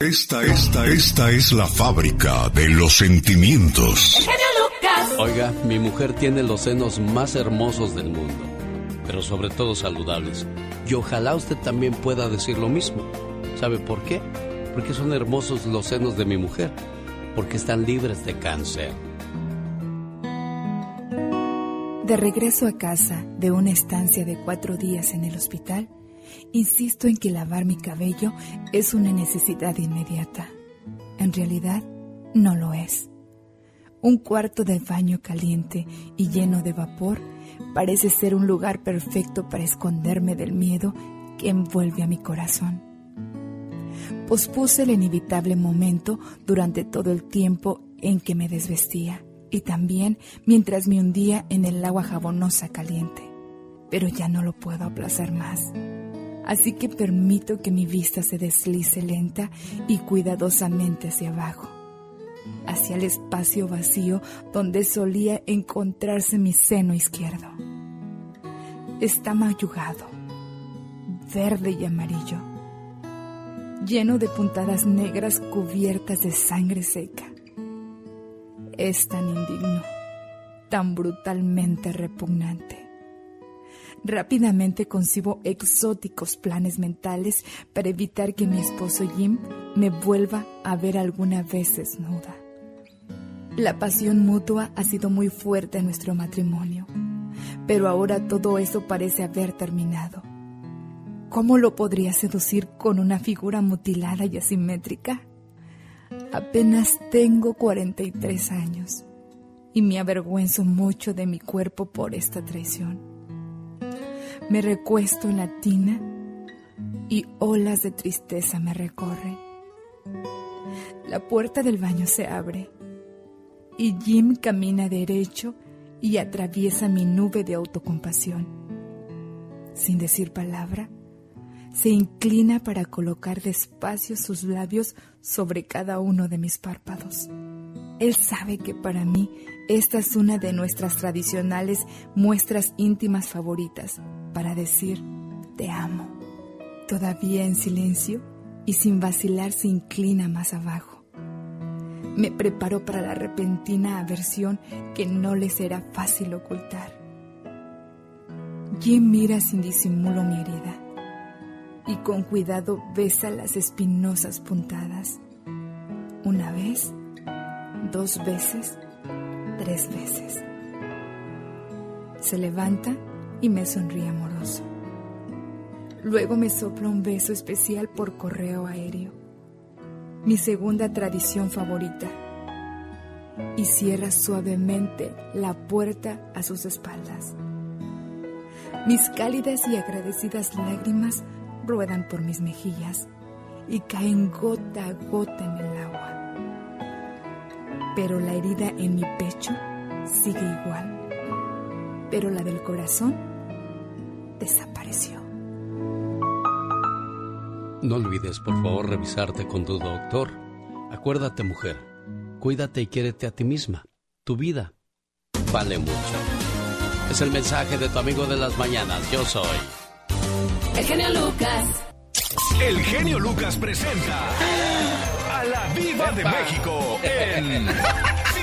Esta, esta, esta es la fábrica de los sentimientos. Oiga, mi mujer tiene los senos más hermosos del mundo, pero sobre todo saludables. Y ojalá usted también pueda decir lo mismo. ¿Sabe por qué? Porque son hermosos los senos de mi mujer, porque están libres de cáncer. De regreso a casa de una estancia de cuatro días en el hospital, Insisto en que lavar mi cabello es una necesidad inmediata. En realidad, no lo es. Un cuarto de baño caliente y lleno de vapor parece ser un lugar perfecto para esconderme del miedo que envuelve a mi corazón. Pospuse el inevitable momento durante todo el tiempo en que me desvestía y también mientras me hundía en el agua jabonosa caliente, pero ya no lo puedo aplazar más así que permito que mi vista se deslice lenta y cuidadosamente hacia abajo, hacia el espacio vacío donde solía encontrarse mi seno izquierdo. Está mayugado, verde y amarillo, lleno de puntadas negras cubiertas de sangre seca. Es tan indigno, tan brutalmente repugnante Rápidamente concibo exóticos planes mentales para evitar que mi esposo Jim me vuelva a ver alguna vez desnuda. La pasión mutua ha sido muy fuerte en nuestro matrimonio, pero ahora todo eso parece haber terminado. ¿Cómo lo podría seducir con una figura mutilada y asimétrica? Apenas tengo 43 años y me avergüenzo mucho de mi cuerpo por esta traición. Me recuesto en la tina y olas de tristeza me recorren. La puerta del baño se abre y Jim camina derecho y atraviesa mi nube de autocompasión. Sin decir palabra, se inclina para colocar despacio sus labios sobre cada uno de mis párpados. Él sabe que para mí esta es una de nuestras tradicionales muestras íntimas favoritas para decir te amo. Todavía en silencio y sin vacilar se inclina más abajo. Me preparo para la repentina aversión que no le será fácil ocultar. Jim mira sin disimulo mi herida y con cuidado besa las espinosas puntadas. Una vez, dos veces tres veces. Se levanta y me sonríe amoroso. Luego me sopla un beso especial por correo aéreo, mi segunda tradición favorita, y cierra suavemente la puerta a sus espaldas. Mis cálidas y agradecidas lágrimas ruedan por mis mejillas y caen gota a gota en el agua pero la herida en mi pecho sigue igual. Pero la del corazón desapareció. No olvides, por favor, revisarte con tu doctor. Acuérdate, mujer, cuídate y quiérete a ti misma. Tu vida vale mucho. Es el mensaje de tu amigo de las mañanas. Yo soy. El genio Lucas. El genio Lucas presenta a la Viva de México en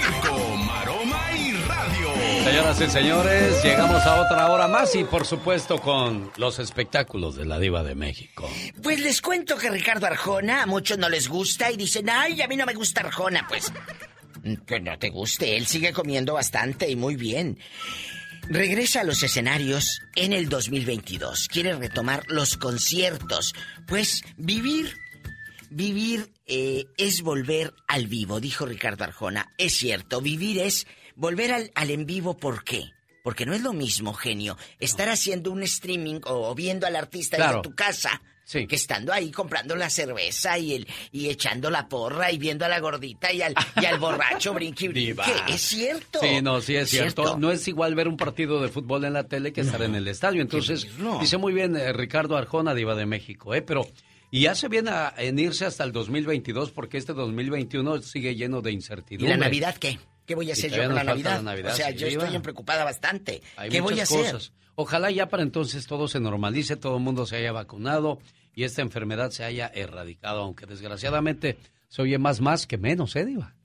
Señoras y señores, llegamos a otra hora más y por supuesto con los espectáculos de la Diva de México. Pues les cuento que Ricardo Arjona a muchos no les gusta y dicen, ay, a mí no me gusta Arjona. Pues que no te guste, él sigue comiendo bastante y muy bien. Regresa a los escenarios en el 2022. Quiere retomar los conciertos. Pues vivir, vivir eh, es volver al vivo, dijo Ricardo Arjona. Es cierto, vivir es volver al, al en vivo. ¿Por qué? Porque no es lo mismo, genio, estar haciendo un streaming o, viendo al artista en tu casa que estando ahí comprando la cerveza y el y echando la porra y viendo a la gordita y al, y al borracho brinqui brinqui. Es cierto. Sí, no, sí es cierto. No es igual ver un partido de fútbol en la tele que estar en el estadio. Entonces, dice muy bien eh, Ricardo Arjona, diva de México, ¿eh? Pero... Y hace bien en irse hasta el 2022 porque este 2021 sigue lleno de incertidumbre. ¿Y la Navidad qué? ¿Qué voy a hacer yo con la Navidad? O sea, yo estoy preocupada bastante. ¿Qué voy a hacer? Ojalá ya para entonces todo se normalice, todo el mundo se haya vacunado y esta enfermedad se haya erradicado, aunque desgraciadamente se oye más más que menos, ¿eh, Diva?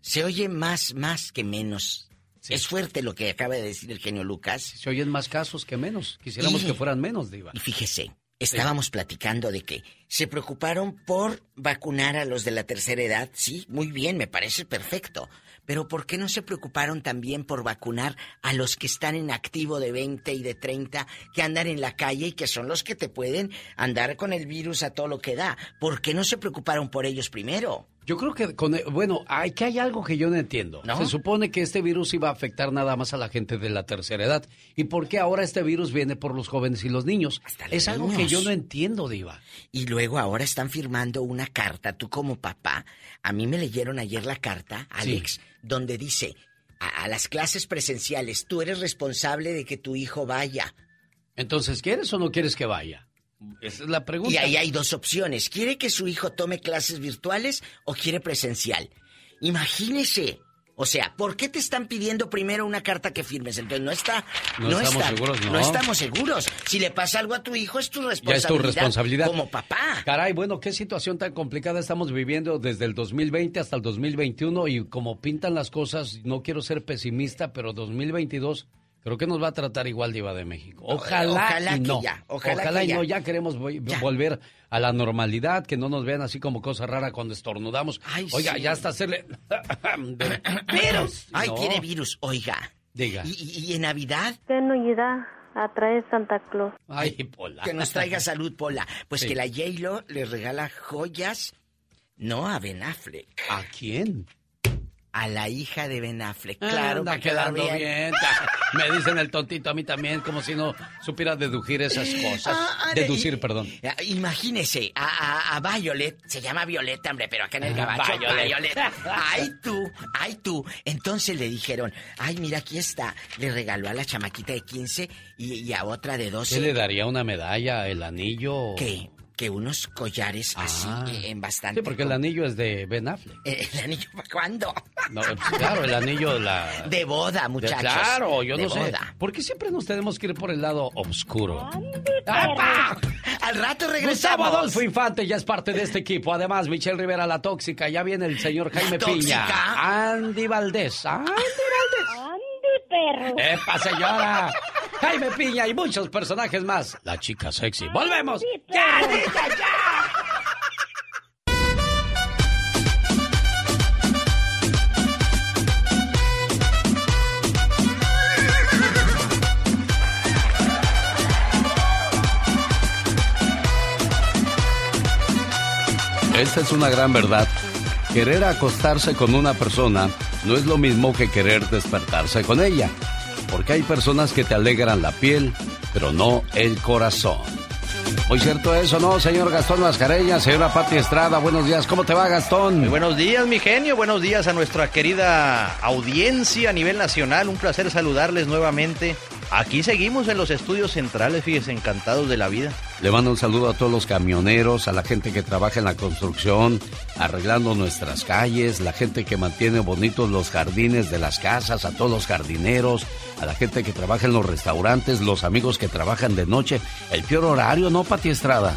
Se oye más más que menos. Es fuerte lo que acaba de decir el genio Lucas. Se oyen más casos que menos. Quisiéramos que fueran menos, Diva. Y fíjese, estábamos platicando de que se preocuparon por vacunar a los de la tercera edad. Sí, muy bien, me parece perfecto. Pero ¿por qué no se preocuparon también por vacunar a los que están en activo de 20 y de 30, que andan en la calle y que son los que te pueden andar con el virus a todo lo que da? ¿Por qué no se preocuparon por ellos primero? Yo creo que, con, bueno, hay que hay algo que yo no entiendo. Se supone que este virus iba a afectar nada más a la gente de la tercera edad. ¿Y por qué ahora este virus viene por los jóvenes y los niños? es algo que yo no entiendo, Diva. Y luego ahora están firmando una carta, tú como papá. A mí me leyeron ayer la carta, Alex, donde dice, a las clases presenciales, tú eres responsable de que tu hijo vaya. Entonces, ¿quieres o no quieres que vaya? Esa es la pregunta. Y ahí hay dos opciones. ¿Quiere que su hijo tome clases virtuales o quiere presencial? Imagínese. O sea, ¿por qué te están pidiendo primero una carta que firmes? Entonces no está, no, estamos seguros, no. no. estamos seguros. Si le pasa algo a tu hijo es tu responsabilidad. Ya es tu responsabilidad como papá. Caray, bueno, qué situación tan complicada estamos viviendo desde el 2020 hasta el 2021 y como pintan las cosas, no quiero ser pesimista, pero 2022 Creo que nos va a tratar igual Diva de México. Ojalá, y no. Ya, ojalá, y no. Ya queremos volver a la normalidad, que no nos vean así como cosa rara cuando estornudamos. Oiga, ya hasta hacerle... virus. Ay, tiene virus. Oiga. Diga. ¿Y, en Navidad? ¿Qué Navidad? a traer Santa Claus. Ay, Pola. Que nos traiga salud, Pola. Pues que la j le regala joyas, no a Ben Affleck. ¿A quién? A la hija de Ben Affleck. Claro, Anda quedando bien. Me dicen el tontito a mí también, como si no supiera deducir esas cosas. Ah, Deducir, perdón. Imagínese, a, Violet, se llama Violeta, hombre, pero acá en el gabacho, Violet. Ay, tú, ay, tú. Entonces le dijeron, ay, mira, aquí está. Le regaló a la chamaquita de 15 y, y a otra de 12. ¿Qué le daría una medalla, el anillo? ¿Qué? Que unos collares así ah. eh, en bastante. Sí, porque el anillo es de Ben Affleck. Eh, ¿El anillo para cuándo? No, pues, claro, el anillo de la... De boda, muchachos. claro, yo no sé. ¿Por qué siempre nos tenemos que ir por el lado oscuro? Al rato regresamos. Gustavo Adolfo Infante ya es parte de este equipo. Además, Michelle Rivera, la tóxica. Ya viene el señor Jaime Piña. Andy Valdés. Andy Valdés. Perro. ¡Epa, señora! Jaime Piña y muchos personajes más. La chica sexy. ¡Volvemos! ¡Ya, ya, ya! Esta es una gran verdad. Querer acostarse con una persona no es lo mismo que querer despertarse con ella porque hay personas que te alegran la piel, pero no el corazón. Muy cierto eso, ¿no, señor Gastón Mascareña, señora Pati Estrada? Buenos días, ¿cómo te va, Gastón? Buenos días, mi genio, buenos días a nuestra querida audiencia a nivel nacional. Un placer saludarles nuevamente. Aquí seguimos en los estudios centrales, fíjense, encantados de la vida. Le mando un saludo a todos los camioneros, a la gente que trabaja en la construcción, arreglando nuestras calles, la gente que mantiene bonitos los jardines de las casas, a todos los jardineros, a la gente que trabaja en los restaurantes, los amigos que trabajan de noche. El peor horario, ¿no, Pati Estrada?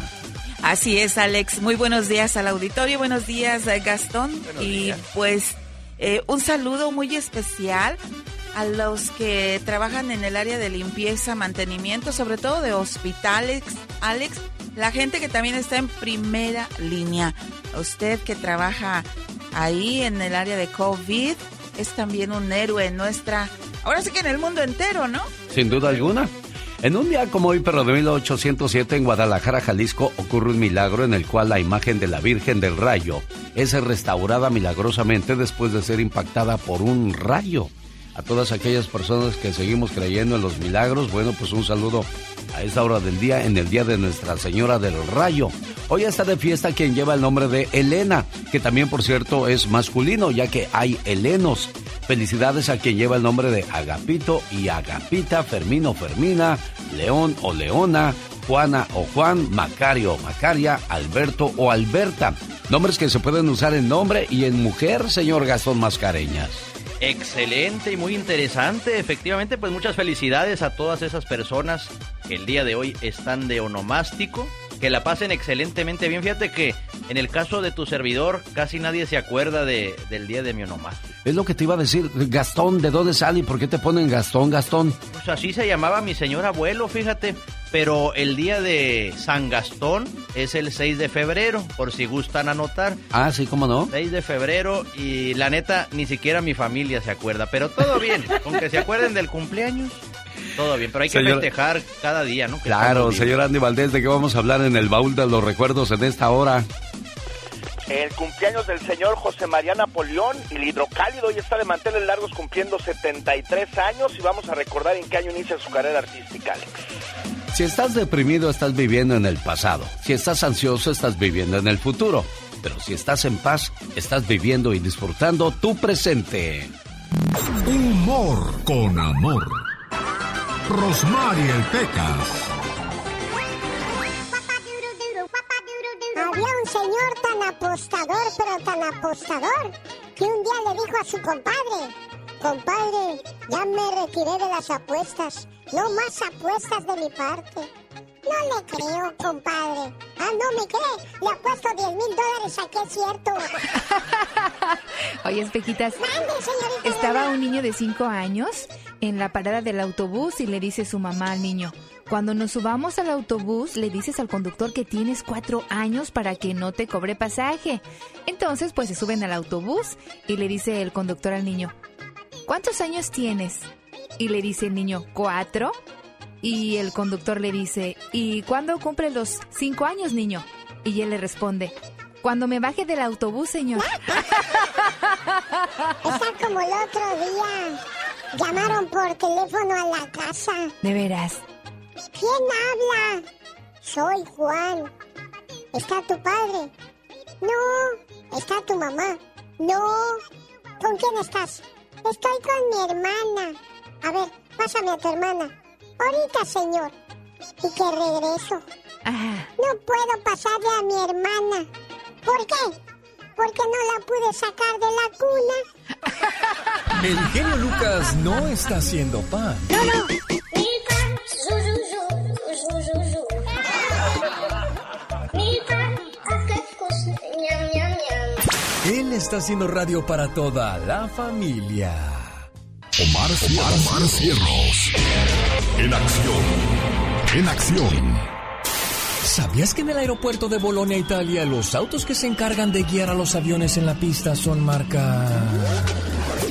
Así es, Alex. Muy buenos días al auditorio, buenos días, eh, Gastón. y pues eh, un saludo muy especial a los que trabajan en el área de limpieza, mantenimiento, sobre todo de hospitales, Alex, la gente que también está en primera línea. Usted que trabaja ahí en el área de COVID es también un héroe en nuestra, ahora sí que en el mundo entero, ¿no? Sin duda alguna. En un día como hoy, pero de 1807, en Guadalajara, Jalisco, ocurre un milagro en el cual la imagen de la Virgen del Rayo es restaurada milagrosamente después de ser impactada por un rayo a todas aquellas personas que seguimos creyendo en los milagros. Bueno, pues un saludo a esta hora del día, en el día de Nuestra Señora del Rayo. Hoy está de fiesta quien lleva el nombre de Elena, que también por cierto es masculino, ya que hay helenos. Felicidades a quien lleva el nombre de Agapito y Agapita, Fermino, Fermina, León o Leona, Juana o Juan, Macario, Macaria, Alberto o Alberta. Nombres que se pueden usar en nombre y en mujer, señor Gastón Mascareñas. Excelente y muy interesante. Efectivamente, pues muchas felicidades a todas esas personas que el día de hoy están de onomástico. que la pasen excelentemente bien. Fíjate que en el caso de tu servidor, casi nadie se acuerda de, del día de mi onomástico. Es lo que te iba a decir. Gastón, ¿de dónde sale y por qué te ponen Gastón, Gastón? Pues así se llamaba mi señor abuelo, fíjate. Pero el día de San Gastón es el 6 de febrero, por si gustan anotar. Ah, sí, ¿cómo no? 6 de febrero y la neta, ni siquiera mi familia se acuerda. Pero todo bien, aunque se acuerden del cumpleaños. Todo bien, pero hay que festejar cada día, ¿no? claro, señor Andy Valdés, ¿de qué vamos a hablar en el baúl de los recuerdos en esta hora? El cumpleaños del señor José María Napoleón, el hidrocálido, hoy está de manteles largos cumpliendo 73 años y vamos a recordar en qué año inicia su carrera artística, Alex. Si estás deprimido, estás viviendo en el pasado. Si estás ansioso, estás viviendo en el futuro. Pero si estás en paz, estás viviendo y disfrutando tu presente. Humor con amor. Rosmarie Pecas. Había un señor tan apostador, pero tan apostador, que un día le dijo a su compadre, compadre, ya me retiré de las apuestas, no más apuestas de mi parte. No le creo, compadre. Ah, no me cree. Le apuesto 10 mil dólares a que es cierto. Oye, espejitas. Estaba un niño de 5 años en la parada del autobús y le dice su mamá al niño, cuando nos subamos al autobús le dices al conductor que tienes cuatro años para que no te cobre pasaje. Entonces pues se suben al autobús y le dice el conductor al niño, ¿cuántos años tienes? Y le dice el niño, cuatro. Y el conductor le dice, ¿y cuándo cumple los cinco años, niño? Y él le responde, cuando me baje del autobús, señor. Está como el otro día. Llamaron por teléfono a la casa. ¿De veras? ¿Quién habla? Soy Juan. ¿Está tu padre? No. ¿Está tu mamá? No. ¿Con quién estás? Estoy con mi hermana. A ver, pásame a tu hermana. Ahorita, señor. Y que regreso. No puedo pasarle a mi hermana. ¿Por qué? Porque no la pude sacar de la cuna. El genio Lucas no está haciendo pan. No, no. Él está haciendo radio para toda la familia. Omar, Omar, Cierros. En acción. En acción. ¿Sabías que en el aeropuerto de Bolonia, Italia, los autos que se encargan de guiar a los aviones en la pista son marca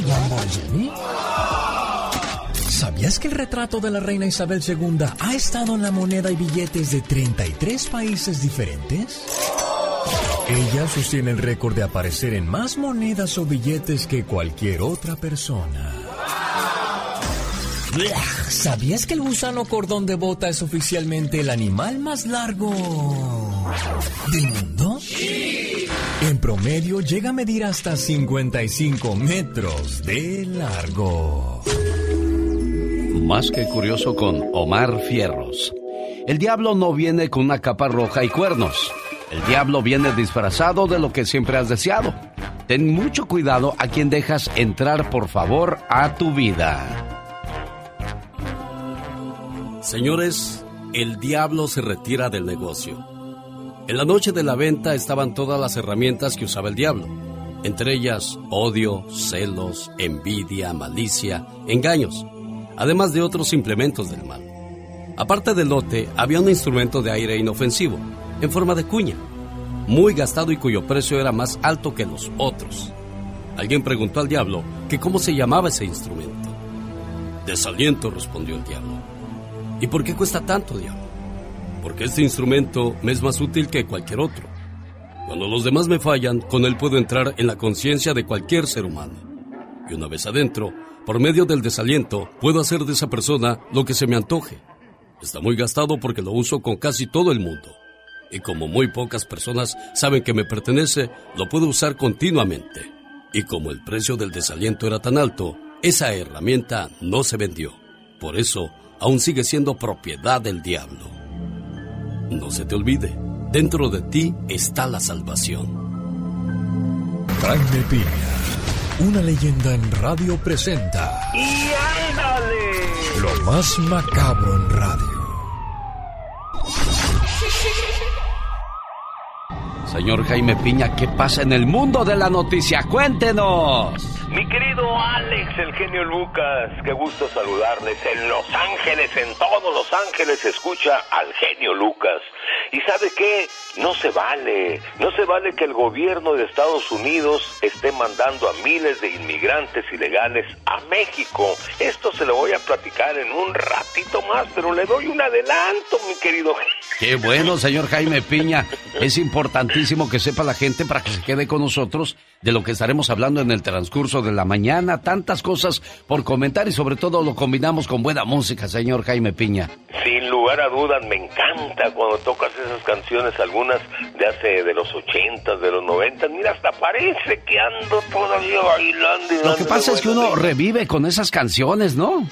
Lamborghini? ¿Sabías que el retrato de la reina Isabel II ha estado en la moneda y billetes de 33 países diferentes? Ella sostiene el récord de aparecer en más monedas o billetes que cualquier otra persona. ¿Sabías que el gusano cordón de bota es oficialmente el animal más largo del mundo? En promedio llega a medir hasta 55 metros de largo. Más que curioso con Omar Fierros. El diablo no viene con una capa roja y cuernos. El diablo viene disfrazado de lo que siempre has deseado. Ten mucho cuidado a quien dejas entrar, por favor, a tu vida. Señores, el diablo se retira del negocio. En la noche de la venta estaban todas las herramientas que usaba el diablo, entre ellas odio, celos, envidia, malicia, engaños, además de otros implementos del mal. Aparte del lote, había un instrumento de aire inofensivo, en forma de cuña, muy gastado y cuyo precio era más alto que los otros. Alguien preguntó al diablo que cómo se llamaba ese instrumento. Desaliento, respondió el diablo. ¿Y por qué cuesta tanto, diablo? Porque este instrumento me es más útil que cualquier otro. Cuando los demás me fallan, con él puedo entrar en la conciencia de cualquier ser humano. Y una vez adentro, por medio del desaliento, puedo hacer de esa persona lo que se me antoje. Está muy gastado porque lo uso con casi todo el mundo. Y como muy pocas personas saben que me pertenece, lo puedo usar continuamente. Y como el precio del desaliento era tan alto, esa herramienta no se vendió. Por eso, aún sigue siendo propiedad del diablo. No se te olvide, dentro de ti está la salvación. Jaime Piña, una leyenda en radio presenta. ¡Y ándale! Lo más macabro en radio. Señor Jaime Piña, ¿qué pasa en el mundo de la noticia? Cuéntenos. Mi querido Alex, el genio Lucas, qué gusto saludarles. En Los Ángeles, en todos Los Ángeles, escucha al genio Lucas. ¿Y sabe qué? No se vale. No se vale que el gobierno de Estados Unidos esté mandando a miles de inmigrantes ilegales a México. Esto se lo voy a platicar en un ratito más, pero le doy un adelanto, mi querido. Qué bueno, señor Jaime Piña. Es importantísimo que sepa la gente para que se quede con nosotros de lo que estaremos hablando en el transcurso de la mañana. Tantas cosas por comentar y sobre todo lo combinamos con buena música, señor Jaime Piña. Sin lugar a dudas, me encanta cuando tocas esas canciones, algunas de hace de los ochentas, de los noventas. Mira, hasta parece que ando todavía bailando. lo que pasa es que uno revive con esas canciones, ¿no?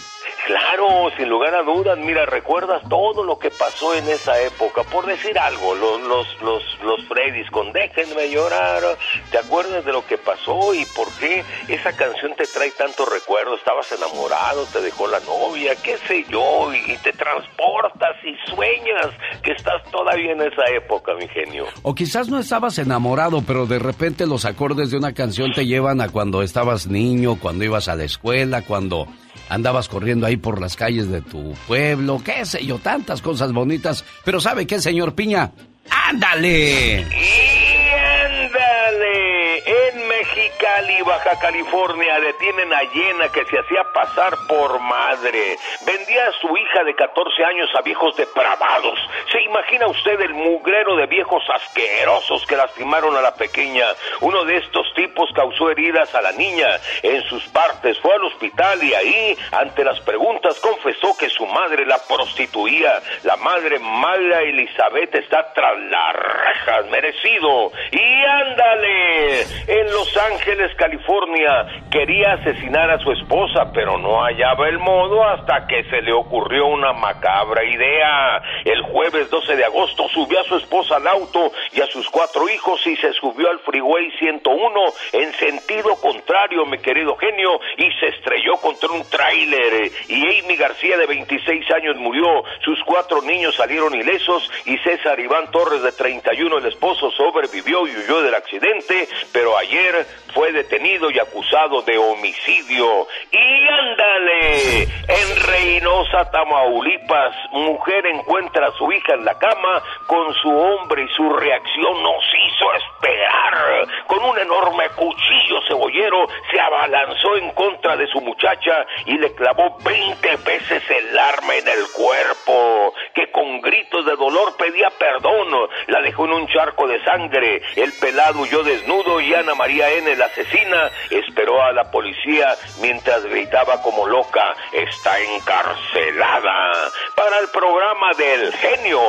Claro, sin lugar a dudas, mira, recuerdas todo lo que pasó en esa época, por decir algo, los, los, los, los Freddys con Déjenme llorar, ¿te acuerdas de lo que pasó y por qué esa canción te trae tanto recuerdo? Estabas enamorado, te dejó la novia, qué sé yo, y, y te transportas y sueñas que estás todavía en esa época, mi genio. O quizás no estabas enamorado, pero de repente los acordes de una canción te llevan a cuando estabas niño, cuando ibas a la escuela, cuando andabas corriendo ahí por las calles de tu pueblo, qué sé yo, tantas cosas bonitas. Pero ¿sabe qué, señor Piña? ¡Ándale! Y ándale, en Mexicali, Baja California, detienen a Yena que se hacía pasar por madre. Vendía a su hija de 14 años a viejos depravados. ¿Se imagina usted el mugrero de viejos asquerosos que lastimaron a la pequeña? Uno de estos tipos causó heridas a la niña en sus partes, fue al hospital y ahí, ante las preguntas, confesó que su madre la prostituía. La madre mala Elizabeth está tras las rejas, merecido. Y ándale, en Los Ángeles, California, quería asesinar a su esposa, pero no hallaba el modo hasta que se le ocurrió una macabra idea. El jueves 12 de agosto subió a su esposa al auto y a sus cuatro hijos y se subió al Freeway 101 en sentido contrario, mi querido genio, y se estrelló contra un tráiler. Y Amy García, de 26 años, murió. Sus cuatro niños salieron ilesos y César Iván Torres, de 31, el esposo, sobrevivió y huyó del accidente, pero ayer fue detenido y acusado de homicidio. Y ándale, en Reynosa, Tamaulipas, mujer encuentra a su hija en la cama con su hombre y su reacción nos hizo esperar. Con un enorme cuchillo cebollero se abalanzó en contra de su muchacha y le clavó 20 veces el arma en el cuerpo, que con gritos de dolor pedía perdón. La dejó en un charco de sangre. El pelado huyó desnudo y Ana María N., la asesina, esperó a la policía mientras gritaba como loca, está encarcelada. Para el programa del genio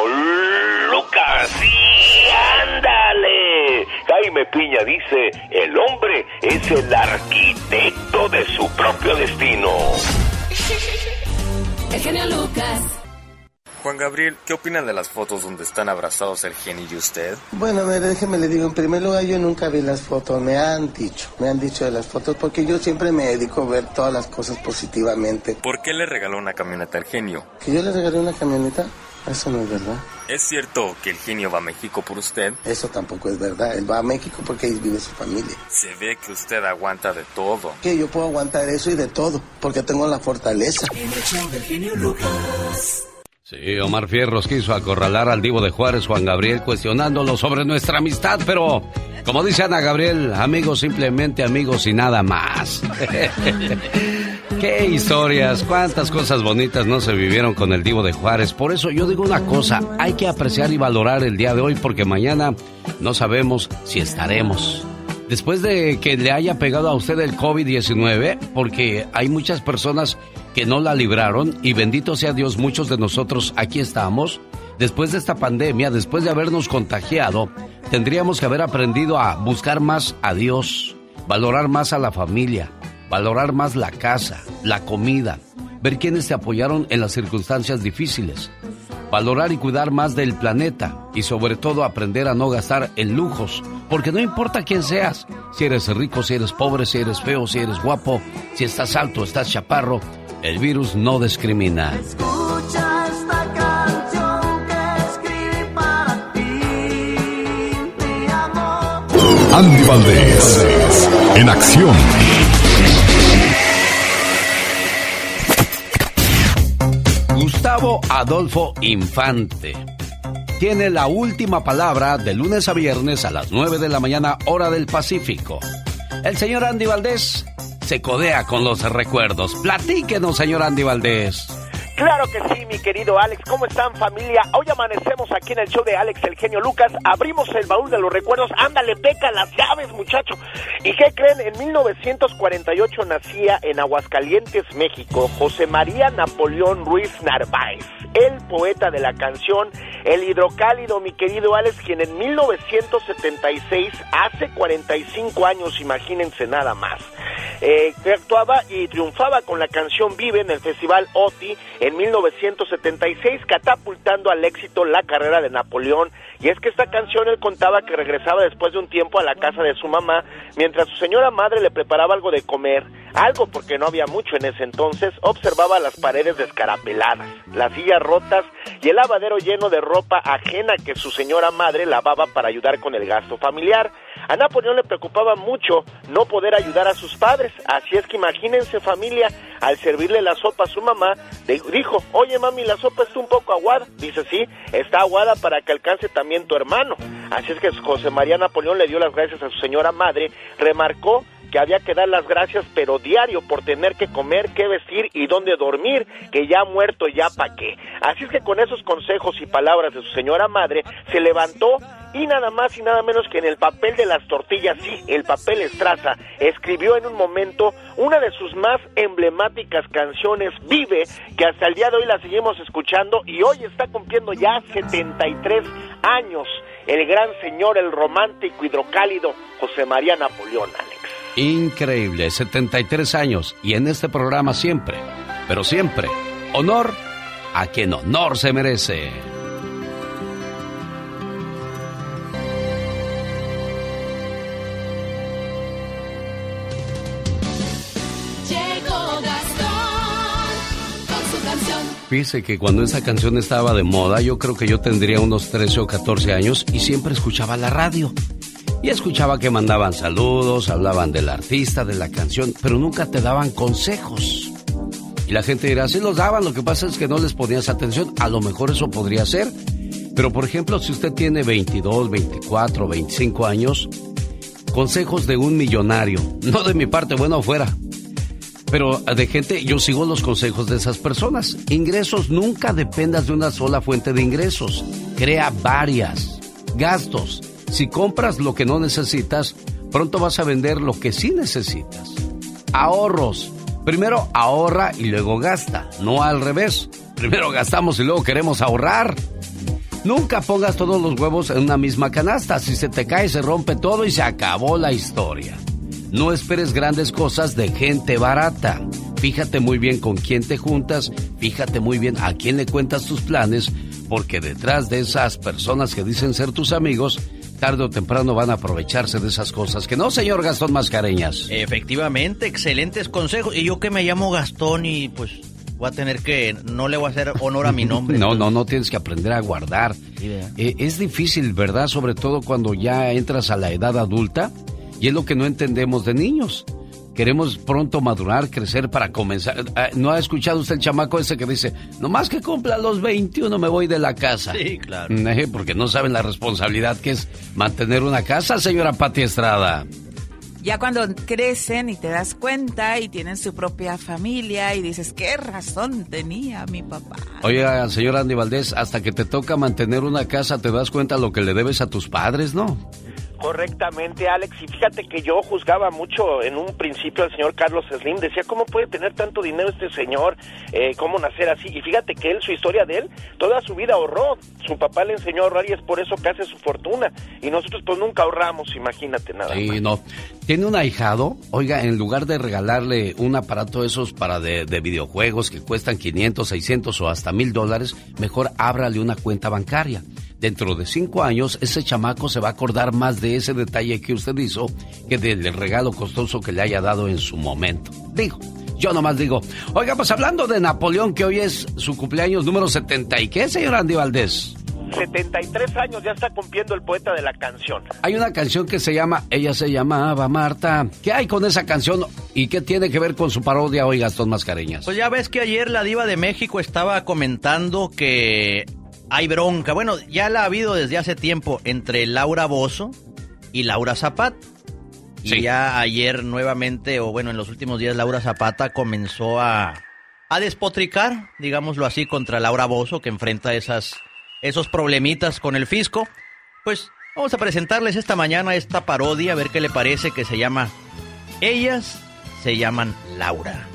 Lucas. Y ándale. Jaime Piña dice, el hombre es el arquitecto de su propio destino. El genio Lucas. Juan Gabriel, ¿qué opina de las fotos donde están abrazados el genio y usted? Bueno, mire, déjeme le digo, en primer lugar yo nunca vi las fotos, me han dicho, me han dicho de las fotos, porque yo siempre me dedico a ver todas las cosas positivamente. ¿Por qué le regaló una camioneta al genio? ¿Que yo le regalé una camioneta? Eso no es verdad. ¿Es cierto que el genio va a México por usted? Eso tampoco es verdad. Él va a México porque ahí vive su familia. Se ve que usted aguanta de todo. Que yo puedo aguantar eso y de todo, porque tengo la fortaleza. Sí, Omar Fierros quiso acorralar al divo de Juárez, Juan Gabriel, cuestionándolo sobre nuestra amistad, pero como dice Ana Gabriel, amigos simplemente amigos y nada más. Qué historias, cuántas cosas bonitas no se vivieron con el divo de Juárez. Por eso yo digo una cosa, hay que apreciar y valorar el día de hoy porque mañana no sabemos si estaremos. Después de que le haya pegado a usted el COVID-19, porque hay muchas personas que no la libraron y bendito sea Dios, muchos de nosotros aquí estamos. Después de esta pandemia, después de habernos contagiado, tendríamos que haber aprendido a buscar más a Dios, valorar más a la familia, valorar más la casa, la comida, ver quiénes te apoyaron en las circunstancias difíciles, valorar y cuidar más del planeta y sobre todo aprender a no gastar en lujos, porque no importa quién seas, si eres rico, si eres pobre, si eres feo, si eres guapo, si estás alto, estás chaparro, el virus no discrimina. Escucha esta canción que escribí para ti, mi Andy Valdés, en acción. Gustavo Adolfo Infante tiene la última palabra de lunes a viernes a las 9 de la mañana hora del Pacífico. El señor Andy Valdés se codea con los recuerdos. Platíquenos, señor Andy Valdés. Claro que sí, mi querido Alex. ¿Cómo están, familia? Hoy amanecemos aquí en el show de Alex, el genio Lucas. Abrimos el baúl de los recuerdos. Ándale, peca las llaves, muchacho. ¿Y qué creen? En 1948 nacía en Aguascalientes, México, José María Napoleón Ruiz Narváez, el poeta de la canción El Hidrocálido, mi querido Alex, quien en 1976, hace 45 años, imagínense nada más, eh, actuaba y triunfaba con la canción Vive en el Festival OTI en 1976, catapultando al éxito la carrera de Napoleón. Y es que esta canción él contaba que regresaba después de un tiempo a la casa de su mamá, mientras su señora madre le preparaba algo de comer, algo porque no había mucho en ese entonces, observaba las paredes descarapeladas, las sillas rotas y el lavadero lleno de ropa ajena que su señora madre lavaba para ayudar con el gasto familiar. A Napoleón le preocupaba mucho no poder ayudar a sus padres, así es que imagínense familia, al servirle la sopa a su mamá, dijo, oye mami, la sopa está un poco aguada. Dice, sí, está aguada para que alcance también tu hermano. Así es que José María Napoleón le dio las gracias a su señora madre, remarcó que había que dar las gracias, pero diario, por tener que comer, qué vestir y dónde dormir, que ya muerto, ya pa' qué. Así es que con esos consejos y palabras de su señora madre, se levantó y nada más y nada menos que en el papel de las tortillas, sí, el papel estraza, escribió en un momento una de sus más emblemáticas canciones, Vive, que hasta el día de hoy la seguimos escuchando y hoy está cumpliendo ya 73 años el gran señor, el romántico hidrocálido José María Napoleón, Alex. Increíble, 73 años y en este programa siempre, pero siempre, honor a quien honor se merece. Fíjese que cuando esa canción estaba de moda, yo creo que yo tendría unos 13 o 14 años y siempre escuchaba la radio. Y escuchaba que mandaban saludos, hablaban del artista, de la canción, pero nunca te daban consejos. Y la gente dirá, sí los daban, lo que pasa es que no les ponías atención, a lo mejor eso podría ser. Pero por ejemplo, si usted tiene 22, 24, 25 años, consejos de un millonario, no de mi parte, bueno, afuera, pero de gente, yo sigo los consejos de esas personas. Ingresos, nunca dependas de una sola fuente de ingresos. Crea varias. Gastos. Si compras lo que no necesitas, pronto vas a vender lo que sí necesitas. Ahorros. Primero ahorra y luego gasta, no al revés. Primero gastamos y luego queremos ahorrar. Nunca pongas todos los huevos en una misma canasta. Si se te cae, se rompe todo y se acabó la historia. No esperes grandes cosas de gente barata. Fíjate muy bien con quién te juntas, fíjate muy bien a quién le cuentas tus planes, porque detrás de esas personas que dicen ser tus amigos, tarde o temprano van a aprovecharse de esas cosas. Que no, señor Gastón Mascareñas. Efectivamente, excelentes consejos. Y yo que me llamo Gastón y pues voy a tener que, no le voy a hacer honor a mi nombre. no, no, no tienes que aprender a guardar. Eh, es difícil, ¿verdad? Sobre todo cuando ya entras a la edad adulta y es lo que no entendemos de niños. Queremos pronto madurar, crecer para comenzar. Ah, ¿No ha escuchado usted el chamaco ese que dice, nomás que cumpla los 21 me voy de la casa? Sí, claro. Eh, porque no saben la responsabilidad que es mantener una casa, señora Pati Estrada. Ya cuando crecen y te das cuenta y tienen su propia familia y dices, ¿qué razón tenía mi papá? Oiga, señora Andy Valdés, hasta que te toca mantener una casa te das cuenta lo que le debes a tus padres, ¿no? Correctamente, Alex. Y fíjate que yo juzgaba mucho en un principio al señor Carlos Slim. Decía, ¿cómo puede tener tanto dinero este señor? Eh, ¿Cómo nacer así? Y fíjate que él, su historia de él, toda su vida ahorró. Su papá le enseñó a ahorrar y es por eso que hace su fortuna. Y nosotros pues nunca ahorramos, imagínate nada. Sí, no. Tiene un ahijado. Oiga, en lugar de regalarle un aparato de esos para de, de videojuegos que cuestan 500, 600 o hasta mil dólares, mejor ábrale una cuenta bancaria dentro de cinco años ese chamaco se va a acordar más de ese detalle que usted hizo que del regalo costoso que le haya dado en su momento. Digo, yo nomás digo, oiga, pues hablando de Napoleón, que hoy es su cumpleaños número 70, ¿y qué, señor Andy Valdés? 73 años ya está cumpliendo el poeta de la canción. Hay una canción que se llama Ella se llamaba Marta. ¿Qué hay con esa canción y qué tiene que ver con su parodia hoy, Gastón Mascareñas? Pues ya ves que ayer la diva de México estaba comentando que hay bronca. Bueno, ya la ha habido desde hace tiempo entre Laura Bozo y Laura Zapata. Y ya ayer nuevamente, o bueno, en los últimos días, Laura Zapata comenzó a, a despotricar, digámoslo así, contra Laura Bozo, que enfrenta esas, esos problemitas con el fisco. Pues vamos a presentarles esta mañana esta parodia, a ver qué le parece, que se llama Ellas se llaman Laura.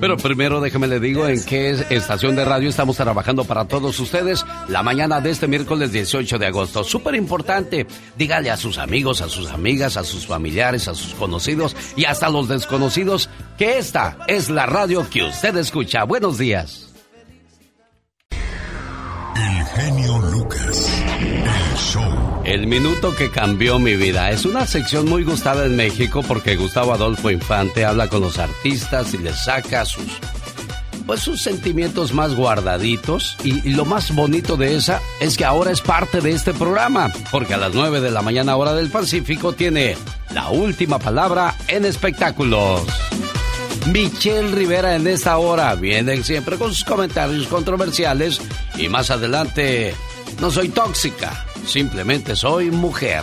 Pero primero déjeme le digo en qué estación de radio estamos trabajando para todos ustedes la mañana de este miércoles 18 de agosto. Súper importante, dígale a sus amigos, a sus amigas, a sus familiares, a sus conocidos y hasta los desconocidos que esta es la radio que usted escucha. Buenos días. El genio Lucas. El show. El minuto que cambió mi vida. Es una sección muy gustada en México porque Gustavo Adolfo Infante habla con los artistas y les saca sus pues sus sentimientos más guardaditos y, y, lo más bonito de esa es que ahora es parte de este programa, porque a las 9 de la mañana hora del Pacífico tiene la última palabra en espectáculos. Michelle Rivera en esta hora. Vienen siempre con sus comentarios controversiales y más adelante no soy tóxica, simplemente soy mujer.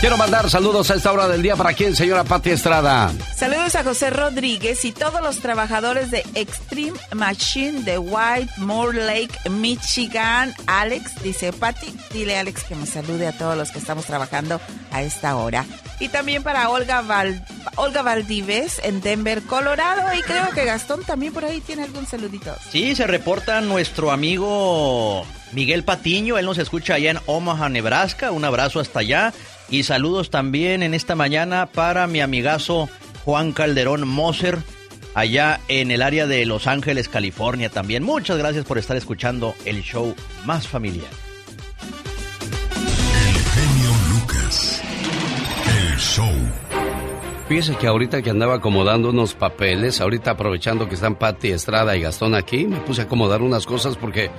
Quiero mandar saludos a esta hora del día para quién, señora Pati Estrada. Saludos a José Rodríguez y todos los trabajadores de Extreme Machine de Whitemore Lake, Michigan. Alex dice, Pati, dile a Alex que me salude a todos los que estamos trabajando a esta hora. Y también para Olga, Val, Olga Valdives en Denver, Colorado. Y creo que Gastón también por ahí tiene algún saludito. Sí, se reporta nuestro amigo Miguel Patiño. Él nos escucha allá en Omaha, Nebraska. Un abrazo hasta allá. Y saludos también en esta mañana para mi amigazo Juan Calderón Moser, allá en el área de Los Ángeles, California también. Muchas gracias por estar escuchando el show más familiar. El genio Lucas. El show. Fíjese que ahorita que andaba acomodando unos papeles, ahorita aprovechando que están Patti Estrada y Gastón aquí, me puse a acomodar unas cosas porque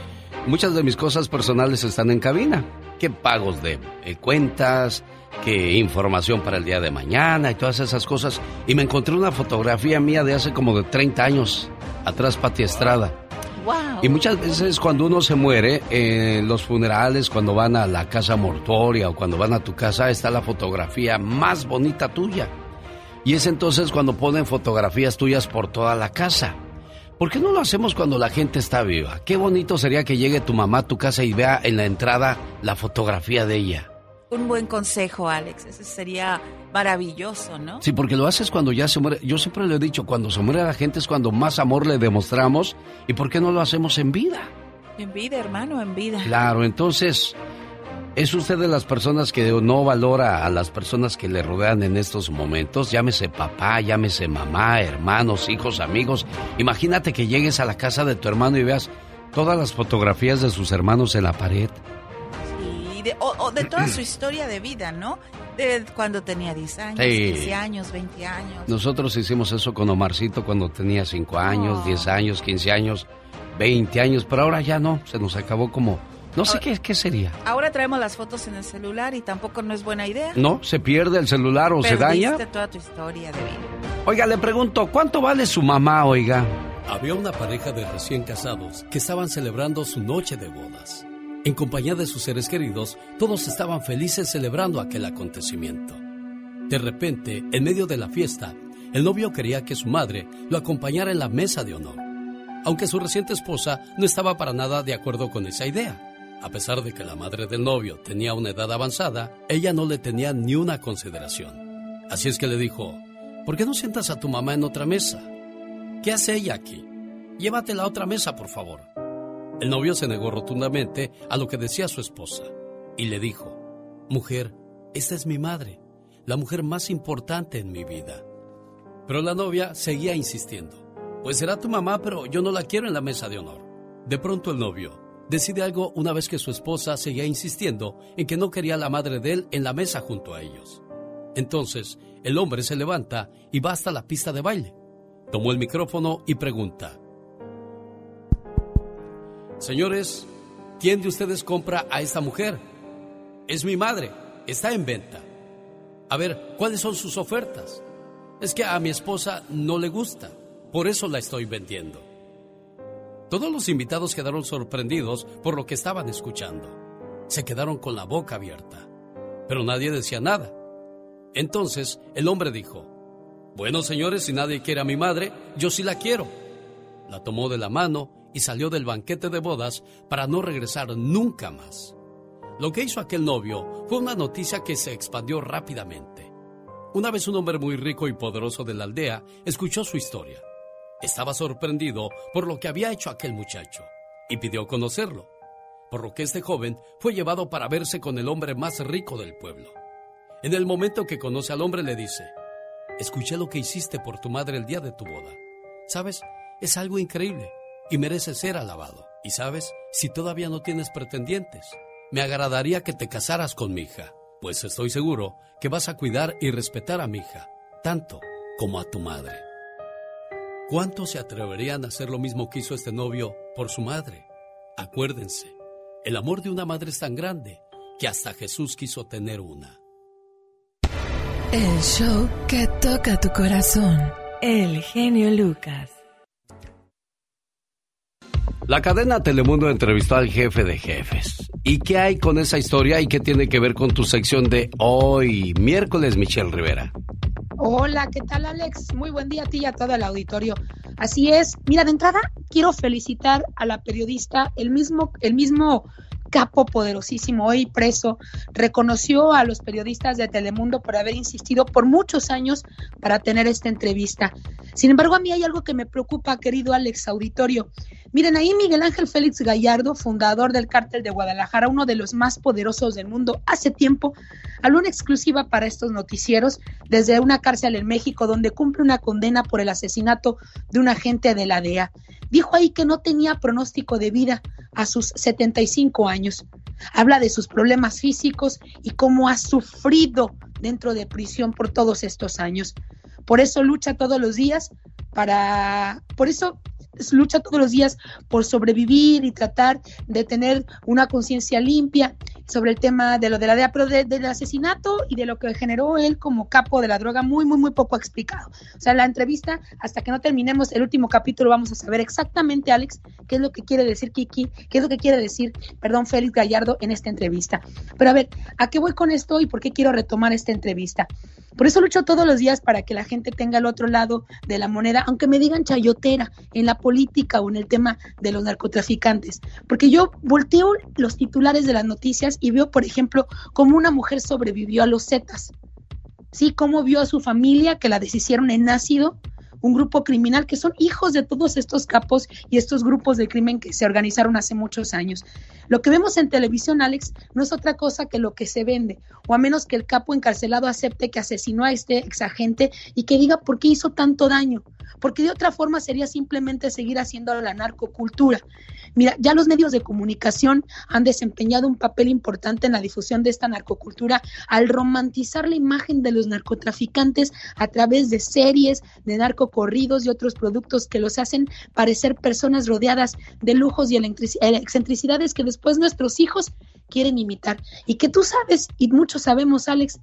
muchas de mis cosas personales están en cabina. ¿Qué pagos de eh, cuentas? ¿Qué información para el día de mañana? Y todas esas cosas. Y me encontré una fotografía mía de hace como de 30 años. Atrás, Pati Estrada. Wow. Y muchas veces cuando uno se muere, en los funerales, cuando van a la casa mortuoria o cuando van a tu casa, está la fotografía más bonita tuya. Y es entonces cuando ponen fotografías tuyas por toda la casa. ¿Por qué no lo hacemos cuando la gente está viva? Qué bonito sería que llegue tu mamá a tu casa y vea en la entrada la fotografía de ella. Un buen consejo, Alex. Eso sería maravilloso, ¿no? Sí, porque lo haces cuando ya se muere. Yo siempre le he dicho, cuando se muere la gente es cuando más amor le demostramos. ¿Y por qué no lo hacemos en vida? En vida, hermano, en vida. Claro, entonces, ¿es usted de las personas que no valora a las personas que le rodean en estos momentos? Llámese papá, llámese mamá, hermanos, hijos, amigos. Imagínate que llegues a la casa de tu hermano y veas todas las fotografías de sus hermanos en la pared. De, o, o, de toda su historia de vida, ¿no? De cuando tenía 10 años, sí. 15 años, 20 años. Nosotros hicimos eso con Omarcito cuando tenía 5 años, oh. 10 años, 15 años, 20 años, pero ahora ya no, se nos acabó como... No sé qué, qué sería. Ahora traemos las fotos en el celular y tampoco no es buena idea. No, se pierde el celular o Perdiste se daña. toda tu historia de vida. Oiga, le pregunto, ¿cuánto vale su mamá, oiga? Había una pareja de recién casados que estaban celebrando su noche de bodas. En compañía de sus seres queridos, todos estaban felices celebrando aquel acontecimiento. De repente, en medio de la fiesta, el novio quería que su madre lo acompañara en la mesa de honor, aunque su reciente esposa no estaba para nada de acuerdo con esa idea. A pesar de que la madre del novio tenía una edad avanzada, ella no le tenía ni una consideración. Así es que le dijo, ¿por qué no sientas a tu mamá en otra mesa? ¿Qué hace ella aquí? Llévatela a otra mesa, por favor. El novio se negó rotundamente a lo que decía su esposa y le dijo, Mujer, esta es mi madre, la mujer más importante en mi vida. Pero la novia seguía insistiendo, Pues será tu mamá, pero yo no la quiero en la mesa de honor. De pronto el novio decide algo una vez que su esposa seguía insistiendo en que no quería a la madre de él en la mesa junto a ellos. Entonces, el hombre se levanta y va hasta la pista de baile. Tomó el micrófono y pregunta, señores, ¿quién de ustedes compra a esta mujer? Es mi madre, está en venta. A ver, ¿cuáles son sus ofertas? Es que a mi esposa no le gusta, por eso la estoy vendiendo. Todos los invitados quedaron sorprendidos por lo que estaban escuchando. Se quedaron con la boca abierta, pero nadie decía nada. Entonces el hombre dijo, bueno señores, si nadie quiere a mi madre, yo sí la quiero. La tomó de la mano y salió del banquete de bodas para no regresar nunca más. Lo que hizo aquel novio fue una noticia que se expandió rápidamente. Una vez un hombre muy rico y poderoso de la aldea escuchó su historia. Estaba sorprendido por lo que había hecho aquel muchacho y pidió conocerlo, por lo que este joven fue llevado para verse con el hombre más rico del pueblo. En el momento que conoce al hombre le dice, escuché lo que hiciste por tu madre el día de tu boda. ¿Sabes? Es algo increíble y merece ser alabado. Y sabes, si todavía no tienes pretendientes, me agradaría que te casaras con mi hija, pues estoy seguro que vas a cuidar y respetar a mi hija, tanto como a tu madre. ¿Cuántos se atreverían a hacer lo mismo que hizo este novio por su madre? Acuérdense, el amor de una madre es tan grande que hasta Jesús quiso tener una. El show que toca tu corazón. El genio Lucas. La cadena Telemundo entrevistó al jefe de jefes. ¿Y qué hay con esa historia y qué tiene que ver con tu sección de hoy, miércoles, Michelle Rivera? Hola, ¿qué tal Alex? Muy buen día a ti y a todo el auditorio. Así es. Mira, de entrada quiero felicitar a la periodista, el mismo, el mismo capo poderosísimo, hoy preso, reconoció a los periodistas de Telemundo por haber insistido por muchos años para tener esta entrevista. Sin embargo, a mí hay algo que me preocupa, querido Alex Auditorio. Miren, ahí Miguel Ángel Félix Gallardo, fundador del cártel de Guadalajara, uno de los más poderosos del mundo, hace tiempo, habló una exclusiva para estos noticieros desde una cárcel en México donde cumple una condena por el asesinato de un agente de la DEA. Dijo ahí que no tenía pronóstico de vida a sus 75 años. Habla de sus problemas físicos y cómo ha sufrido dentro de prisión por todos estos años. Por eso lucha todos los días para, por eso lucha todos los días por sobrevivir y tratar de tener una conciencia limpia sobre el tema de lo de la DEA, pero del asesinato y de lo que generó él como capo de la droga, muy, muy, muy poco explicado. O sea, la entrevista, hasta que no terminemos el último capítulo, vamos a saber exactamente, Alex, qué es lo que quiere decir Kiki, qué es lo que quiere decir, perdón, Félix Gallardo en esta entrevista. Pero a ver, ¿a qué voy con esto y por qué quiero retomar esta entrevista? Por eso lucho todos los días para que la gente tenga el otro lado de la moneda, aunque me digan chayotera en la política o en el tema de los narcotraficantes. Porque yo volteo los titulares de las noticias y veo, por ejemplo, cómo una mujer sobrevivió a los Zetas. Sí, cómo vio a su familia que la deshicieron en ácido un grupo criminal que son hijos de todos estos capos y estos grupos de crimen que se organizaron hace muchos años. Lo que vemos en televisión, Alex, no es otra cosa que lo que se vende, o a menos que el capo encarcelado acepte que asesinó a este exagente y que diga por qué hizo tanto daño, porque de otra forma sería simplemente seguir haciendo la narcocultura. Mira, ya los medios de comunicación han desempeñado un papel importante en la difusión de esta narcocultura al romantizar la imagen de los narcotraficantes a través de series, de narcocorridos y otros productos que los hacen parecer personas rodeadas de lujos y excentricidades que después nuestros hijos quieren imitar. Y que tú sabes, y muchos sabemos, Alex,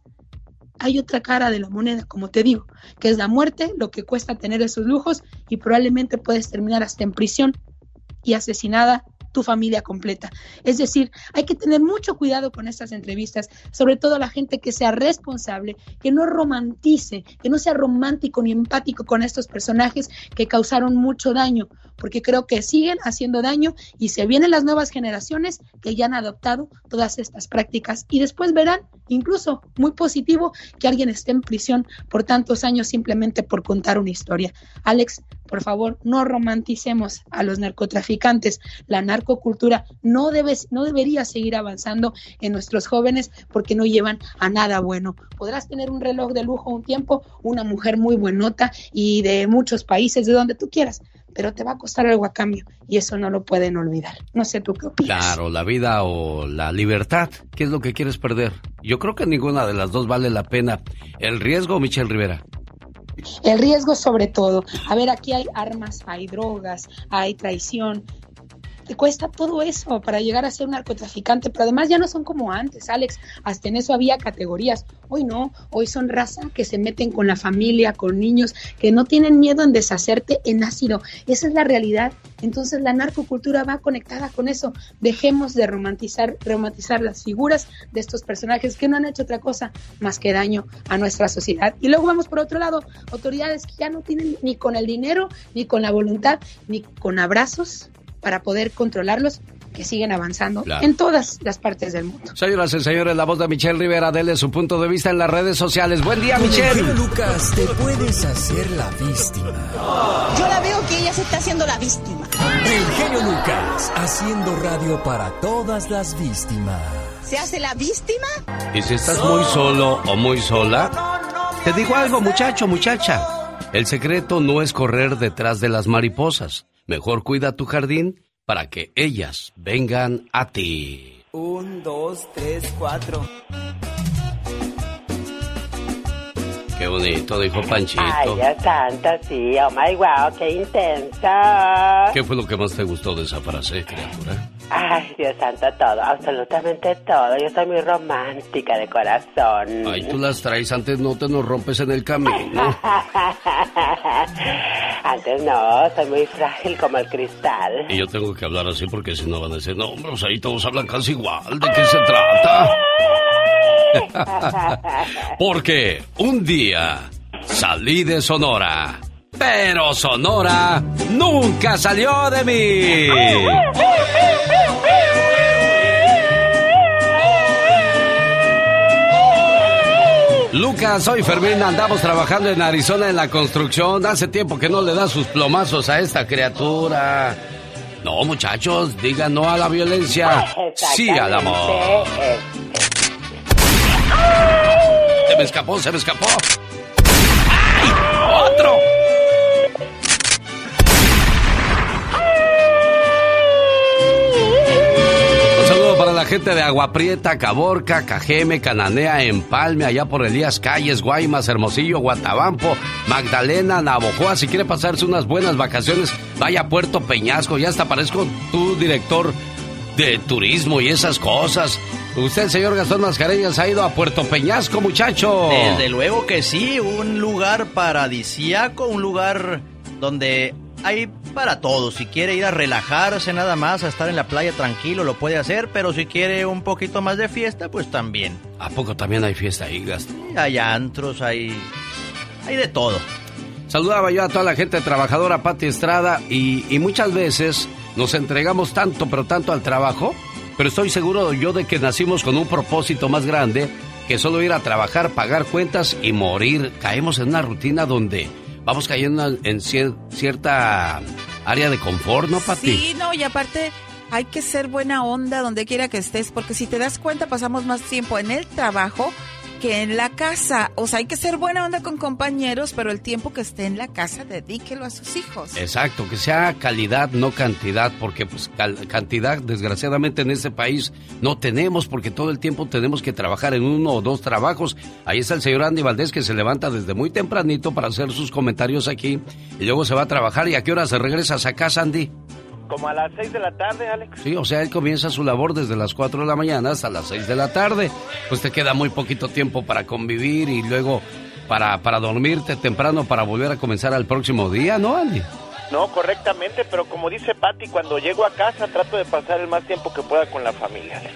hay otra cara de la moneda, como te digo, que es la muerte, lo que cuesta tener esos lujos y probablemente puedes terminar hasta en prisión y asesinada tu familia completa. Es decir, hay que tener mucho cuidado con estas entrevistas, sobre todo la gente que sea responsable, que no romantice, que no sea romántico ni empático con estos personajes que causaron mucho daño, porque creo que siguen haciendo daño y se vienen las nuevas generaciones que ya han adoptado todas estas prácticas y después verán incluso muy positivo que alguien esté en prisión por tantos años simplemente por contar una historia. Alex, por favor, no romanticemos a los narcotraficantes. La narcocultura no, debe, no debería seguir avanzando en nuestros jóvenes porque no llevan a nada bueno. Podrás tener un reloj de lujo un tiempo, una mujer muy buenota y de muchos países, de donde tú quieras, pero te va a costar algo a cambio y eso no lo pueden olvidar. No sé tú qué opinas. Claro, la vida o la libertad, ¿qué es lo que quieres perder? Yo creo que ninguna de las dos vale la pena. El riesgo, Michelle Rivera. El riesgo sobre todo. A ver, aquí hay armas, hay drogas, hay traición. Te cuesta todo eso para llegar a ser un narcotraficante, pero además ya no son como antes, Alex, hasta en eso había categorías. Hoy no, hoy son raza que se meten con la familia, con niños, que no tienen miedo en deshacerte en ácido. Esa es la realidad. Entonces la narcocultura va conectada con eso. Dejemos de romantizar, romantizar las figuras de estos personajes que no han hecho otra cosa más que daño a nuestra sociedad. Y luego vamos por otro lado, autoridades que ya no tienen ni con el dinero, ni con la voluntad, ni con abrazos para poder controlarlos que siguen avanzando en todas las partes del mundo. Señoras y señores, la voz de Michelle Rivera, dele su punto de vista en las redes sociales. Buen día, Michelle. Lucas, te puedes hacer la víctima. Yo la veo que ella se está haciendo la víctima. El genio Lucas, haciendo radio para todas las víctimas. ¿Se hace la víctima? Y si estás muy solo o muy sola, te digo algo, muchacho, muchacha. El secreto no es correr detrás de las mariposas. Mejor cuida tu jardín para que ellas vengan a ti. Un, dos, tres, cuatro. Qué bonito, dijo Panchito. Ay, Dios santo, sí. Oh my wow, qué intensa. ¿Qué fue lo que más te gustó de esa frase, criatura? Ay, Dios santo, todo, absolutamente todo. Yo soy muy romántica de corazón. Ay, tú las traes, antes no te nos rompes en el camino. antes no, soy muy frágil como el cristal. Y yo tengo que hablar así porque si no van a decir, no, hombre, ahí todos hablan casi igual. ¿De qué se trata? Porque un día salí de Sonora, pero Sonora nunca salió de mí. Lucas, soy Fermín, andamos trabajando en Arizona en la construcción. Hace tiempo que no le da sus plomazos a esta criatura. No, muchachos, digan no a la violencia, sí al amor. Se me escapó, se me escapó. ¡Ay! ¡Otro! Gente de Agua Prieta, Caborca, Cajeme, Cananea, Empalme, allá por Elías Calles, Guaymas, Hermosillo, Guatabampo, Magdalena, Navojoa. Si quiere pasarse unas buenas vacaciones, vaya a Puerto Peñasco. Ya hasta parezco tu director de turismo y esas cosas. Usted, señor Gastón Mascareñas, ha ido a Puerto Peñasco, muchacho. Desde luego que sí, un lugar paradisíaco, un lugar donde hay para todo. Si quiere ir a relajarse nada más, a estar en la playa tranquilo, lo puede hacer, pero si quiere un poquito más de fiesta, pues también. ¿A poco también hay fiesta ahí, Gastón? Hay antros, hay, hay de todo. Saludaba yo a toda la gente trabajadora, Pati Estrada, y, y muchas veces nos entregamos tanto, pero tanto al trabajo pero estoy seguro yo de que nacimos con un propósito más grande que solo ir a trabajar, pagar cuentas y morir. Caemos en una rutina donde vamos cayendo en cierta área de confort, ¿no, Pati? Sí, no, y aparte hay que ser buena onda donde quiera que estés, porque si te das cuenta pasamos más tiempo en el trabajo que en la casa. O sea, hay que ser buena onda con compañeros, pero el tiempo que esté en la casa, dedíquelo a sus hijos. Exacto, que sea calidad, no cantidad, porque pues cantidad, desgraciadamente en este país no tenemos, porque todo el tiempo tenemos que trabajar en uno o dos trabajos. Ahí está el señor Andy Valdés que se levanta desde muy tempranito para hacer sus comentarios aquí y luego se va a trabajar. ¿Y a qué hora se regresas a casa, Andy? Como a las 6 de la tarde, Alex. Sí, o sea, él comienza su labor desde las 4 de la mañana hasta las 6 de la tarde. Pues te queda muy poquito tiempo para convivir y luego para, para dormirte temprano para volver a comenzar al próximo día, ¿no, Andy? No, correctamente, pero como dice Patty, cuando llego a casa trato de pasar el más tiempo que pueda con la familia, Alex.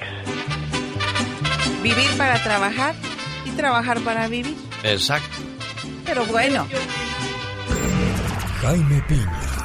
Vivir para trabajar y trabajar para vivir. Exacto. Pero bueno. Jaime Piña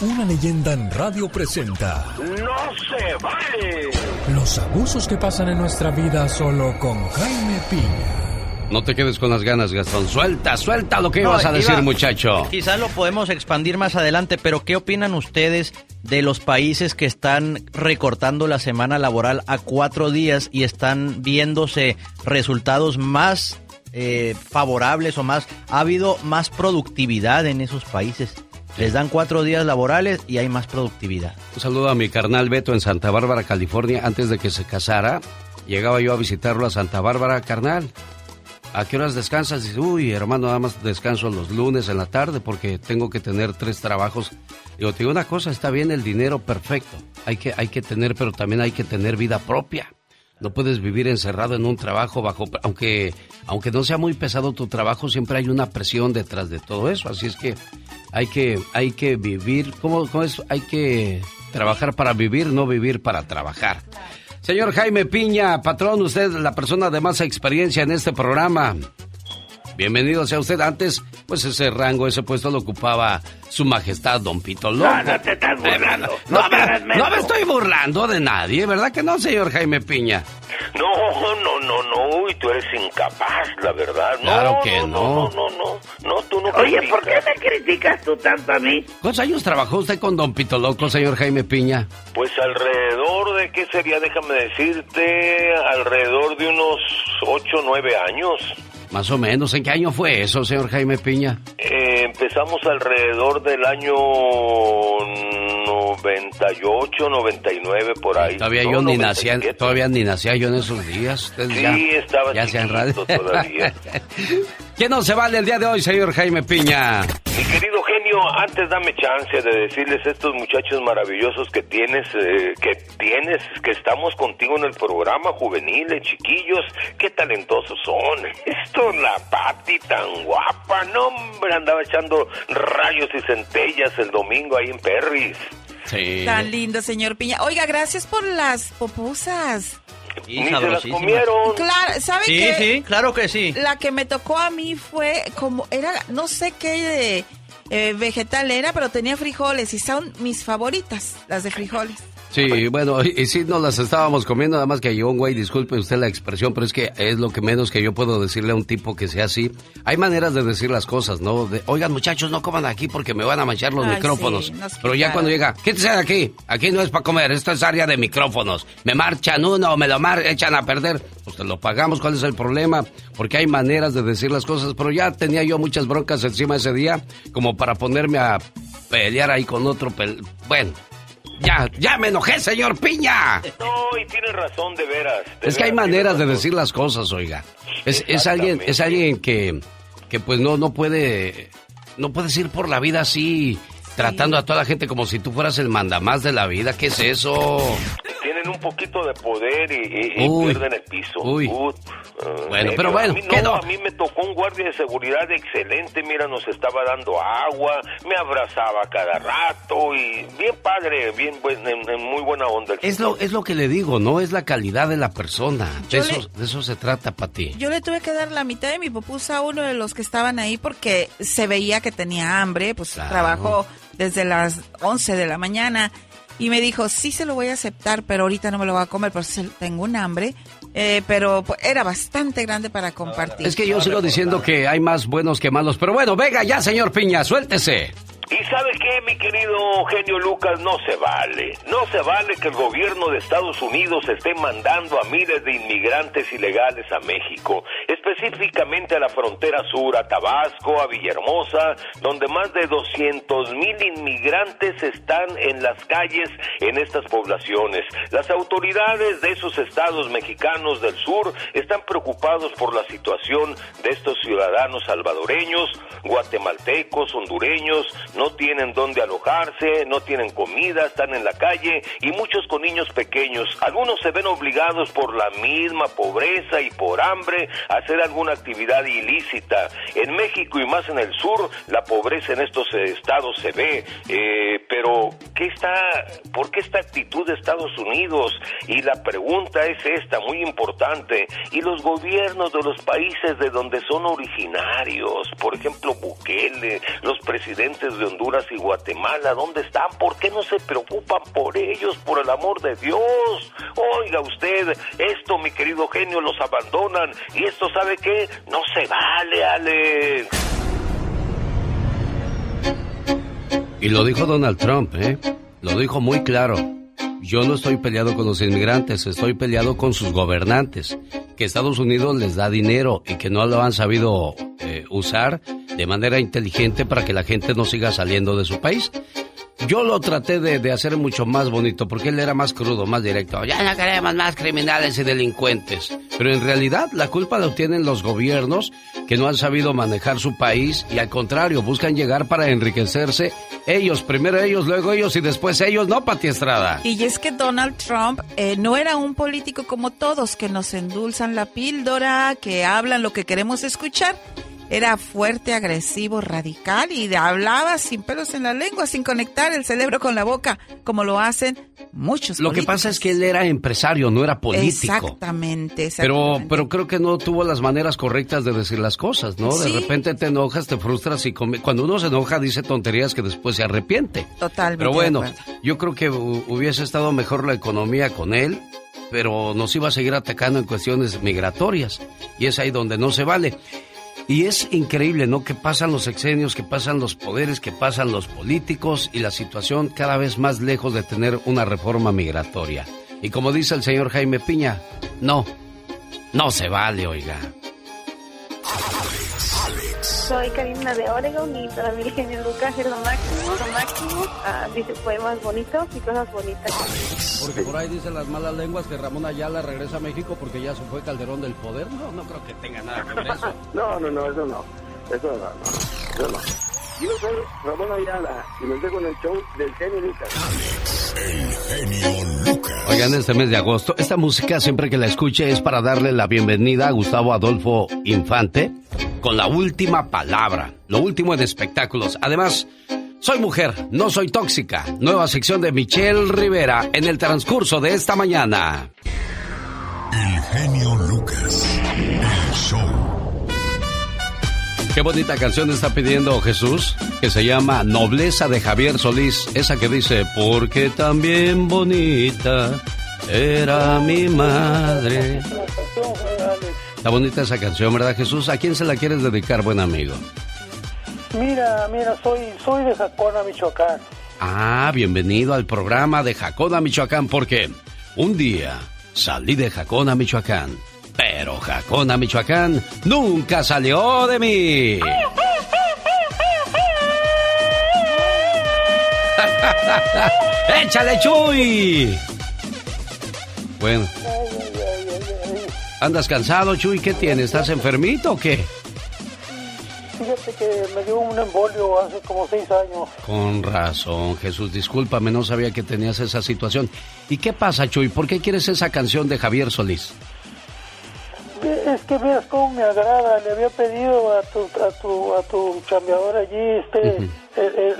una leyenda en radio presenta. ¡No se vale! Los abusos que pasan en nuestra vida solo con Jaime Piña. No te quedes con las ganas, Gastón. Suelta, suelta lo que ibas a decir, muchacho. Quizás lo podemos expandir más adelante, pero ¿qué opinan ustedes de los países que están recortando la semana laboral a cuatro días y están viéndose resultados más eh, favorables o más... Ha habido más productividad en esos países. Les dan cuatro días laborales y hay más productividad. Un saludo a mi carnal Beto en Santa Bárbara, California. Antes de que se casara, llegaba yo a visitarlo a Santa Bárbara, carnal. ¿A qué horas descansas? Dice, uy, hermano, nada más descanso los lunes en la tarde porque tengo que tener tres trabajos Digo, te digo una cosa, está bien el dinero perfecto. Hay que, hay que tener, pero también hay que tener vida propia. No puedes vivir encerrado en un trabajo bajo, aunque, aunque no sea muy pesado tu trabajo, siempre hay una presión detrás de todo eso. Así es que hay que, hay que vivir, ¿cómo, cómo es? Hay que trabajar para vivir, no vivir para trabajar. Señor Jaime Piña, patrón, usted es la persona de más experiencia en este programa. Bienvenido sea usted. Antes, pues ese rango, ese puesto lo ocupaba su majestad Don Pito Loco. No, no te estás burlando. No, me, no, me, estoy burlando de nadie, ¿verdad que no, señor Jaime Piña? No, no, no, no, y tú eres incapaz, la verdad. No, claro que no. No, no, no, no, tú no Oye, ¿por qué me criticas tú tanto a mí? ¿Cuántos años trabajó usted con Don Pito Loco, señor Jaime Piña? Pues alrededor de, ¿qué sería? Déjame decirte, alrededor de unos 8 o 9 años. Más o menos. ¿En qué año fue eso, señor Jaime Piña? Eh, empezamos alrededor del año 98, 99, por ahí. Todavía yo ni nacía, todavía ni nacía yo en esos días. sí, ya, estaba ya se todavía. ¿Quién no se vale el día de hoy, señor Jaime Piña? Mi querido genio, antes dame chance de decirles a estos muchachos maravillosos que tienes, eh, que tienes, que estamos contigo en el programa, juveniles, chiquillos, qué talentosos son. Esto, la Pati tan guapa, no, hombre, andaba echando rayos y centellas el domingo ahí en Perris. Sí. Tan lindo, señor Piña. Oiga, gracias por las popusas. Y se las comieron. Claro, ¿sabe Sí, qué? sí, claro que sí. La que me tocó a mí fue como, era, no sé qué de, eh, vegetal era, pero tenía frijoles y son mis favoritas, las de frijoles. Sí, bueno, y, y sí nos las estábamos comiendo, nada más que llegó un güey, disculpe usted la expresión, pero es que es lo que menos que yo puedo decirle a un tipo que sea así. Hay maneras de decir las cosas, ¿no? De, Oigan, muchachos, no coman aquí porque me van a manchar los Ay, micrófonos. sí, pero ya cuando llega, quítese de aquí, aquí no es para comer, esto es área de micrófonos. Me marchan uno, me lo mar echan a perder. Pues te lo pagamos, ¿cuál es el problema? Porque hay maneras de decir las cosas, pero ya tenía yo muchas broncas encima ese día, como para ponerme a pelear ahí con otro pel... Bueno, ya, ya me enojé, señor Piña. No, y tienes razón, de veras. de Es que hay maneras de decir las cosas, oiga. Es, es alguien, es alguien que, que pues no, no puede, no puedes ir por la vida así, tratando a toda la gente como si tú fueras el mandamás de la vida. ¿Qué es eso? Tienen un poquito de poder y, y- y pierden el piso. Uy. Eh, Bueno, pero bueno, a mí, ¿qué no, no? a mí me tocó un guardia de seguridad excelente, mira, nos estaba dando agua, me abrazaba cada rato y bien padre, bien buen- en, en muy buena onda. el Es lo, es lo que le digo, ¿no? Es la calidad de la persona. De Yo eso, de eso se trata, Pati. Yo le tuve que dar la mitad de mi popusa a uno de los que estaban ahí porque se veía que tenía hambre, pues Claro. trabajó desde las 11 de la mañana y me dijo, sí se lo voy a aceptar, pero ahorita no me lo voy a comer, porque tengo un hambre, eh, pero pues, era bastante grande para compartir. Es que yo sigo diciendo que hay más buenos que malos. Pero bueno, venga ya, señor Piña, suéltese. Y sabe qué, mi querido genio Lucas, no se vale. No se vale que el gobierno de Estados Unidos esté mandando a miles de inmigrantes ilegales a México, específicamente a la frontera sur, a Tabasco, a Villahermosa, donde más de 200 mil inmigrantes están en las calles en estas poblaciones. Las autoridades de esos estados mexicanos del sur están preocupados por la situación de estos ciudadanos salvadoreños, guatemaltecos, hondureños, no tienen dónde alojarse, no tienen comida, están en la calle y muchos con niños pequeños. Algunos se ven obligados por la misma pobreza y por hambre a hacer alguna actividad ilícita. En México y más en el sur, la pobreza en estos estados se ve. Eh, pero, ¿qué está, ¿por qué esta actitud de Estados Unidos? Y la pregunta es esta, muy importante. ¿Y los gobiernos de los países de donde son originarios? Por ejemplo, Bukele, los presidentes de Honduras y Guatemala, ¿dónde están? ¿Por qué no se preocupan por ellos, por el amor de Dios? Oiga usted, esto, mi querido genio, los abandonan. Y esto, ¿sabe qué? No se vale, Alex. Y lo dijo Donald Trump, ¿eh? Lo dijo muy claro. Yo no estoy peleado con los inmigrantes, estoy peleado con sus gobernantes. Que Estados Unidos les da dinero y que no lo han sabido eh, usar de manera inteligente para que la gente no siga saliendo de su país. Yo lo traté de, de hacer mucho más bonito porque él era más crudo, más directo. Ya no queremos más criminales y delincuentes. Pero en realidad la culpa la tienen los gobiernos que no han sabido manejar su país y al contrario buscan llegar para enriquecerse ellos, primero ellos, luego ellos y después ellos, no, Pati Estrada. Y es que Donald Trump eh, no era un político como todos, que nos endulzan la píldora, que hablan lo que queremos escuchar. Era fuerte, agresivo, radical y hablaba sin pelos en la lengua, sin conectar el cerebro con la boca, como lo hacen muchos. Lo que pasa es que él era empresario, no era político. Exactamente, Pero, pero creo que no tuvo las maneras correctas de decir las cosas, ¿no? De repente te enojas, te frustras y cuando uno se enoja dice tonterías que después se arrepiente. Totalmente. Pero bueno, yo creo que hubiese estado mejor la economía con él pero nos iba a seguir atacando en cuestiones migratorias. Y es ahí donde no se vale. Y es increíble, ¿no? Que pasan los exenios, que pasan los poderes, que pasan los políticos y la situación cada vez más lejos de tener una reforma migratoria. Y como dice el señor Jaime Piña, no, no se vale, oiga. Soy Karina de Oregon y para mí el genio Lucas es lo máximo, lo máximo. Ah, dice poemas bonitos y cosas bonitas. Porque por ahí dicen las malas lenguas que Ramón Ayala regresa a México porque ya se fue Calderón del Poder. No, no creo que tenga nada que ver eso. no, no, no, eso no. Eso no, no. Eso no. Yo soy Ramón Ayala y me estoy con el show del genio Lucas. Alex, el genio Lucas. Oigan, este mes de agosto, esta música siempre que la escuche es para darle la bienvenida a Gustavo Adolfo Infante con la última palabra, lo último en espectáculos. Además, soy mujer, no soy tóxica. Nueva sección de Michelle Rivera en el transcurso de esta mañana. El genio Lucas, el show. Qué bonita canción está pidiendo Jesús, que se llama Nobleza de Javier Solís, esa que dice, porque también bonita era mi madre. Está bonita esa canción, ¿verdad Jesús? ¿A quién se la quieres dedicar, buen amigo? Mira, mira, soy, soy de Jacona, Michoacán. Ah, bienvenido al programa de Jacona, Michoacán, porque un día salí de Jacona, Michoacán pero Jacona, Michoacán, nunca salió de mí. ¡Échale, Chuy! Bueno. ¿Andas cansado, Chuy? ¿Qué tienes? ¿Estás enfermito o qué? Fíjate que me dio un embolio hace como seis años. Con razón, Jesús, discúlpame, no sabía que tenías esa situación. ¿Y qué pasa, Chuy? ¿Por qué quieres esa canción de Javier Solís? Es que veas cómo me agrada. Le había pedido a tu, a tu, a tu chambeador allí, este,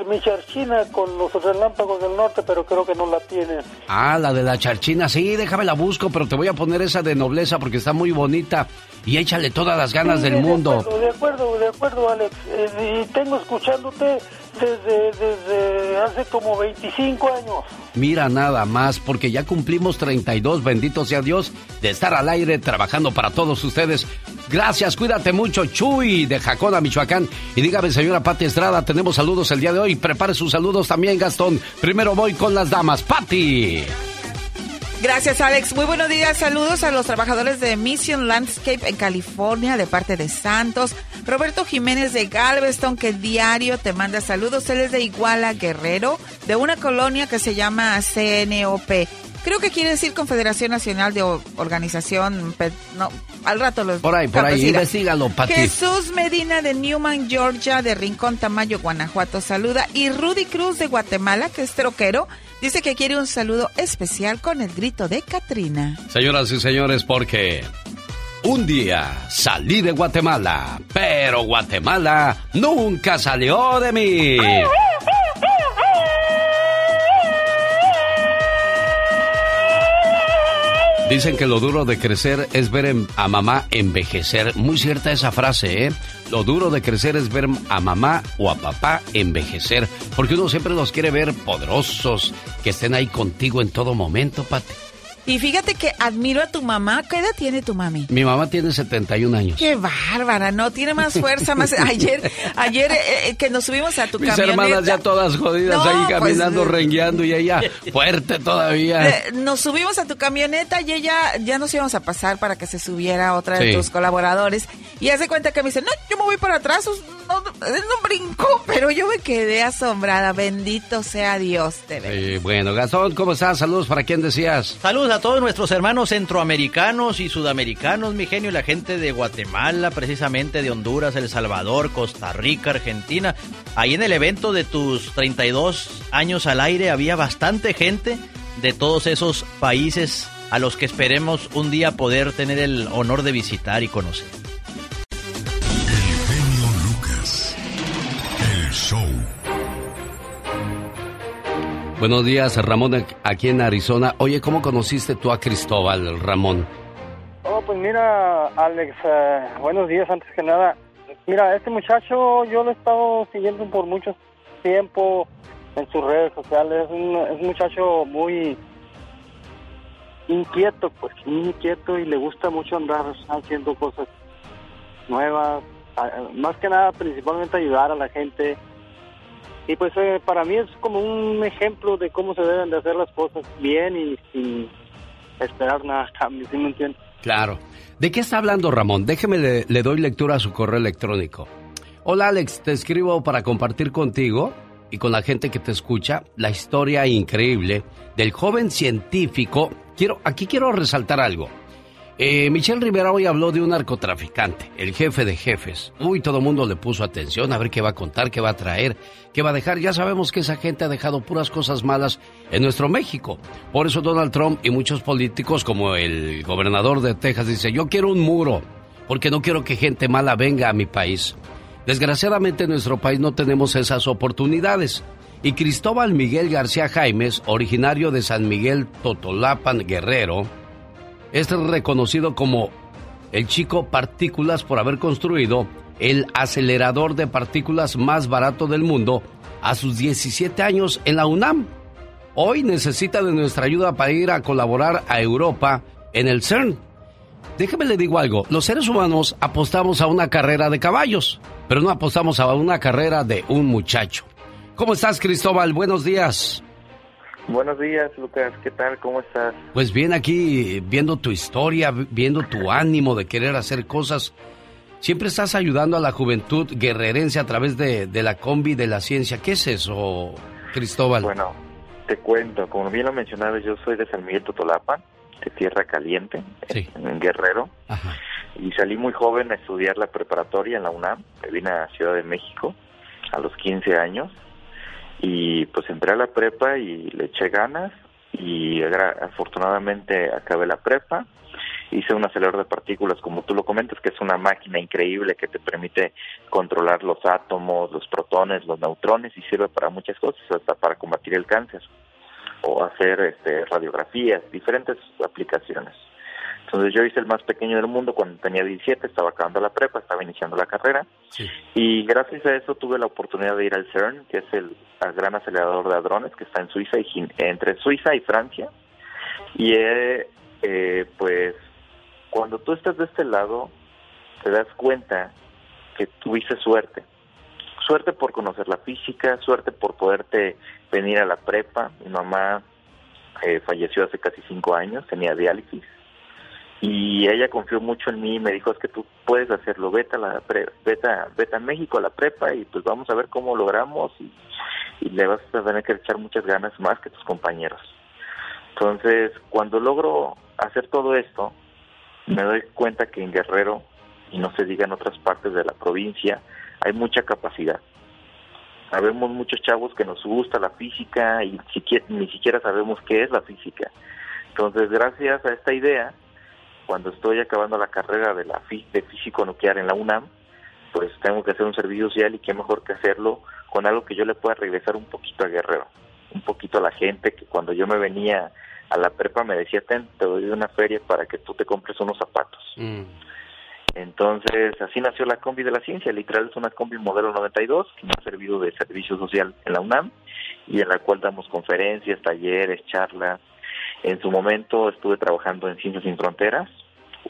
mi charchina con los relámpagos del norte, pero creo que no la tienen. Ah, la de la charchina, sí, déjame la busco, pero te voy a poner esa de nobleza porque está muy bonita. Y échale todas las ganas del mundo. de acuerdo, de acuerdo, Alex. Eh, y tengo escuchándote desde, desde hace como 25 años. Mira nada más, porque ya cumplimos 32, bendito sea Dios, de estar al aire trabajando para todos ustedes. Gracias, cuídate mucho, Chuy, de Jacona, Michoacán. Y dígame, señora Pati Estrada, tenemos saludos el día de hoy. Prepare sus saludos también, Gastón. Primero voy con las damas. Pati. Gracias, Alex. Muy buenos días. Saludos a los trabajadores de Mission Landscape en California, de parte de Santos. Roberto Jiménez de Galveston, que diario te manda saludos. Él es de Iguala Guerrero, de una colonia que se llama CNOP. Creo que quiere decir Confederación Nacional de Organización. No, al rato los. Por ahí, por ahí, investigalo, Pati. Jesús Medina de Newman, Georgia, de Rincón Tamayo, Guanajuato, saluda. Y Rudy Cruz de Guatemala, que es troquero Dice que quiere un saludo especial con el grito de Katrina. Señoras y señores, porque un día salí de Guatemala, pero Guatemala nunca salió de mí. Dicen que lo duro de crecer es ver a mamá envejecer. Muy cierta esa frase, ¿eh? Lo duro de crecer es ver a mamá o a papá envejecer. Porque uno siempre los quiere ver poderosos, que estén ahí contigo en todo momento, Pati. Y fíjate que admiro a tu mamá. ¿Qué edad tiene tu mami? Mi mamá tiene 71 años. Qué bárbara, ¿no? Tiene más fuerza, más... Ayer, ayer eh, eh, que nos subimos a tu Mis camioneta... hermanas ya todas jodidas ahí pues, caminando, pues, rengueando y ella fuerte todavía. Eh, nos subimos a tu camioneta y ella ya nos íbamos a pasar para que se subiera otra de tus colaboradores. Y hace cuenta que me dice, no, yo me voy para atrás, no, no brincó, pero yo me quedé asombrada. Bendito sea Dios, verdad. bueno, Gastón, ¿cómo estás? Saludos para quién decías. Saludos a todos nuestros hermanos centroamericanos y sudamericanos, mi genio, y la gente de Guatemala, precisamente de Honduras, El Salvador, Costa Rica, Argentina. Ahí en el evento de tus 32 años al aire había bastante gente de todos esos países a los que esperemos un día poder tener el honor de visitar y conocer. El genio Lucas. El show. Buenos días, Ramón, aquí en Arizona. Oye, ¿cómo conociste tú a Cristóbal, Ramón? Oh, pues mira, Alex, eh, buenos días antes que nada. Mira, este muchacho yo lo he estado siguiendo por mucho tiempo en sus redes sociales. Es un, es un muchacho muy inquieto, pues inquieto y le gusta mucho andar haciendo cosas nuevas, más que nada principalmente ayudar a la gente. Y pues eh, para mí es como un ejemplo de cómo se deben de hacer las cosas bien y sin esperar nada cambio, ¿sí me entiendes? Claro. ¿De qué está hablando Ramón? Déjeme le, le doy lectura a su correo electrónico. Hola Alex, te escribo para compartir contigo y con la gente que te escucha la historia increíble del joven científico quiero, aquí quiero resaltar algo. Eh, Michelle Rivera hoy habló de un narcotraficante, el jefe de jefes. Uy, todo el mundo le puso atención a ver qué va a contar, qué va a traer, qué va a dejar. Ya sabemos que esa gente ha dejado puras cosas malas en nuestro México. Por eso Donald Trump y muchos políticos, como el gobernador de Texas, dice, yo quiero un muro, porque no quiero que gente mala venga a mi país. Desgraciadamente en nuestro país no tenemos esas oportunidades. Y Cristóbal Miguel García Jaimes, originario de San Miguel Totolapan, Guerrero, es reconocido como el chico partículas por haber construido el acelerador de partículas más barato del mundo a sus 17 años en la UNAM. Hoy necesita de nuestra ayuda para ir a colaborar a Europa en el CERN. Déjeme le digo algo, los seres humanos apostamos a una carrera de caballos, pero no apostamos a una carrera de un muchacho. ¿Cómo estás, Cristóbal? Buenos días. Buenos días, Lucas. ¿Qué tal? ¿Cómo estás? Pues bien, aquí viendo tu historia, viendo tu ánimo de querer hacer cosas. Siempre estás ayudando a la juventud guerrerense a través de, la combi de la ciencia. ¿Qué es eso, Cristóbal? Bueno, te cuento. Como bien lo mencionabas, yo soy de San Miguel Totolapan, de Tierra Caliente, en, Guerrero. Y salí muy joven a estudiar la preparatoria en la UNAM. Me vine a Ciudad de México a los 15 años y pues entré a la prepa y le eché ganas y afortunadamente acabé la prepa. Hice un acelerador de partículas, como tú lo comentas, que es una máquina increíble que te permite controlar los átomos, los protones, los neutrones y sirve para muchas cosas, hasta para combatir el cáncer o hacer este, radiografías, diferentes aplicaciones. Entonces yo hice el más pequeño del mundo cuando tenía 17, estaba acabando la prepa, estaba iniciando la carrera. Y gracias a eso tuve la oportunidad de ir al CERN, que es el, gran acelerador de hadrones que está en Suiza y entre Suiza y Francia. Y eh, pues cuando tú estás de este lado, te das cuenta que tuviste suerte. Suerte por conocer la física, suerte por poderte venir a la prepa. Mi mamá eh, falleció hace casi cinco años, tenía diálisis y ella confió mucho en mí y me dijo es que tú puedes hacerlo vete a la pre, vete, a, México a la prepa y pues vamos a ver cómo logramos y, le vas a tener que echar muchas ganas más que tus compañeros entonces cuando logro hacer todo esto me doy cuenta que en Guerrero y no se diga en otras partes de la provincia hay mucha capacidad. Sabemos muchos chavos que nos gusta la física y ni siquiera sabemos qué es la física. Entonces gracias a esta idea cuando estoy acabando la carrera de la de físico nuclear en la UNAM, pues tengo que hacer un servicio social y qué mejor que hacerlo con algo que yo le pueda regresar un poquito a Guerrero, un poquito a la gente que cuando yo me venía a la prepa me decía, ten, te doy una feria para que tú te compres unos zapatos. Mm. Entonces, así nació la combi de la ciencia, literal es una combi modelo 92 que me ha servido de servicio social en la UNAM y en la cual damos conferencias, talleres, charlas, en su momento estuve trabajando en Ciencias Sin Fronteras,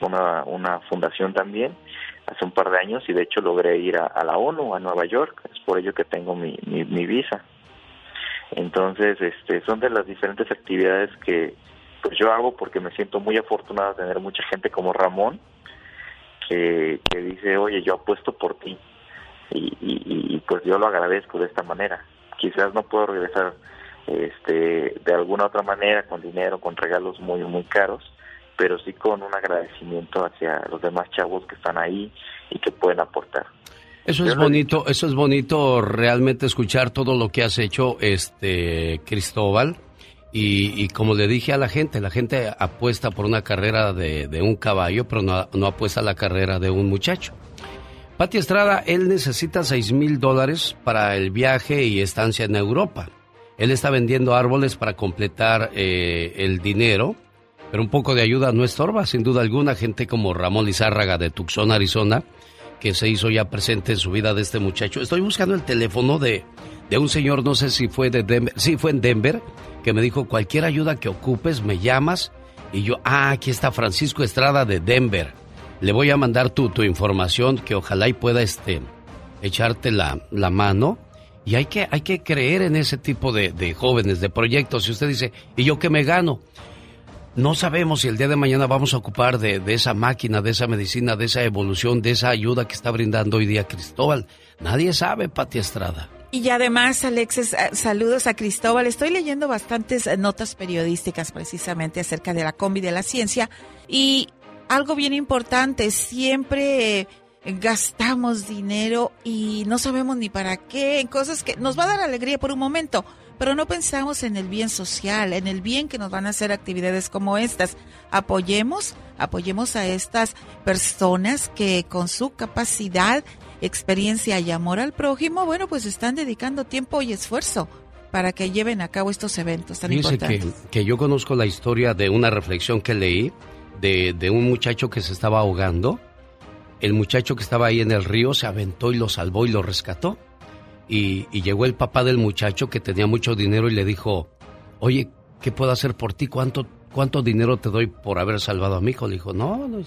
una, una fundación también, hace un par de años y de hecho logré ir a, la ONU, a Nueva York, es por ello que tengo mi, mi, visa. Entonces, este, son de las diferentes actividades que pues yo hago porque me siento muy afortunado de tener mucha gente como Ramón que, que dice, oye, yo apuesto por ti. y, y, pues yo lo agradezco de esta manera. Quizás no puedo regresar este, de alguna otra manera con dinero, con regalos muy, muy caros, pero sí con un agradecimiento hacia los demás chavos que están ahí y que pueden aportar. Eso es bonito, eso es bonito realmente escuchar todo lo que has hecho, este Cristóbal. Y, como le dije a la gente, la gente apuesta por una carrera de, un caballo, pero no, no, apuesta a la carrera de un muchacho. Pati Estrada, él necesita seis mil dólares para el viaje y estancia en Europa. Él está vendiendo árboles para completar eh, el dinero, pero un poco de ayuda no estorba, sin duda alguna. Gente como Ramón Lizárraga de Tucson, Arizona, que se hizo ya presente en su vida de este muchacho. Estoy buscando el teléfono de, de un señor, no sé si fue de Denver, sí fue en Denver, que me dijo, cualquier ayuda que ocupes, me llamas. Y yo, ah, aquí está Francisco Estrada de Denver. Le voy a mandar tu, tu información, que ojalá y pueda este, echarte la, la mano. Y hay que, hay que creer en ese tipo de, de jóvenes, de proyectos. Si usted dice, ¿y yo qué me gano? no sabemos si el día de mañana vamos a ocupar de, esa máquina, de esa medicina, de esa evolución, de esa ayuda que está brindando hoy día Cristóbal. Nadie sabe, Pati Estrada. Y además, Alexis, eh, saludos a Cristóbal. Estoy leyendo bastantes eh, notas periodísticas precisamente acerca de la combi de la ciencia. Y algo bien importante, siempre gastamos dinero y no sabemos ni para qué, en cosas que nos va a dar alegría por un momento, pero no pensamos en el bien social, en el bien que nos van a hacer actividades como estas. Apoyemos, apoyemos a estas personas que con su capacidad, experiencia y amor al prójimo, bueno, pues están dedicando tiempo y esfuerzo para que lleven a cabo estos eventos tan importantes. Que, que yo conozco la historia de una reflexión que leí de, de un muchacho que se estaba ahogando. El muchacho que estaba ahí en el río se aventó y lo salvó y lo rescató y, llegó el papá del muchacho que tenía mucho dinero y le dijo, oye, ¿qué puedo hacer por ti? ¿Cuánto, cuánto dinero te doy por haber salvado a mi hijo? Le dijo, no, no,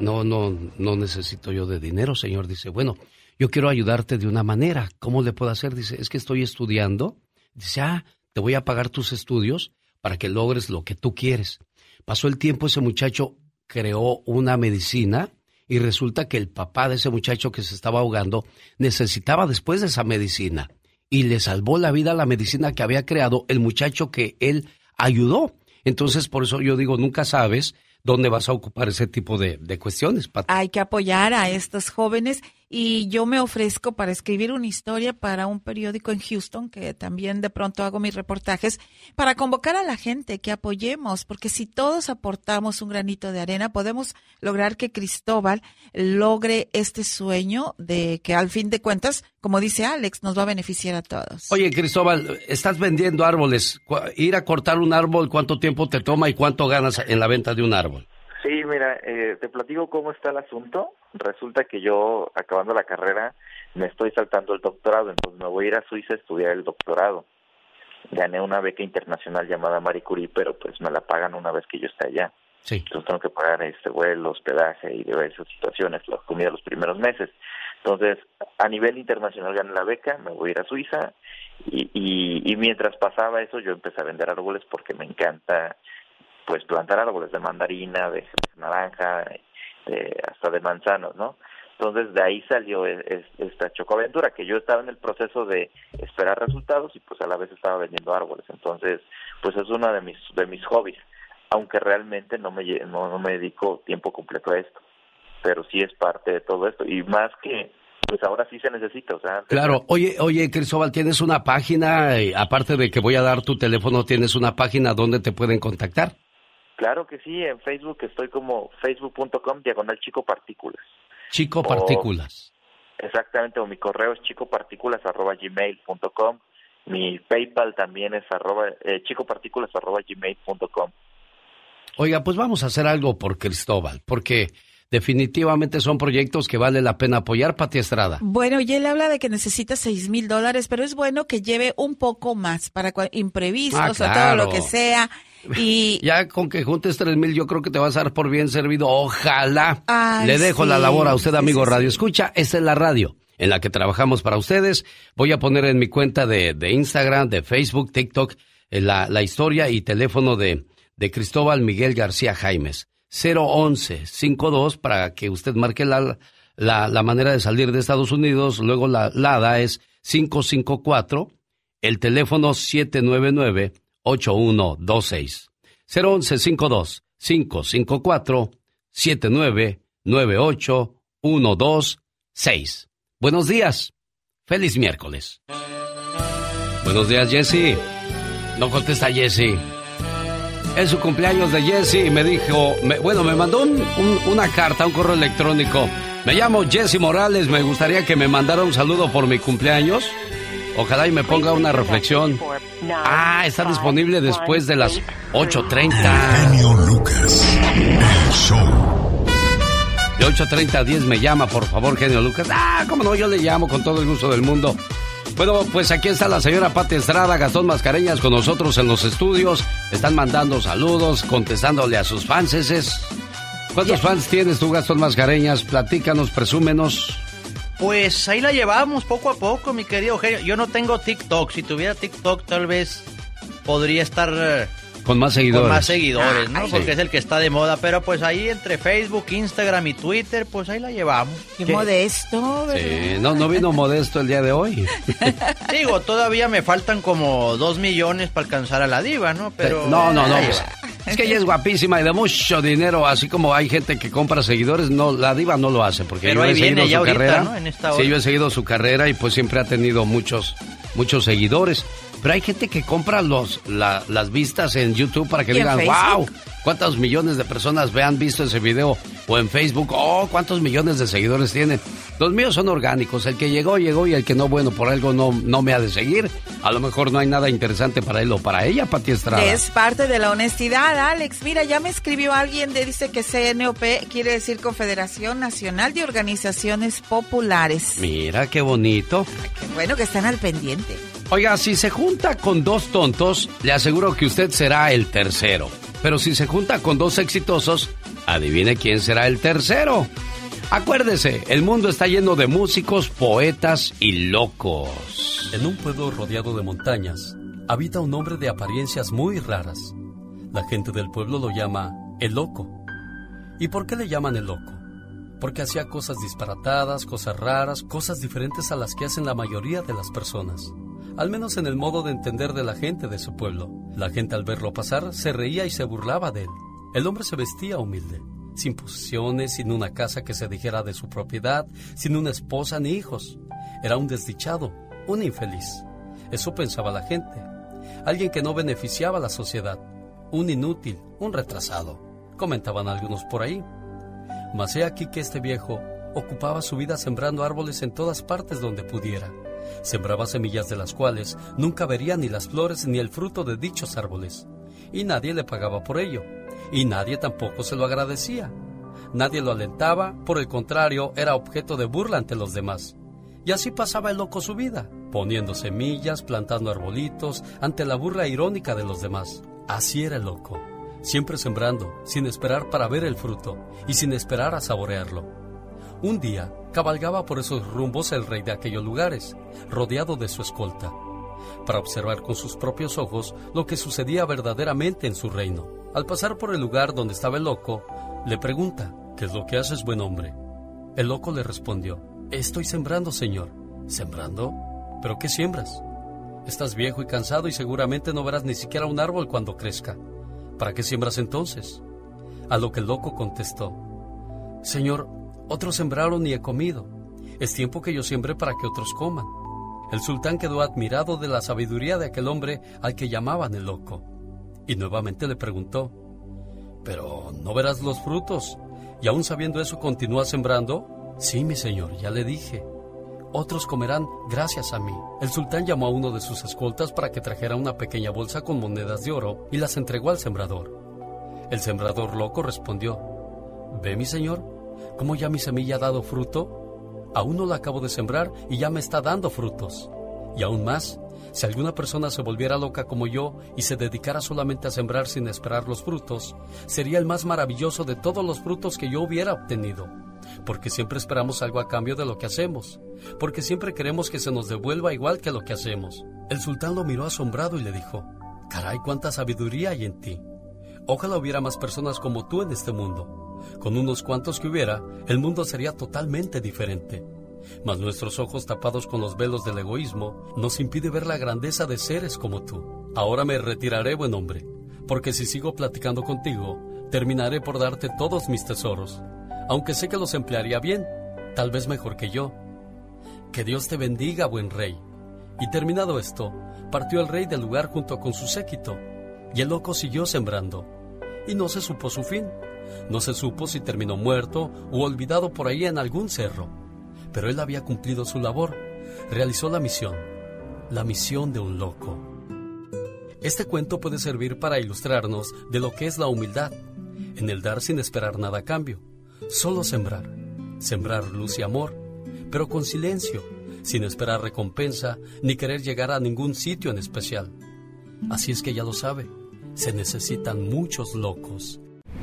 no, no, no necesito yo de dinero, señor. Dice, bueno, yo quiero ayudarte de una manera. ¿Cómo le puedo hacer? Dice, es que estoy estudiando. Dice, ah, te voy a pagar tus estudios para que logres lo que tú quieres. Pasó el tiempo, ese muchacho creó una medicina y resulta que el papá de ese muchacho que se estaba ahogando necesitaba después de esa medicina y le salvó la vida la medicina que había creado el muchacho que él ayudó. Entonces, por eso yo digo, nunca sabes dónde vas a ocupar ese tipo de, cuestiones. Hay que apoyar a estos jóvenes y yo me ofrezco para escribir una historia para un periódico en Houston, que también de pronto hago mis reportajes, para convocar a la gente que apoyemos, porque si todos aportamos un granito de arena, podemos lograr que Cristóbal logre este sueño de que al fin de cuentas, como dice Alex, nos va a beneficiar a todos. Oye, Cristóbal, estás vendiendo árboles. Ir a cortar un árbol, ¿cuánto tiempo te toma y cuánto ganas en la venta de un árbol? Sí, mira, eh, te platico cómo está el asunto. Resulta que yo, acabando la carrera, me estoy saltando el doctorado, entonces me voy a ir a Suiza a estudiar el doctorado. Gané una beca internacional llamada Marie Curie, pero pues me la pagan una vez que yo esté allá. Sí. Entonces tengo que pagar este vuelo, hospedaje y diversas situaciones, la comida los primeros meses. Entonces, a nivel internacional gané la beca, me voy a ir a Suiza y, y, y mientras pasaba eso yo empecé a vender árboles porque me encanta pues plantar árboles de mandarina, de naranja, hasta de manzanos, ¿no? Entonces de ahí salió e, esta chocoaventura, que yo estaba en el proceso de esperar resultados y pues a la vez estaba vendiendo árboles. Entonces, pues es uno de mis, de mis hobbies, aunque realmente no me, no, me dedico tiempo completo a esto, pero sí es parte de todo esto y más que pues ahora sí se necesita, o sea... Claro, oye, oye, Cristóbal, ¿tienes una página? Aparte de que voy a dar tu teléfono, ¿tienes una página donde te pueden contactar? Claro que sí, en Facebook estoy como facebook.com diagonal chico partículas. Chico partículas. exactamente, o mi correo es chicopartículas arroba gmail.com. Mi PayPal también es arroba, eh, chicopartículas arroba gmail.com. Oiga, pues vamos a hacer algo por Cristóbal, porque definitivamente son proyectos que vale la pena apoyar, Pati Estrada. Bueno, y él habla de que necesita seis mil dólares, pero es bueno que lleve un poco más para imprevistos ah, o todo lo que sea. Y ya con que juntes tres mil, yo creo que te vas a dar por bien servido. Ojalá. Le dejo la labor a usted, amigo Radio Escucha. Esta es la radio en la que trabajamos para ustedes. Voy a poner en mi cuenta de, Instagram, de Facebook, TikTok, eh, la, la historia y teléfono de, de Cristóbal Miguel García Jaimes. 011-52 para que usted marque la, la, la manera de salir de Estados Unidos. Luego la LADA es 554, el teléfono 799-8126. 01152 554 7998126. Buenos días. Feliz miércoles. Buenos días, Jesse. No contesta Jesse. Es su cumpleaños de Jesse y me dijo, bueno, me mandó una carta, un correo electrónico. Me llamo Jesse Morales, me gustaría que me mandara un saludo por mi cumpleaños. Ojalá y me ponga una reflexión. Ah, está disponible después de las 8.30. Genio Lucas, el show. De 8.30 a 10 me llama, por favor, genio Lucas. Ah, cómo no, yo le llamo con todo el gusto del mundo. Bueno, pues aquí está la señora Pati Estrada, Gastón Mascareñas con nosotros en los estudios. Están mandando saludos, contestándole a sus fans. ¿Cuántos fans tienes tú, Gastón Mascareñas? Platícanos, presúmenos. Pues ahí la llevamos poco a poco, mi querido Eugenio. Yo no tengo TikTok. Si tuviera TikTok, tal vez podría estar eh, con más seguidores. Con más seguidores, ¿no? Porque es el que está de moda. Pero pues ahí entre Facebook, Instagram y Twitter, pues ahí la llevamos. Qué, modesto, ¿verdad? Sí, no, no vino modesto el día de hoy. Digo, todavía me faltan como dos millones para alcanzar a la diva, ¿no? Pero. No, no, no. Es que ella es guapísima y de mucho dinero, así como hay gente que compra seguidores, no, la diva no lo hace, porque Pero yo he seguido su carrera. ¿no? En esta sí, yo he seguido su carrera y pues siempre ha tenido muchos, muchos seguidores. Pero hay gente que compra los, las vistas en YouTube para que digan, wow, cuántos millones de personas vean visto ese video. O en Facebook, oh, cuántos millones de seguidores tienen. Los míos son orgánicos. El que llegó, llegó y el que no, bueno, por algo no, no me ha de seguir. A lo mejor no hay nada interesante para él o para ella, Pati Estrada. Es parte de la honestidad, Alex. Mira, ya me escribió alguien de dice que CNOP quiere decir Confederación Nacional de Organizaciones Populares. Mira, qué bonito. qué bueno que están al pendiente. Oiga, si se junta con dos tontos, le aseguro que usted será el tercero. Pero si se junta con dos exitosos, adivine quién será el tercero. Acuérdese, el mundo está lleno de músicos, poetas y locos. En un pueblo rodeado de montañas, habita un hombre de apariencias muy raras. La gente del pueblo lo llama el loco. ¿Y por qué le llaman el loco? Porque hacía cosas disparatadas, cosas raras, cosas diferentes a las que hacen la mayoría de las personas al menos en el modo de entender de la gente de su pueblo. La gente al verlo pasar se reía y se burlaba de él. El hombre se vestía humilde, sin posesiones, sin una casa que se dijera de su propiedad, sin una esposa ni hijos. Era un desdichado, un infeliz. Eso pensaba la gente. Alguien que no beneficiaba a la sociedad. Un inútil, un retrasado, comentaban algunos por ahí. Mas he aquí que este viejo ocupaba su vida sembrando árboles en todas partes donde pudiera Sembraba semillas de las cuales nunca vería ni las flores ni el fruto de dichos árboles. Y nadie le pagaba por ello. Y nadie tampoco se lo agradecía. Nadie lo alentaba, por el contrario, era objeto de burla ante los demás. Y así pasaba el loco su vida, poniendo semillas, plantando arbolitos, ante la burla irónica de los demás. Así era el loco, siempre sembrando, sin esperar para ver el fruto y sin esperar a saborearlo. Un día, cabalgaba por esos rumbos el rey de aquellos lugares, rodeado de su escolta, para observar con sus propios ojos lo que sucedía verdaderamente en su reino. Al pasar por el lugar donde estaba el loco, le pregunta, ¿qué es lo que haces, buen hombre? El loco le respondió, Estoy sembrando, señor. ¿Sembrando? ¿Pero qué siembras? Estás viejo y cansado y seguramente no verás ni siquiera un árbol cuando crezca. ¿Para qué siembras entonces? A lo que el loco contestó, Señor, otros sembraron y he comido. Es tiempo que yo siembre para que otros coman. El sultán quedó admirado de la sabiduría de aquel hombre al que llamaban el loco. Y nuevamente le preguntó, ¿pero no verás los frutos? ¿Y aún sabiendo eso continúa sembrando? Sí, mi señor, ya le dije. Otros comerán gracias a mí. El sultán llamó a uno de sus escoltas para que trajera una pequeña bolsa con monedas de oro y las entregó al sembrador. El sembrador loco respondió, ¿Ve, mi señor? ¿Cómo ya mi semilla ha dado fruto? Aún no la acabo de sembrar y ya me está dando frutos. Y aún más, si alguna persona se volviera loca como yo y se dedicara solamente a sembrar sin esperar los frutos, sería el más maravilloso de todos los frutos que yo hubiera obtenido. Porque siempre esperamos algo a cambio de lo que hacemos. Porque siempre queremos que se nos devuelva igual que lo que hacemos. El sultán lo miró asombrado y le dijo, Caray, cuánta sabiduría hay en ti. Ojalá hubiera más personas como tú en este mundo Con unos cuantos que hubiera, el mundo sería totalmente diferente. Mas nuestros ojos tapados con los velos del egoísmo nos impide ver la grandeza de seres como tú. Ahora me retiraré, buen hombre, porque si sigo platicando contigo, terminaré por darte todos mis tesoros, aunque sé que los emplearía bien, tal vez mejor que yo. Que Dios te bendiga, buen rey. Y terminado esto, partió el rey del lugar junto con su séquito, y el loco siguió sembrando, y no se supo su fin. No se supo si terminó muerto o olvidado por ahí en algún cerro. Pero él había cumplido su labor, realizó la misión, la misión de un loco. Este cuento puede servir para ilustrarnos de lo que es la humildad, en el dar sin esperar nada a cambio, solo sembrar, sembrar luz y amor, pero con silencio, sin esperar recompensa ni querer llegar a ningún sitio en especial. Así es que ya lo sabe, se necesitan muchos locos.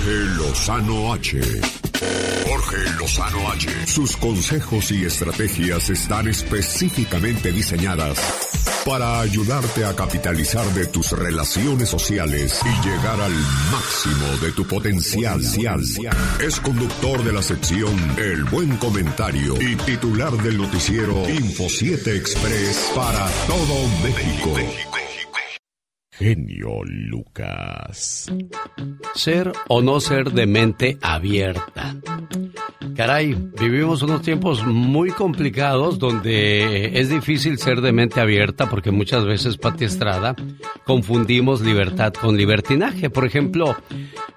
Jorge Lozano H. Jorge Lozano H. Sus consejos y estrategias están específicamente diseñadas para ayudarte a capitalizar de tus relaciones sociales y llegar al máximo de tu potencial. Es conductor de la sección El Buen Comentario y titular del noticiero Info 7 Express para todo México genio Lucas. Ser o no ser de mente abierta. Caray, vivimos unos tiempos muy complicados donde es difícil ser de mente abierta porque muchas veces, Pati Estrada, confundimos libertad con libertinaje. Por ejemplo,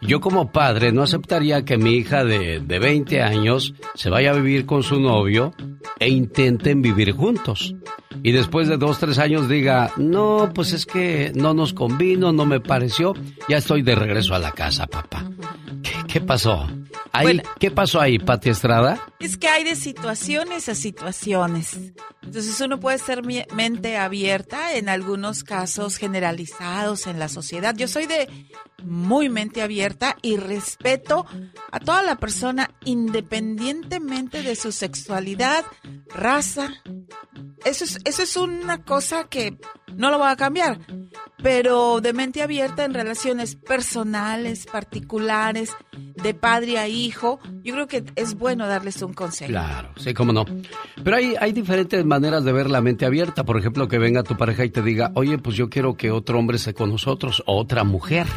yo como padre no aceptaría que mi hija de, de 20 años se vaya a vivir con su novio e intenten vivir juntos. Y después de dos, tres años diga, no, pues es que no nos convino, no me pareció, ya estoy de regreso a la casa, papá. ¿Qué, pasó? ¿Qué pasó ahí, Pati Estrada? Es que hay de situaciones a situaciones. Entonces uno puede ser mente abierta en algunos casos generalizados en la sociedad. Yo soy de muy mente abierta y respeto a toda la persona independientemente de su sexualidad, raza. Eso es, eso es una cosa que no lo va a cambiar, pero de mente abierta en relaciones personales, particulares, de padre a hijo, yo creo que es bueno darles un consejo. Claro, sí, cómo no. Pero hay, hay diferentes maneras de ver la mente abierta. Por ejemplo, que venga tu pareja y te diga, oye, pues yo quiero que otro hombre esté con nosotros, o otra mujer.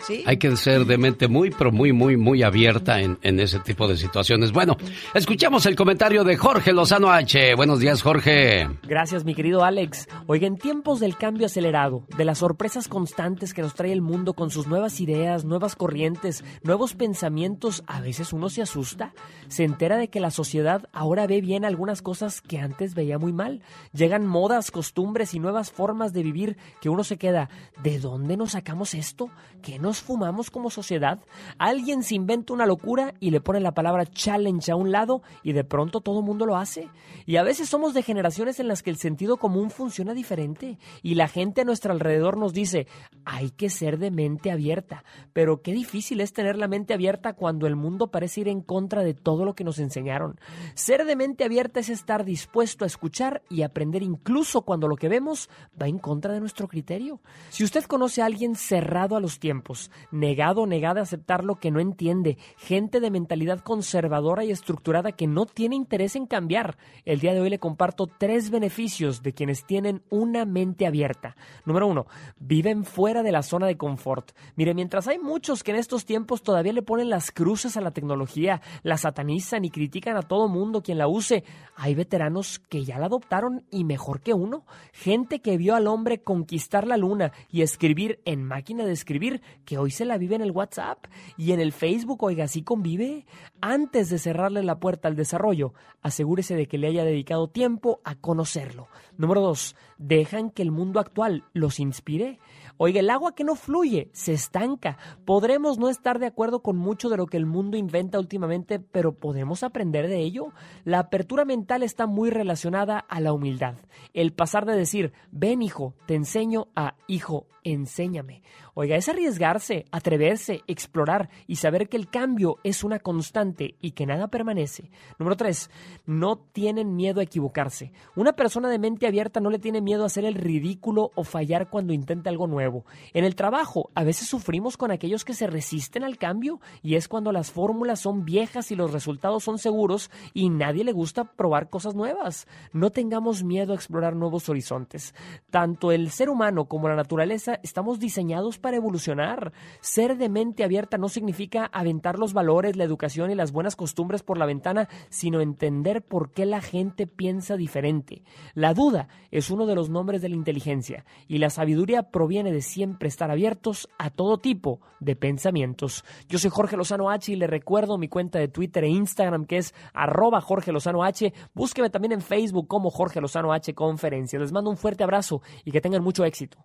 ¿Sí? Hay que ser de mente muy, pero muy, muy, muy abierta en, en ese tipo de situaciones. Bueno, escuchamos el comentario de Jorge Lozano H. Buenos días, Jorge. Gracias, mi querido Alex. Oiga, en tiempos del cambio acelerado, de las sorpresas constantes que nos trae el mundo con sus nuevas ideas, nuevas corrientes, nuevos pensamientos, a veces uno se asusta, se entera de que la sociedad ahora ve bien algunas cosas que antes veía muy mal. Llegan modas, costumbres y nuevas formas de vivir que uno se queda, ¿de dónde nos sacamos esto? ¿Qué nos fumamos como sociedad? Alguien se inventa una locura y le pone la palabra challenge a un lado y de pronto todo el mundo lo hace. Y a veces somos de generaciones en las que el sentido común funciona diferente y la gente a nuestro alrededor nos dice, hay que ser de mente abierta. Pero qué difícil es tener la mente abierta cuando el mundo parece ir en contra de todo lo que nos enseñaron. Ser de mente abierta es estar dispuesto a escuchar y aprender incluso cuando lo que vemos va en contra de nuestro criterio. Si usted conoce a alguien cerrado a los tiempos, negado o negada a aceptar lo que no entiende, gente de mentalidad conservadora y estructurada que no tiene interés en cambiar, el día de hoy le comparto tres beneficios de quienes tienen una mente abierta. Número uno, viven fuera de la zona de confort. Mire, mientras hay muchos que en estos tiempos todavía le ponen las cruces a la tecnología, la satanizan y critican a todo mundo quien la use, hay veteranos que ya la adoptaron y mejor que uno. Gente que vio al hombre conquistar la luna y escribir en máquina de escribir, que hoy se la vive en el WhatsApp y en el Facebook, oiga, así convive. Antes de cerrarle la puerta al desarrollo, asegúrese de que le haya dedicado tiempo a conocerlo. Número dos, dejan que el mundo actual los inspire. Oiga, el agua que no fluye se estanca. Podremos no estar de acuerdo con mucho de lo que el mundo inventa últimamente, pero podemos aprender de ello. La apertura mental está muy relacionada a la humildad. El pasar de decir, ven hijo, te enseño a hijo, enséñame. Oiga, es arriesgarse, atreverse, explorar y saber que el cambio es una constante y que nada permanece. Número tres, no tienen miedo a equivocarse. Una persona de mente abierta no le tiene miedo a hacer el ridículo o fallar cuando intenta algo nuevo. En el trabajo, a veces sufrimos con aquellos que se resisten al cambio y es cuando las fórmulas son viejas y los resultados son seguros y nadie le gusta probar cosas nuevas. No tengamos miedo a explorar nuevos horizontes. Tanto el ser humano como la naturaleza estamos diseñados para evolucionar. Ser de mente abierta no significa aventar los valores, la educación y las buenas costumbres por la ventana, sino entender por qué la gente piensa diferente. La duda es uno de los nombres de la inteligencia y la sabiduría proviene de siempre estar abiertos a todo tipo de pensamientos. Yo soy Jorge Lozano H y le recuerdo mi cuenta de Twitter e Instagram que es arroba Jorge Lozano H. Búsqueme también en Facebook como Jorge Lozano H Conferencia. Les mando un fuerte abrazo y que tengan mucho éxito.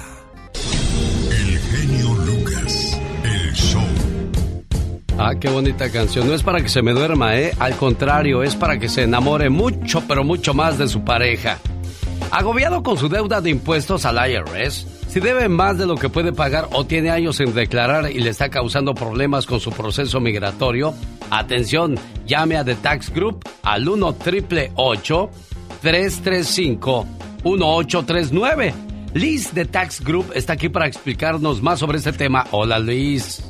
Ah, qué bonita canción. No es para que se me duerma, ¿eh? Al contrario, es para que se enamore mucho, pero mucho más de su pareja. Agobiado con su deuda de impuestos al IRS, si debe más de lo que puede pagar o tiene años sin declarar y le está causando problemas con su proceso migratorio, atención, llame a The Tax Group al 1 triple 335 1839. Liz de Tax Group está aquí para explicarnos más sobre este tema. Hola Liz.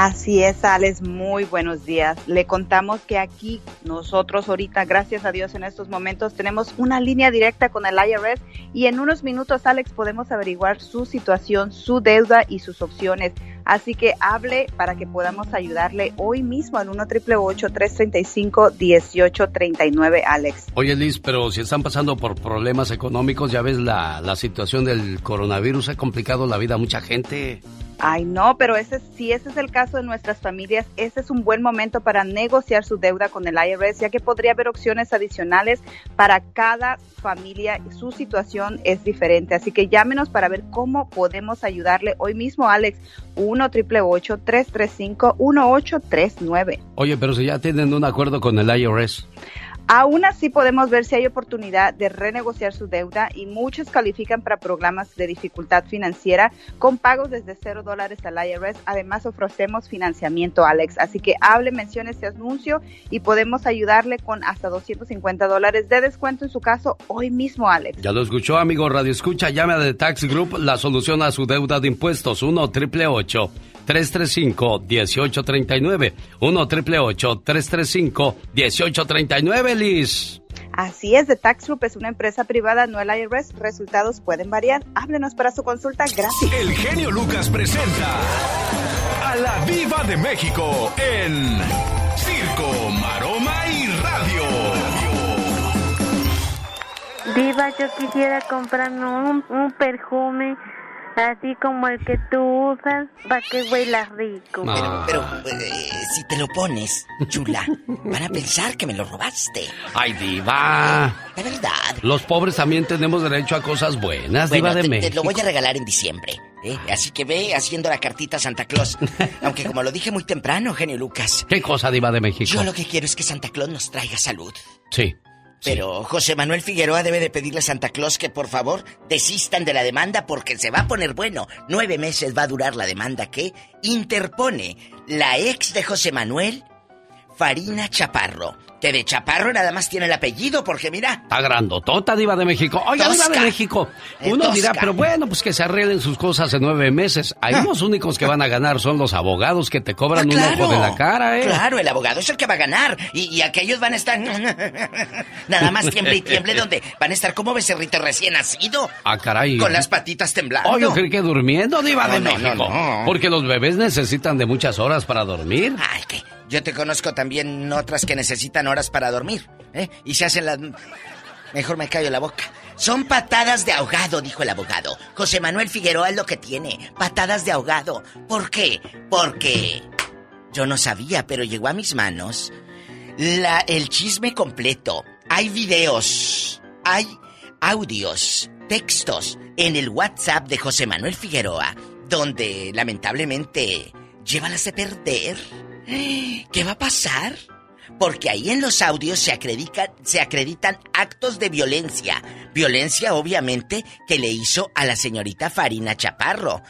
Así es, Alex, muy buenos días. Le contamos que aquí nosotros ahorita, gracias a Dios en estos momentos, tenemos una línea directa con el IRS y en unos minutos, Alex, podemos averiguar su situación, su deuda y sus opciones. Así que hable para que podamos ayudarle hoy mismo al 1 335 1839 Alex. Oye, Liz, pero si están pasando por problemas económicos, ya ves la, la situación del coronavirus ha complicado la vida a mucha gente. Ay, no, pero ese, si ese es el caso de nuestras familias, ese es un buen momento para negociar su deuda con el IRS, ya que podría haber opciones adicionales para cada familia. Su situación es diferente, así que llámenos para ver cómo podemos ayudarle hoy mismo, Alex. 1 888 335 1839 Oye, pero si ya tienen un acuerdo con el IRS. Aún así podemos ver si hay oportunidad de renegociar su deuda y muchos califican para programas de dificultad financiera con pagos desde cero dólares al IRS. Además ofrecemos financiamiento, Alex. Así que hable, mencione este anuncio y podemos ayudarle con hasta 250 dólares de descuento en su caso hoy mismo, Alex. Ya lo escuchó, amigo Radio Escucha. Llame a Tax Group la solución a su deuda de impuestos. 1 triple 335-1839. 1 triple 335-1839, Liz. Así es, The Tax Group es una empresa privada, no el IRS. Resultados pueden variar. Háblenos para su consulta gratis. El genio Lucas presenta a la Viva de México en Circo, Maroma y Radio. Viva, yo quisiera comprarme un, un perfume Así como el que tú usas, para que huela rico. Pero, eh, si te lo pones, chula, van a pensar que me lo robaste. ¡Ay, diva! La verdad. Los pobres también tenemos derecho a cosas buenas, diva de México. Te lo voy a regalar en diciembre. ¿eh? Así que ve haciendo la cartita a Santa Claus. Aunque como lo dije muy temprano, genio Lucas. ¿Qué cosa, diva de México? Yo lo que quiero es que Santa Claus nos traiga salud. Sí. Pero José Manuel Figueroa debe de pedirle a Santa Claus que por favor desistan de la demanda porque se va a poner bueno. Nueve meses va a durar la demanda que interpone la ex de José Manuel, Farina Chaparro que de Chaparro nada más tiene el apellido, porque mira. Está grandotota, Diva de México. Oiga, Diva de México. Uno dirá, pero bueno, pues que se arreglen sus cosas en nueve meses. Ahí ah. los únicos que van a ganar son los abogados que te cobran ah, un ojo de la cara, ¿eh? Claro, el abogado es el que va a ganar. Y, aquellos van a estar. nada más tiemble y tiemble, donde van a estar como becerrito recién nacido. Ah, caray. Con las patitas temblando. Oye, creí que durmiendo, Diva de México. Porque los bebés necesitan de muchas horas para dormir. Ay, que yo te conozco también otras que necesitan horas para dormir. ¿eh? Y se hacen las... Mejor me callo la boca. Son patadas de ahogado, dijo el abogado. José Manuel Figueroa es lo que tiene. Patadas de ahogado. ¿Por qué? Porque... Yo no sabía, pero llegó a mis manos el chisme completo. Hay videos, hay audios, textos en el WhatsApp de José Manuel Figueroa, donde lamentablemente llévalas a perder. ¿Qué va a pasar? Porque ahí en los audios se, se acreditan actos de violencia. Violencia, obviamente, que le hizo a la señorita Farina Chaparro.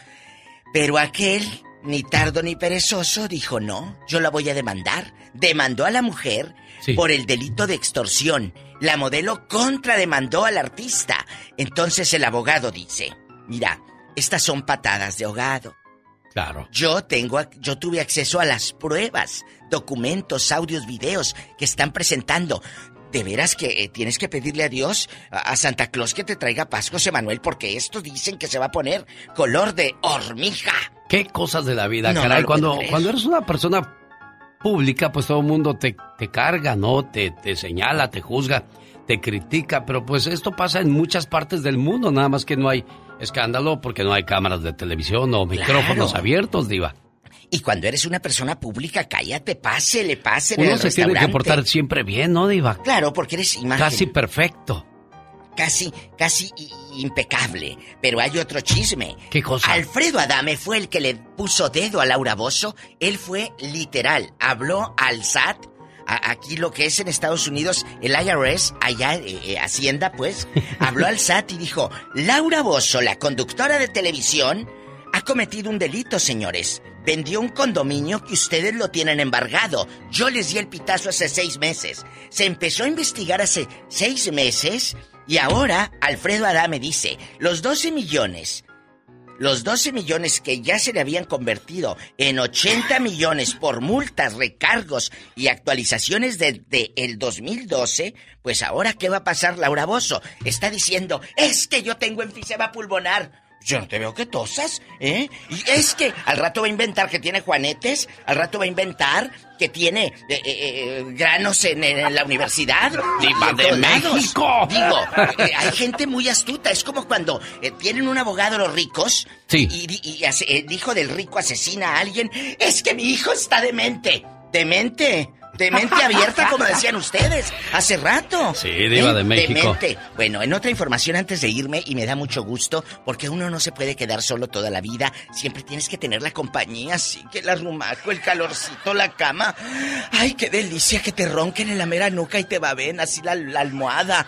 Pero aquel, ni tardo ni perezoso, dijo no, yo la voy a demandar. Demandó a la mujer por el delito de extorsión. La modelo contrademandó al artista. Entonces el abogado dice, mira, estas son patadas de ahogado. Claro. Yo tengo, yo tuve acceso a las pruebas, documentos, audios, videos que están presentando. De veras que eh, tienes que pedirle a Dios, a, Santa Claus que te traiga paz, José Manuel, porque esto dicen que se va a poner color de hormiga. Qué cosas de la vida, caray. cuando, cuando eres una persona pública, pues todo el mundo te, te carga, ¿no? Te, te señala, te juzga, te critica, pero pues esto pasa en muchas partes del mundo, nada más que no hay escándalo porque no hay cámaras de televisión o micrófonos abiertos, Diva. Y cuando eres una persona pública, cállate, pásele, pásele. Uno se tiene que portar siempre bien, ¿no, Diva? Claro, porque eres imagen. Casi perfecto. Casi, casi impecable. Pero hay otro chisme. ¿Qué cosa? Alfredo Adame fue el que le puso dedo a Laura Bozo. Él fue literal. Habló al SAT aquí lo que es en Estados Unidos, el IRS, allá, eh, eh, Hacienda, pues, habló al SAT y dijo, Laura Bozo, la conductora de televisión, ha cometido un delito, señores. Vendió un condominio que ustedes lo tienen embargado. Yo les di el pitazo hace seis meses. Se empezó a investigar hace seis meses y ahora Alfredo Adame dice, los 12 millones los 12 millones que ya se le habían convertido en 80 millones por multas, recargos y actualizaciones desde de el 2012, pues ahora ¿qué va a pasar Laura Bozo? Está diciendo, es que yo tengo enfisema pulmonar. Yo no te veo que tosas, ¿eh? Y es que al rato va a inventar que tiene juanetes, al rato va a inventar que tiene eh, eh, eh, granos en, la universidad. ¡Diva de México! Digo, hay gente muy astuta. Es como cuando tienen un abogado los ricos sí. y, el hijo del rico asesina a alguien. Es que mi hijo está demente. ¿Demente? De mente abierta, como decían ustedes hace rato. Sí, Diva de México. mente. Bueno, en otra información antes de irme, y me da mucho gusto, porque uno no se puede quedar solo toda la vida. Siempre tienes que tener la compañía, así que el arrumaco, el calorcito, la cama. Ay, qué delicia que te ronquen en la mera nuca y te baben así la, la almohada.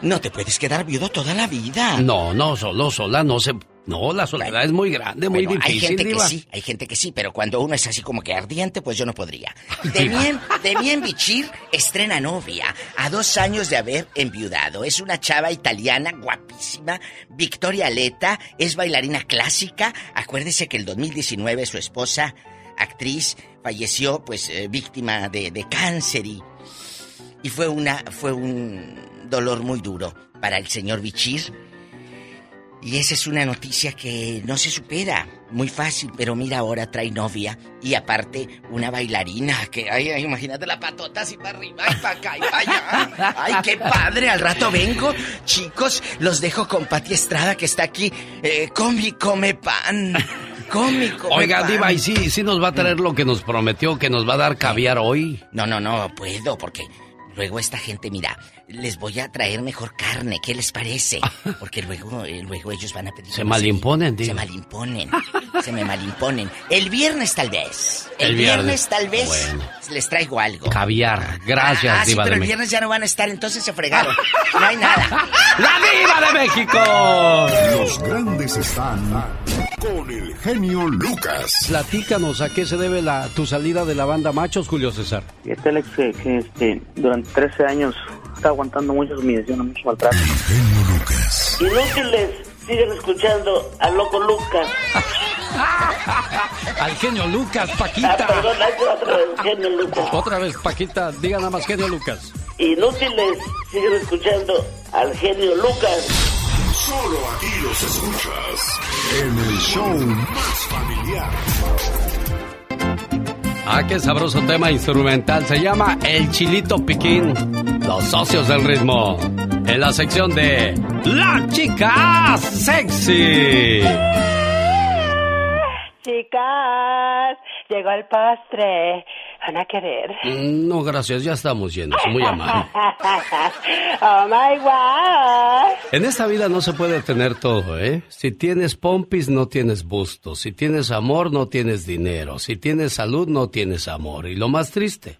No te puedes quedar viudo toda la vida. No, no, solo, sola, no se no, la soledad es muy grande, muy difícil. Hay gente que sí, hay gente que sí, pero cuando uno es así como que ardiente, pues yo no podría. Demien, Demien Bichir estrena novia a dos años de haber enviudado. Es una chava italiana guapísima. Victoria Leta es bailarina clásica. Acuérdese que el 2019 su esposa, actriz, falleció pues eh, víctima de, de cáncer y, y fue una fue un dolor muy duro para el señor Bichir y esa es una noticia que no se supera. Muy fácil, pero mira, ahora trae novia y aparte una bailarina que, ay, imagínate la patota así para arriba y para acá y para allá. Ay, qué padre, al rato vengo. Chicos, los dejo con Pati Estrada que está aquí. Eh, come, come pan. Come, come Oiga, Diva, ¿y sí, sí nos va a traer lo que nos prometió, que nos va a dar caviar hoy? No, no, no, puedo, porque luego esta gente, mira, les voy a traer mejor carne, ¿qué les parece? Porque luego, eh, luego ellos van a pedir... Se malimponen, Se malimponen, se me malimponen. El viernes tal vez, el, viernes, tal vez les traigo algo. Caviar, gracias, ah, sí, pero el viernes ya no van a estar, entonces se fregaron. No hay nada. ¡La Diva de México! Los grandes están con el genio Lucas. Platícanos, ¿a qué se debe la, tu salida de la banda Machos, Julio César? Este Alex, que, este, durante 13 años está aguantando muchas humillaciones, mucho maltrato. genio Lucas. Inútiles, siguen escuchando al loco Lucas. al genio Lucas, Paquita. Ah, perdón, otra vez, genio Lucas. Otra vez, Paquita, diga nada más genio Lucas. Inútiles, siguen escuchando al genio Lucas. Solo aquí los escuchas en el show más familiar. Ah, qué sabroso tema instrumental. Se llama El Chilito Piquín. Los socios del ritmo. En la sección de La Chica Sexy. Chicas, llegó el postre. ¿Van a querer? Mm, no, gracias, ya estamos llenos. Muy amable. oh my God. En esta vida no se puede tener todo, ¿eh? Si tienes pompis, no tienes busto. Si tienes amor, no tienes dinero. Si tienes salud, no tienes amor. Y lo más triste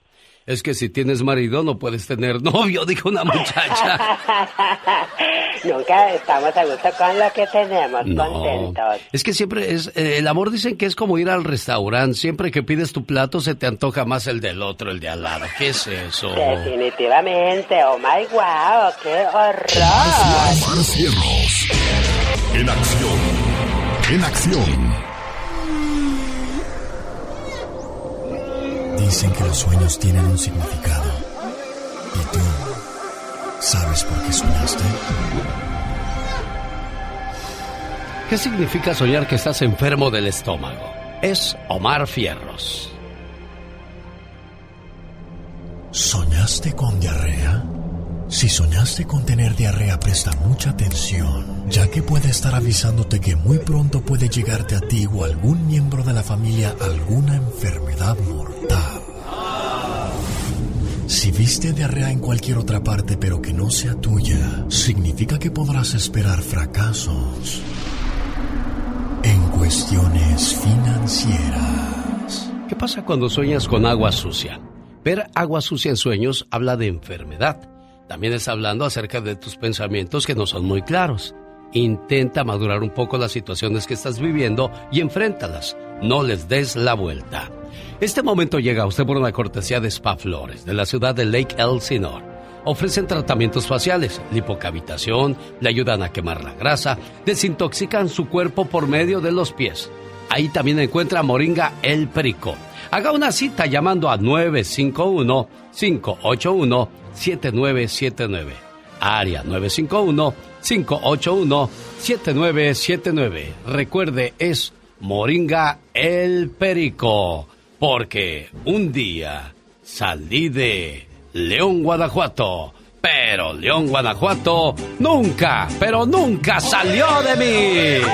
es que si tienes marido no puedes tener novio, dijo una muchacha. Nunca estamos a gusto con lo que tenemos, contentos. Es que siempre es, eh, el amor dicen que es como ir al restaurante, siempre que pides tu plato se te antoja más el del otro, el de al lado. ¿Qué es eso? Definitivamente, oh my wow, qué horror. En acción, en acción. Dicen que los sueños tienen un significado. ¿Y tú sabes por qué soñaste? ¿Qué significa soñar que estás enfermo del estómago? Es Omar Fierros. ¿Soñaste con diarrea? Si soñaste con tener diarrea, presta mucha atención, ya que puede estar avisándote que muy pronto puede llegarte a ti o a algún miembro de la familia alguna enfermedad mortal. Si viste diarrea en cualquier otra parte pero que no sea tuya, significa que podrás esperar fracasos en cuestiones financieras. ¿Qué pasa cuando sueñas con agua sucia? Ver agua sucia en sueños habla de enfermedad también está hablando acerca de tus pensamientos que no son muy claros. Intenta madurar un poco las situaciones que estás viviendo y enfréntalas. No les des la vuelta. Este momento llega a usted por una cortesía de Spa Flores, de la ciudad de Lake Elsinore. Ofrecen tratamientos faciales, lipocavitación, le ayudan a quemar la grasa, desintoxican su cuerpo por medio de los pies. Ahí también encuentra Moringa El Perico. Haga una cita llamando a 951 581 7979. Área 951-581-7979. Recuerde, es Moringa el Perico. Porque un día salí de León, Guanajuato. Pero León, Guanajuato nunca, pero nunca salió de mí.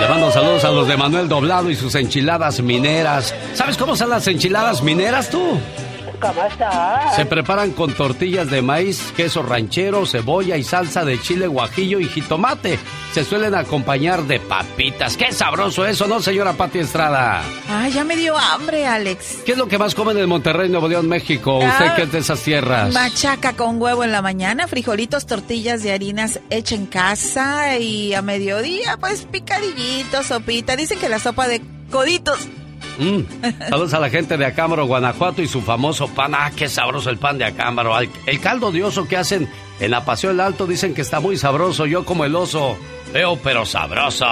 Le mando saludos a los de Manuel Doblado y sus enchiladas mineras. ¿Sabes cómo son las enchiladas mineras tú? Se preparan con tortillas de maíz, queso ranchero, cebolla y salsa de chile guajillo y jitomate. Se suelen acompañar de papitas. ¡Qué sabroso eso, no, señora Pati Estrada! Ay, ya me dio hambre, Alex. ¿Qué es lo que más comen en Monterrey, Nuevo León, México? Usted que es de esas tierras. Machaca con huevo en la mañana, frijolitos, tortillas de harinas hecha en casa y a mediodía, pues picadillitos, sopita. Dicen que la sopa de coditos Mm. Saludos a la gente de Acámbaro, Guanajuato y su famoso pan. Ah, qué sabroso el pan de Acámbaro. El caldo de oso que hacen en la Paseo del Alto dicen que está muy sabroso. Yo como el oso, feo pero sabroso.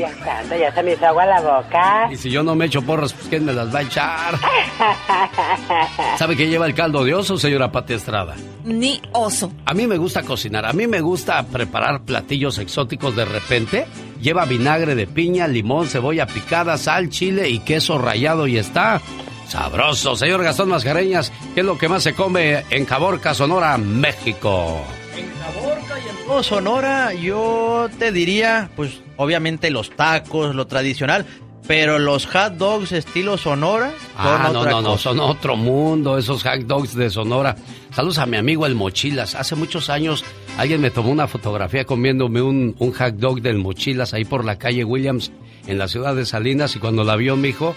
Dios santo, ya se me hizo agua la boca. Y si yo no me echo porras, pues ¿quién me las va a echar? ¿Sabe qué lleva el caldo de oso, señora Pati Estrada? Ni oso. A mí me gusta cocinar, a mí me gusta preparar platillos exóticos de repente. Lleva vinagre de piña, limón, cebolla picada, sal, chile y queso rallado y está sabroso. Señor Gastón Mascareñas, ¿qué es lo que más se come en Caborca, Sonora, México? En Caborca y en todo Sonora, yo te diría, pues obviamente los tacos, lo tradicional, pero los hot dogs estilo Sonora ah, no, no, no, son otro mundo esos hot dogs de Sonora. Saludos a mi amigo el Mochilas. Hace muchos años alguien me tomó una fotografía comiéndome un, un hot dog del Mochilas ahí por la calle Williams en la ciudad de Salinas y cuando la vio mi hijo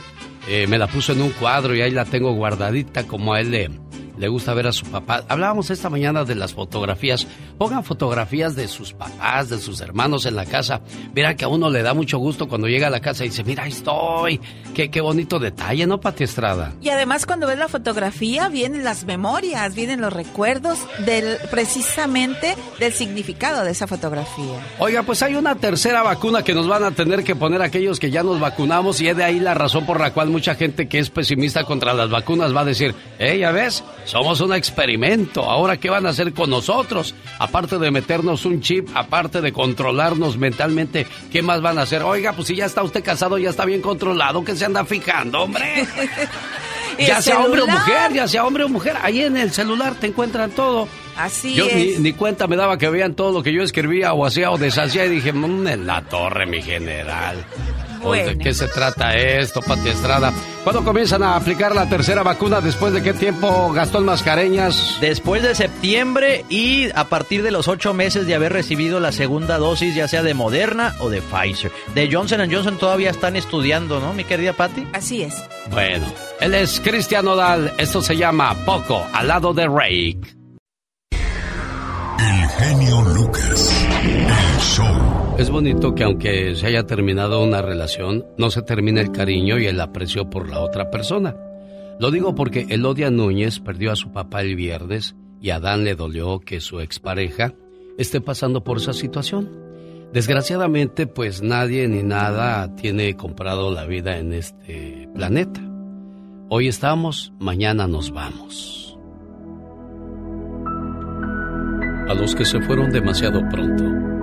eh, me la puso en un cuadro y ahí la tengo guardadita como a él le, le gusta ver a su papá. Hablábamos esta mañana de las fotografías. Pongan fotografías de sus papás, de sus hermanos en la casa. Mira que a uno le da mucho gusto cuando llega a la casa y dice, mira, ahí estoy. Qué, qué bonito detalle, ¿no, Pati Estrada? Y además cuando ves la fotografía vienen las memorias, vienen los recuerdos del precisamente del significado de esa fotografía. Oiga, pues hay una tercera vacuna que nos van a tener que poner aquellos que ya nos vacunamos y es de ahí la razón por la cual mucha gente que es pesimista contra las vacunas va a decir, eh, ya ves, Somos un experimento. Ahora, ¿qué van a hacer con nosotros? Aparte de meternos un chip, aparte de controlarnos mentalmente, ¿qué más van a hacer? Oiga, pues si ya está usted casado, ya está bien controlado, ¿qué se anda fijando, hombre? ya sea hombre o mujer, ya sea hombre o mujer, ahí en el celular te encuentran todo. Así yo es. Ni, ni, cuenta me daba que veían todo lo que yo escribía o hacía o deshacía y dije, mmm, en la torre, mi general. Bueno. ¿De qué se trata esto, Pati Estrada? ¿Cuándo comienzan a aplicar la tercera vacuna? ¿Después de qué tiempo, Gastón Mascareñas? Después de septiembre y a partir de los ocho meses de haber recibido la segunda dosis, ya sea de Moderna o de Pfizer. De Johnson Johnson todavía están estudiando, ¿no, mi querida Patti? Así es. Bueno, él es Cristian Nodal. Esto se llama Poco, al lado de Rake. El genio Lucas. Es bonito que aunque se haya terminado una relación, no se termine el cariño y el aprecio por la otra persona. Lo digo porque Elodia Núñez perdió a su papá el viernes y a Adán le dolió que su expareja esté pasando por esa situación. Desgraciadamente, pues nadie ni nada tiene comprado la vida en este planeta. Hoy estamos, mañana nos vamos. A los que se fueron demasiado pronto.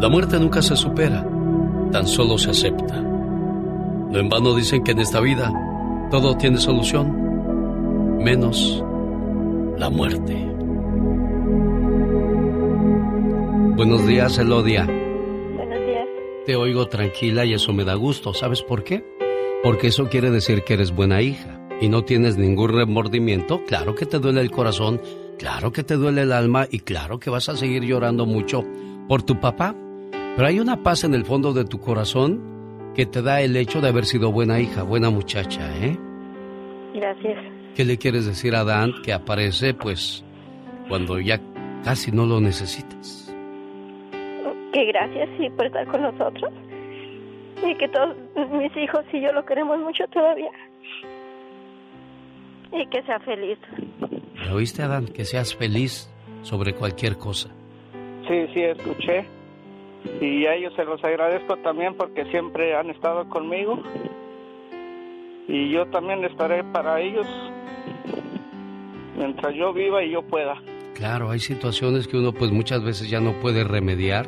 La muerte nunca se supera, tan solo se acepta. No en vano dicen que en esta vida todo tiene solución, menos la muerte. Buenos días, Elodia. Buenos días. Te oigo tranquila y eso me da gusto. ¿Sabes por qué? Porque eso quiere decir que eres buena hija y no tienes ningún remordimiento. Claro que te duele el corazón Claro que te duele el alma y claro que vas a seguir llorando mucho por tu papá, pero hay una paz en el fondo de tu corazón que te da el hecho de haber sido buena hija, buena muchacha, ¿eh? Gracias. ¿Qué le quieres decir a Dan que aparece pues cuando ya casi no lo necesitas? Que gracias sí por estar con nosotros y que todos mis hijos y yo lo queremos mucho todavía y que sea feliz. ¿Me oíste, Adán? Que seas feliz sobre cualquier cosa. Sí, sí, escuché. Y a ellos se los agradezco también porque siempre han estado conmigo. Y yo también estaré para ellos mientras yo viva y yo pueda. Claro, hay situaciones que uno pues muchas veces ya no puede remediar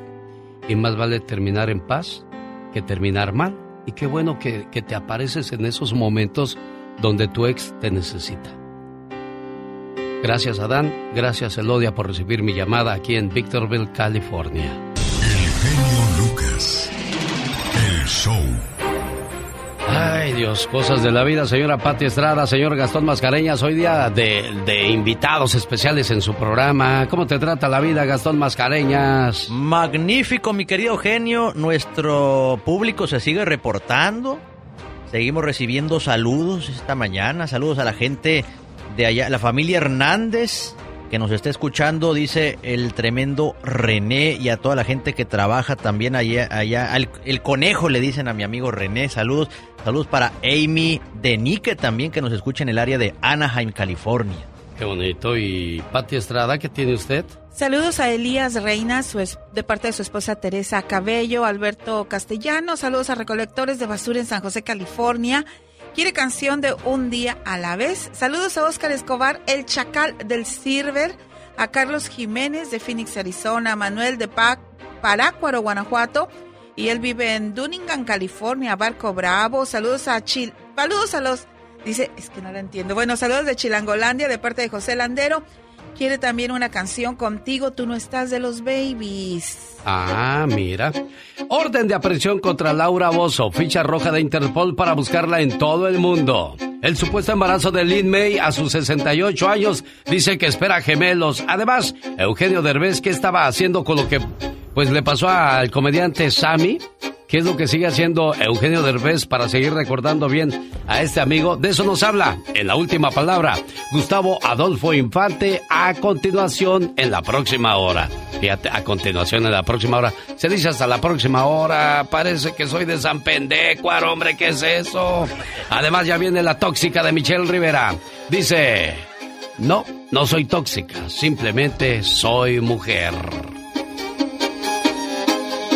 y más vale terminar en paz que terminar mal. Y qué bueno que, que te apareces en esos momentos donde tu ex te necesita. Gracias Adán, gracias Elodia por recibir mi llamada aquí en Victorville, California. Genio Lucas, el show. Ay Dios, cosas de la vida, señora Pati Estrada, señor Gastón Mascareñas, hoy día de, de, invitados especiales en su programa. ¿Cómo te trata la vida, Gastón Mascareñas? Magnífico, mi querido genio. Nuestro público se sigue reportando. Seguimos recibiendo saludos esta mañana, saludos a la gente de allá, la familia Hernández que nos está escuchando, dice el tremendo René y a toda la gente que trabaja también allá, allá el conejo le dicen a mi amigo René, saludos, saludos para Amy Denique también que nos escucha en el área de Anaheim, California. Qué bonito. ¿Y Pati Estrada, qué tiene usted? Saludos a Elías Reina, su de parte de su esposa Teresa Cabello, Alberto Castellano. Saludos a recolectores de basura en San José, California. Quiere canción de Un día a la vez. Saludos a Óscar Escobar, el chacal del Silver. A Carlos Jiménez de Phoenix, Arizona. Manuel de Parácuaro, Guanajuato. Y él vive en Dunningham, California. Barco Bravo. Saludos a Chil. Saludos a los Dice, es que no lo entiendo. Bueno, saludos de Chilangolandia de parte de José Landero. Quiere también una canción contigo, tú no estás de los babies. Ah, mira. Orden de aprehensión contra Laura Bozo, ficha roja de Interpol para buscarla en todo el mundo. El supuesto embarazo de Lynn May a sus 68 años dice que espera gemelos. Además, Eugenio Derbez, ¿qué estaba haciendo con lo que pues le pasó al comediante Sammy? ¿Qué es lo que sigue haciendo Eugenio Derbez para seguir recordando bien a este amigo. De eso nos habla en la última palabra Gustavo Adolfo Infante a continuación en la próxima hora. Fíjate, a continuación en la próxima hora. Se dice hasta la próxima hora. Parece que soy de San Pendecuar, hombre, ¿qué es eso? Además ya viene la tóxica de Michelle Rivera. Dice, no, no soy tóxica, simplemente soy mujer.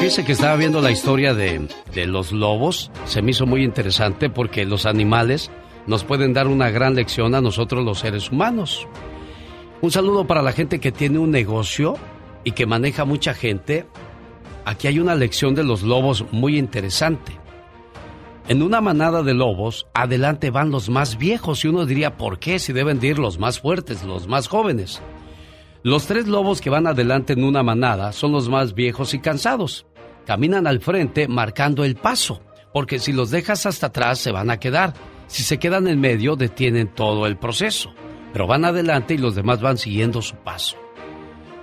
Fíjese que estaba viendo la historia de, de, los lobos. Se me hizo muy interesante porque los animales nos pueden dar una gran lección a nosotros los seres humanos. Un saludo para la gente que tiene un negocio y que maneja mucha gente. Aquí hay una lección de los lobos muy interesante. En una manada de lobos, adelante van los más viejos y uno diría, ¿por qué si deben de ir los más fuertes, los más jóvenes? Los tres lobos que van adelante en una manada son los más viejos y cansados caminan al frente marcando el paso, porque si los dejas hasta atrás se van a quedar. Si se quedan en medio detienen todo el proceso, pero van adelante y los demás van siguiendo su paso.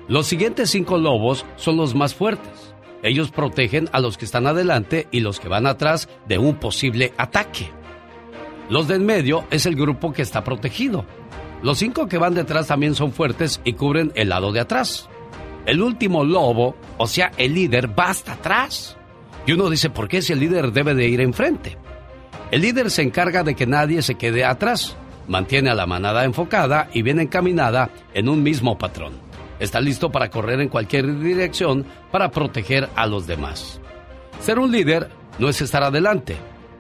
Los siguientes cinco lobos son los más fuertes. Ellos protegen a los que están adelante y los que van atrás de un posible ataque. Los de en medio es el grupo que está protegido. Los cinco que van detrás también son fuertes y cubren el lado de atrás el último lobo, o sea, el líder, va hasta atrás. Y uno dice, ¿por qué si el líder debe de ir enfrente? El líder se encarga de que nadie se quede atrás, mantiene a la manada enfocada y bien encaminada en un mismo patrón. Está listo para correr en cualquier dirección para proteger a los demás. Ser un líder no es estar adelante,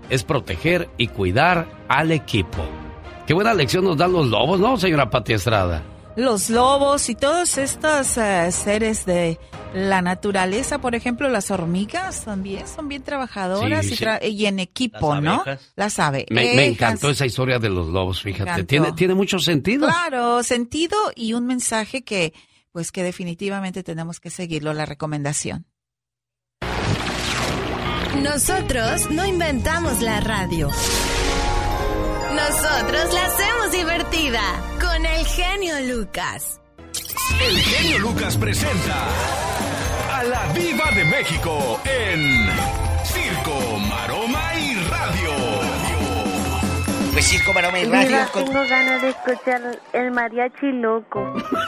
es proteger y cuidar al equipo. Qué buena lección nos dan los lobos, ¿no, señora Pati Estrada? Los lobos y todos estos eh, seres de la naturaleza, por ejemplo, las hormigas también son bien trabajadoras Y, en equipo, ¿no? Las aves. Me, me, encantó esa historia de los lobos, fíjate. Tiene, tiene mucho sentido. Claro, sentido y un mensaje que, pues que definitivamente tenemos que seguirlo, la recomendación. Nosotros no inventamos la radio. Nosotros la hacemos divertida con el genio Lucas. El genio Lucas presenta a la Viva de México en Pues Circo, Maroma y Radio. tengo ganas de escuchar el mariachi loco.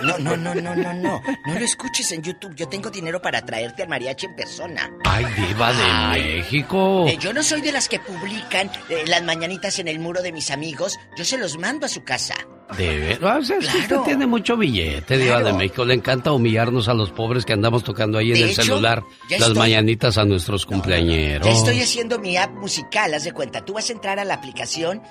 No, no, no, no, no, no. No lo escuches en YouTube. Yo tengo dinero para traerte al mariachi en persona. Ay, diva de México. Eh, yo no soy de las que publican eh, las mañanitas en el muro de mis amigos. Yo se los mando a su casa. De verdad, o sea, usted tiene mucho billete, Diva de México. Le encanta humillarnos a los pobres que andamos tocando ahí en el celular las mañanitas a nuestros cumpleañeros. Ya estoy haciendo mi app musical, haz de cuenta. Tú vas a entrar a la aplicación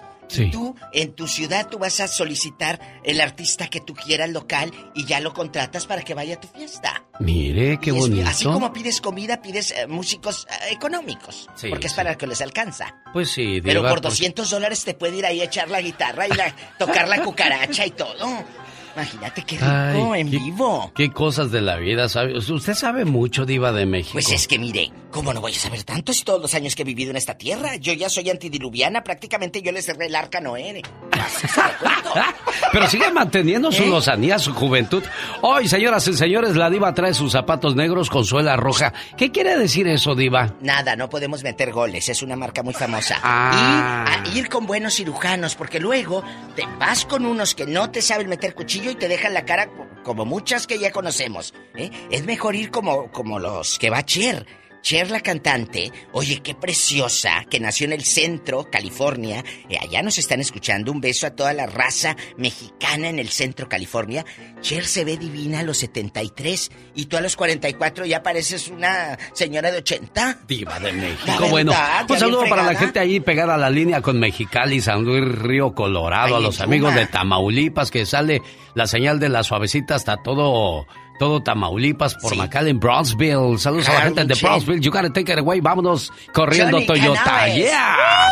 Tú, en tu ciudad, tú vas a solicitar el artista que tú quieras local y ya lo contratas para que vaya a tu fiesta. Mire, qué bonito. así como pides comida, pides eh, músicos eh, económicos. porque es para que les alcanza. Pues sí, Pero por 200 dólares te puede ir ahí a echar la guitarra y tocar la cucaracha y todo. Imagínate qué rico en vivo. Qué cosas de la vida sabe. Usted sabe mucho, Diva de México. Pues es que mire, ¿cómo no voy a saber tanto si todos los años que he vivido en esta tierra? Yo ya soy antidiluviana, prácticamente yo le cerré el arca Noé. Pero sigue manteniendo su ¿Eh? lozanía, su juventud. Hoy, señoras y señores, la Diva trae sus zapatos negros con suela roja. ¿Qué quiere decir eso, Diva? Nada, no podemos meter goles. Es una marca muy famosa. Ah. Y a ir con buenos cirujanos, porque luego te vas con unos que no te saben meter cuchillo y te dejan la cara como muchas que ya conocemos. ¿eh? Es mejor ir como, como los que va Cher Cher, la cantante, oye, qué preciosa, que nació en el centro, California. Eh, allá nos están escuchando. Un beso a toda la raza mexicana en el centro, California. Cher se ve divina a los 73 y tú a los 44 ya pareces una señora de 80. Diva de México. bueno, un saludo para la gente ahí pegada a la línea con Mexicali, San Luis Río Colorado, a los amigos de Tamaulipas, que sale la señal de la suavecita hasta todo todo Tamaulipas por McAllen, Brownsville. Saludos a la gente de Brownsville. You gotta take it away. Vámonos corriendo Toyota. Yeah.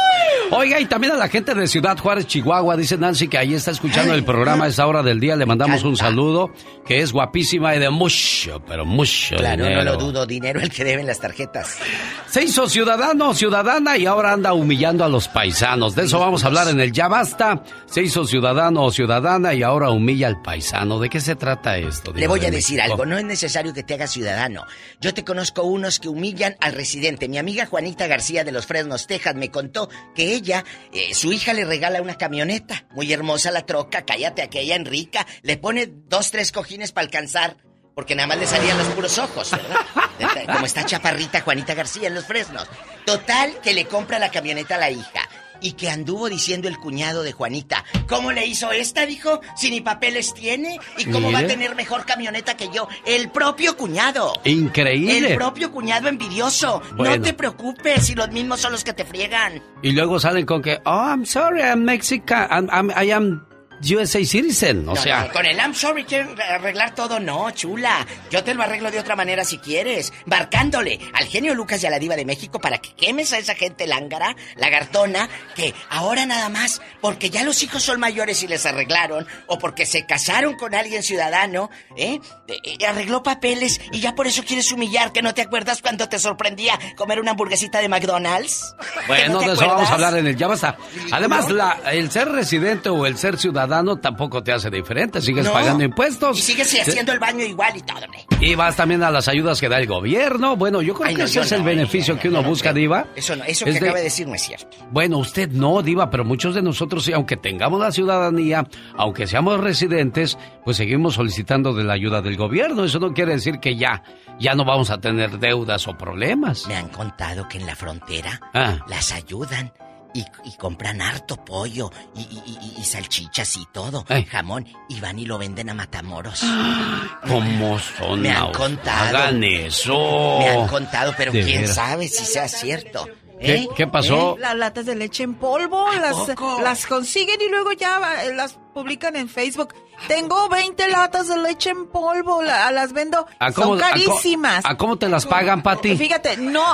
Oiga, y también a la gente de Ciudad Juárez, Chihuahua. Dice Nancy que ahí está escuchando el programa a esa hora del día. Le mandamos un saludo, que es guapísima y de mucho, pero mucho claro, no lo dudo. Dinero el que deben las tarjetas. Se hizo ciudadano, ciudadana y ahora anda humillando a los paisanos. De eso vamos a hablar en el Ya Basta. Se hizo ciudadano o ciudadana y ahora humilla al paisano. ¿De qué se trata esto? Le voy a decir algo, no es necesario que te hagas ciudadano. Yo te conozco unos que humillan al residente. Mi amiga Juanita García de los Fresnos, Texas, me contó que ella, eh, su hija le regala una camioneta, muy hermosa la troca, cállate aquella en rica, le pone dos, tres cojines para alcanzar, porque nada más le salían los puros ojos, ¿verdad? Como está chaparrita Juanita García en los fresnos. Total, que le compra la camioneta a la hija y que anduvo diciendo el cuñado de Juanita, ¿cómo le hizo esta, dijo? Si ni papeles tiene, ¿y cómo va a tener mejor camioneta que yo? El propio cuñado. Increíble. El propio cuñado envidioso. No te preocupes si los mismos son los que te friegan. Y luego salen con que, oh, I'm sorry, I'm Mexican, I'm, I am USA Citizen, o sea... con el I'm sorry arreglar todo, no, chula. Yo te lo arreglo de otra manera si quieres. Marcándole al genio Lucas y a la diva de México para que quemes a esa gente lángara, lagartona, que ahora nada más, porque ya los hijos son mayores y les arreglaron, o porque se casaron con alguien ciudadano, ¿eh? eh arregló papeles y ya por eso quieres humillar, que no te acuerdas cuando te sorprendía comer una hamburguesita de McDonald's. Bueno, de eso vamos a hablar en el... Ya basta. Además, la, el ser residente o el ser ciudadano tampoco te hace diferente. Sigues pagando impuestos. Y sigues haciendo el baño igual y todo, Y vas también a las ayudas que da el gobierno. Bueno, yo creo que ese es el beneficio que uno busca, Diva. Eso no, eso que acaba de decir no es cierto. Bueno, usted no, Diva, pero muchos de nosotros, aunque tengamos la ciudadanía, aunque seamos residentes, pues seguimos solicitando de la ayuda del gobierno. Eso no quiere decir que ya, ya no vamos a tener deudas o problemas. Me han contado que en la frontera ah. las ayudan y, compran harto pollo y, salchichas y todo, jamón, y van y lo venden a Matamoros. ¿Cómo son? Me han contado. Hagan eso. Me han contado, pero quién sabe si sea cierto. ¿Qué, ¿Eh? pasó? Las latas de leche en polvo, las, las consiguen y luego ya las publican en Facebook. Tengo 20 latas de leche en polvo, las vendo. Son carísimas. ¿A, cómo te las pagan, Pati? Fíjate, no.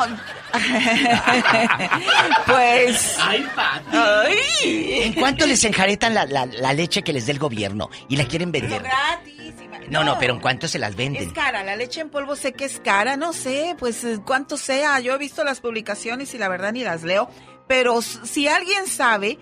pues. Ay, Pati. ¿En cuánto les enjaretan la, la, leche que les dé el gobierno y la quieren vender? Gratis. No, no, pero ¿en cuánto se las venden? Es cara, la leche en polvo sé que es cara, no sé, pues eh, cuánto sea. Yo he visto las publicaciones y la verdad ni las leo. Pero si alguien sabe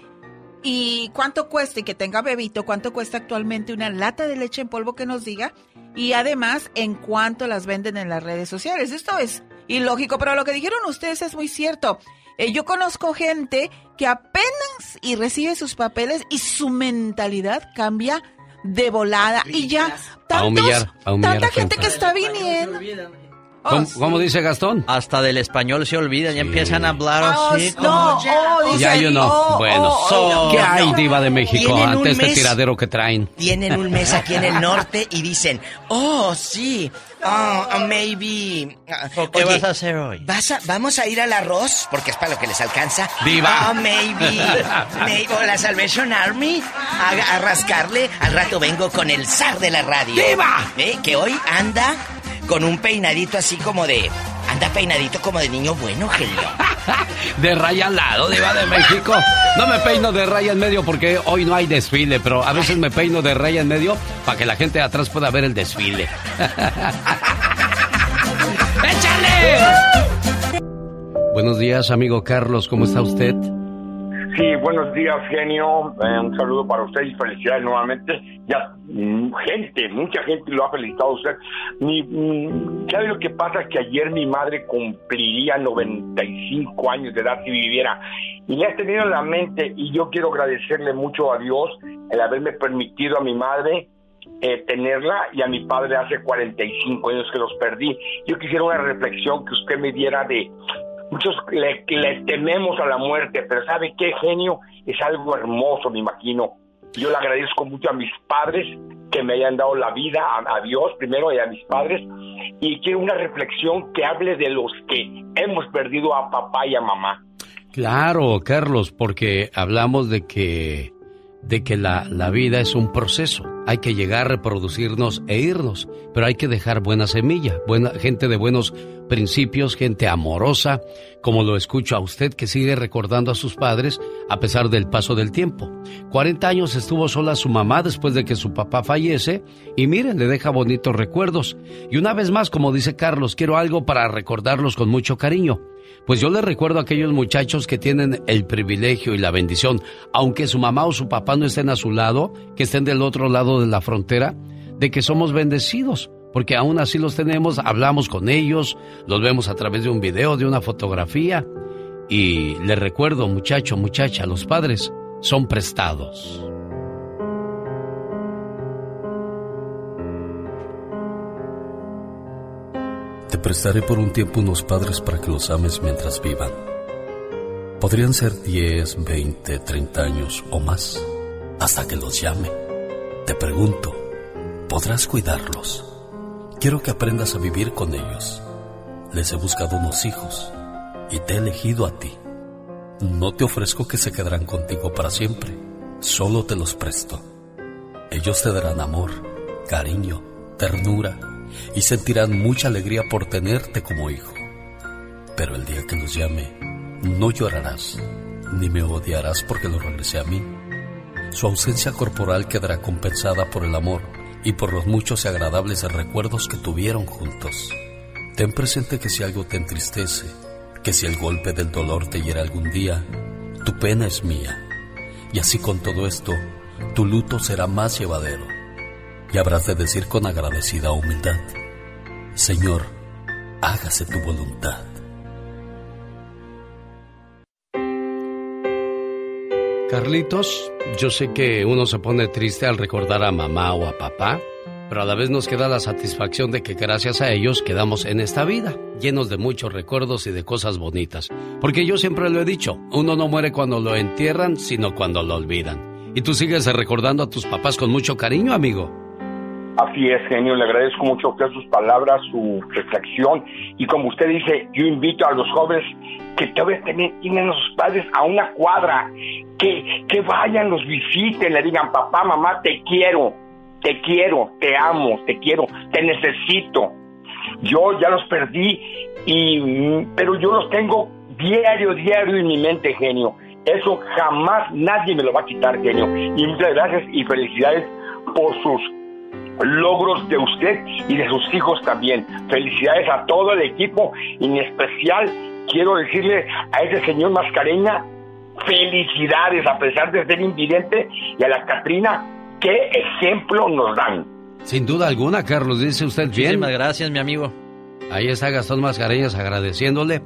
y cuánto cuesta y que tenga bebito, cuánto cuesta actualmente una lata de leche en polvo que nos diga. Y además, en cuánto las venden en las redes sociales. Esto es ilógico, pero lo que dijeron ustedes es muy cierto. Eh, yo conozco gente que apenas y recibe sus papeles y su mentalidad cambia de volada y ya tantos, tanta gente que está viniendo. ¿Cómo, dice Gastón? Hasta del español se olvidan, ya empiezan a hablar oh, así. No, oh, ya yo no. Oh, bueno, ¿qué hay, Diva de México, ante este tiradero que traen? Tienen un mes aquí en el norte y dicen, oh, sí, oh, maybe. ¿Qué vas a hacer hoy? ¿vas a, ¿Vamos a ir al arroz? Porque es para lo que les alcanza. ¡Diva! Oh, maybe. maybe. O la Salvation Army. A, rascarle. Al rato vengo con el zar de la radio. ¡Diva! ¿Eh? Que hoy anda con un peinadito así como de. Anda peinadito como de niño bueno, genio. de raya al lado, Diva de México. No me peino de raya en medio porque hoy no hay desfile, pero a veces me peino de raya en medio para que la gente de atrás pueda ver el desfile. ¡Échale! Buenos días, amigo Carlos, ¿cómo está usted? Sí, buenos días, genio. Eh, un saludo para usted y felicidades nuevamente. Ya, gente, mucha gente lo ha felicitado a usted. Mi, mm, ¿Sabe lo que pasa? Que ayer mi madre cumpliría 95 años de edad si viviera. Y le ha tenido en la mente, y yo quiero agradecerle mucho a Dios el haberme permitido a mi madre eh, tenerla y a mi padre hace 45 años que los perdí. Yo quisiera una reflexión que usted me diera de Muchos le, tememos a la muerte, pero ¿sabe qué genio? Es algo hermoso, me imagino. Yo le agradezco mucho a mis padres que me hayan dado la vida, a, Dios primero y a mis padres. Y quiero una reflexión que hable de los que hemos perdido a papá y a mamá. Claro, Carlos, porque hablamos de que de que la, la, vida es un proceso. Hay que llegar reproducirnos e irnos, pero hay que dejar buena semilla, buena, gente de buenos principios, gente amorosa, como lo escucho a usted que sigue recordando a sus padres a pesar del paso del tiempo. 40 años estuvo sola su mamá después de que su papá fallece y miren, le deja bonitos recuerdos. Y una vez más, como dice Carlos, quiero algo para recordarlos con mucho cariño. Pues yo les recuerdo a aquellos muchachos que tienen el privilegio y la bendición, aunque su mamá o su papá no estén a su lado, que estén del otro lado de la frontera, de que somos bendecidos, porque aún así los tenemos, hablamos con ellos, los vemos a través de un video, de una fotografía. Y le recuerdo, muchacho, muchacha, los padres son prestados. Te prestaré por un tiempo unos padres para que los ames mientras vivan. Podrían ser 10, 20, 30 años o más, hasta que los llame. Te pregunto, ¿podrás cuidarlos? Quiero que aprendas a vivir con ellos. Les he buscado unos hijos y te he elegido a ti. No te ofrezco que se quedarán contigo para siempre, solo te los presto. Ellos te darán amor, cariño, ternura y sentirán mucha alegría por tenerte como hijo. Pero el día que los llame, no llorarás, ni me odiarás porque lo regresé a mí. Su ausencia corporal quedará compensada por el amor y por los muchos y agradables recuerdos que tuvieron juntos. Ten presente que si algo te entristece, que si el golpe del dolor te hiera algún día, tu pena es mía. Y así con todo esto, tu luto será más llevadero. Y habrás de decir con agradecida humildad, Señor, hágase tu voluntad. Carlitos, yo sé que uno se pone triste al recordar a mamá o a papá, pero a la vez nos queda la satisfacción de que gracias a ellos quedamos en esta vida, llenos de muchos recuerdos y de cosas bonitas. Porque yo siempre lo he dicho, uno no muere cuando lo entierran, sino cuando lo olvidan. Y tú sigues recordando a tus papás con mucho cariño, amigo. Así es, genio, le agradezco mucho usted sus palabras, su reflexión. Y como usted dice, yo invito a los jóvenes que todavía tienen a sus padres a una cuadra, que, que vayan, los visiten, le digan, papá, mamá, te quiero, te quiero, te amo, te quiero, te necesito. Yo ya los perdí, y, pero yo los tengo diario, diario en mi mente, genio. Eso jamás nadie me lo va a quitar, genio. Y muchas gracias y felicidades por sus logros de usted y de sus hijos también. Felicidades a todo el equipo, en especial quiero decirle a ese señor Mascareña, felicidades a pesar de ser invidente y a la Catrina, qué ejemplo nos dan. Sin duda alguna, Carlos, dice usted bien. Muchísimas gracias, mi amigo. Ahí está Gastón Mascareñas agradeciéndole.